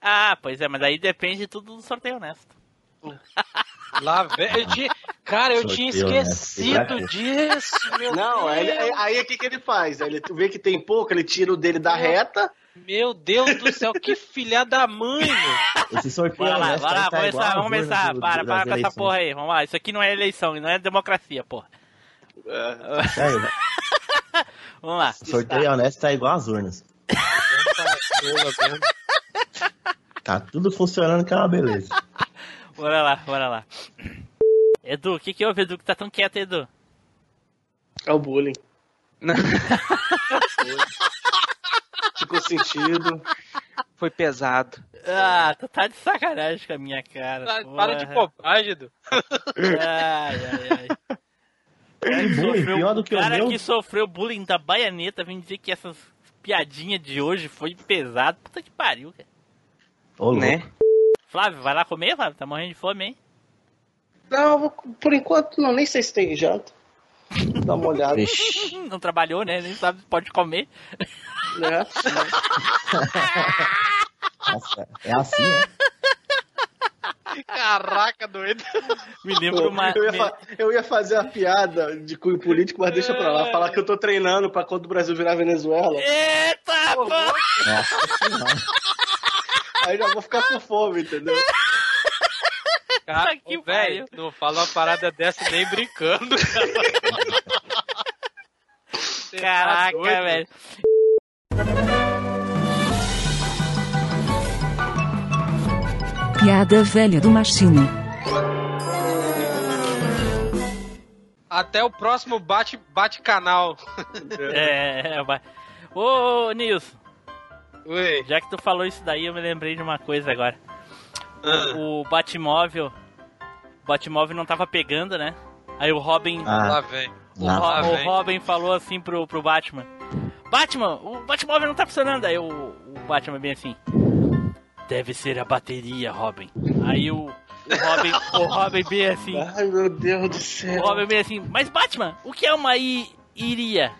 C: Ah, pois é, mas aí depende tudo do sorteio honesto.
A: Lá tinha- Cara, eu tinha
D: Sorteio, né?
A: esquecido disso, meu
F: Não,
A: Deus.
F: aí, aí, o que, que ele faz? Ele tu vê que tem pouco, ele tira o dele da reta.
A: Meu Deus do céu, que filha da mãe, meu.
D: Esse sorteio
C: Bora lá,
D: honesto aí
C: lá,
D: tá
C: começar, vamos começar.
D: do-
C: para, para com essa
D: eleições.
C: porra aí. Vamos lá, isso aqui não é eleição, não é democracia, porra.
D: É,
C: Vamos lá.
D: sorteio honesto tá igual as urnas. Tá tudo funcionando que é uma beleza.
C: Bora lá, bora lá. Edu, o que que houve, Edu, que tá tão quieto, Edu?
F: É o bullying. Ficou sentido.
B: Foi pesado.
C: Ah, tu tá de sacanagem com a minha cara.
A: Para
C: porra.
A: de bobagem, Edu.
C: Ai, ai, ai.
D: Que bullying, pior do que o
C: cara
D: meu.
C: que sofreu bullying da baianeta vem dizer que essas piadinhas de hoje foi pesado. Puta que pariu, cara.
D: Ô.
B: Né?
C: Flávio, vai lá comer, Flávio? Tá morrendo de fome, hein?
F: Não, vou- por enquanto não, nem sei se tem janta. Dá uma olhada.
C: Não trabalhou, né? Nem sabe se pode comer.
F: né?
D: Nossa, é assim, é?
A: Caraca, doido.
C: Me lembro uma.
F: eu, ia
C: me-
F: eu ia fazer a piada de cunho político, mas deixa pra lá. Falar que eu tô treinando pra quando o Brasil virar Venezuela.
C: Eita, pô!
F: Aí já vou ficar com fome, entendeu?
A: Cara,
C: que
A: ô, velho, não fala uma parada dessa nem brincando. Tá
C: Caraca,
A: doido?
C: velho.
K: Piada velha do Machine.
A: Até o próximo bate, bate canal.
C: É, vai. Ô, Nilson,
A: Oi.
C: já que tu falou isso daí, eu me lembrei de uma coisa agora.
A: Ah,
C: O Batmóvel. O Batmóvel não tava pegando, né? Aí o Robin.
A: lá
D: Ah,
A: vem.
C: O,
D: Lá
C: Ro-
A: lá
C: o
A: vem.
C: Robin falou assim pro, pro Batman: Batman, o Batmóvel não tá funcionando. Aí o, o Batman bem assim: Deve ser a bateria, Robin. Aí o, o Robin, o Robin bem assim:
F: Ai, meu Deus do
C: O
F: céu.
C: Robin bem assim: Mas Batman, o que é uma i, iria?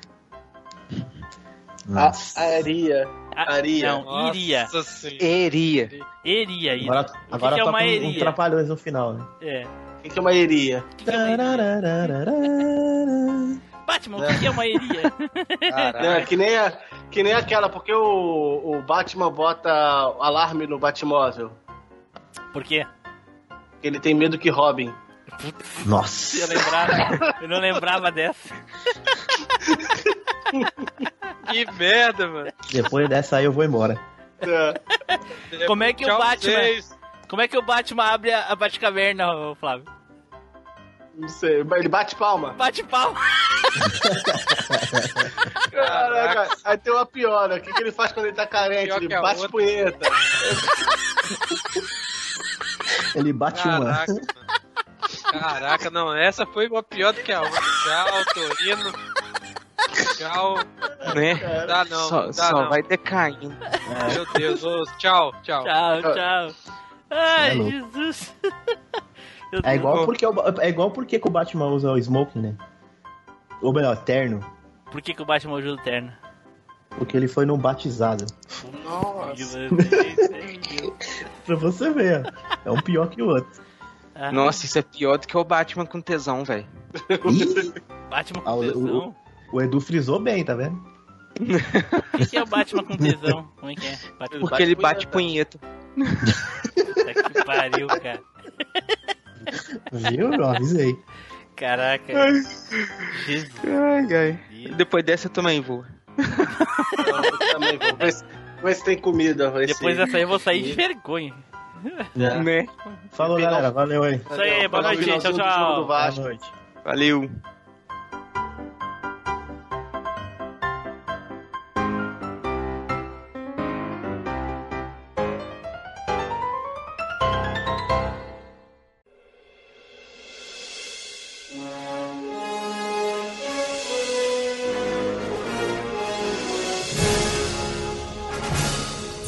F: A, aria.
C: A-
F: Aria.
C: Não, iria.
A: Nossa senhora.
B: Eria.
C: Iria, iria.
D: agora,
C: o que,
D: agora
C: que é uma
D: um, um
C: iria?
D: trapalhões no final, né?
C: É.
F: O que que é uma iria?
C: O que que é uma iria? Batman, o que é uma iria?
F: É, que, nem a, que nem aquela, porque o, o Batman bota alarme no Batmóvel.
C: Por quê?
F: Porque ele tem medo que Robin.
C: Eu
D: Nossa.
C: lembrava, eu não lembrava dessa.
A: Que merda, mano.
D: Depois dessa aí eu vou embora.
F: É.
C: Como é que o
A: Tchau,
C: Batman-
A: vocês.
C: Como é que o Batman abre a, a Batcaverna, Flávio?
F: Não sei, ele bate palma.
C: Bate palma.
F: Caraca, aí tem uma piora. O que, que ele faz quando ele tá carente?
A: Pior
F: Ele bate
A: outra.
F: punheta.
D: Ele bate uma.
A: Caraca, mano. Caraca, não, essa foi uma pior do que a outra. Tchau, Torino. Tchau.
B: Né?
A: Dá não,
B: só
A: dá
B: só
A: não.
B: vai decaindo.
A: Meu Deus, ô, tchau, tchau.
C: Tchau, tchau. Ai,
D: É louco.
C: Jesus.
D: É igual porque o, é igual porque que o Batman usa o smoking, né? Ou melhor, terno.
C: Por que, que o Batman usa o terno?
D: Porque ele foi num batizado. Pra você ver, ó. É um pior que o outro.
C: Ah,
B: Nossa, isso é pior do que o Batman com tesão, velho.
C: Batman
D: Ah,
C: com
D: o-
C: tesão?
D: O Edu frisou bem, tá vendo?
C: O que, é o Batman com tesão? Como é que é? Batman
B: Porque ele bate punheta.
C: Puta que pariu, cara.
D: Viu? Eu avisei.
C: Caraca. Jesus.
B: Ai, ai. Depois dessa eu também vou.
F: Eu também vou. Vê se, vê se tem comida.
C: Depois dessa aí eu vou sair de vergonha.
F: É.
B: Né?
D: Falou, galera. Valeu aí.
C: Isso aí, boa noite,
F: finalzinho
C: tchau, tchau.
D: Boa noite.
B: Valeu.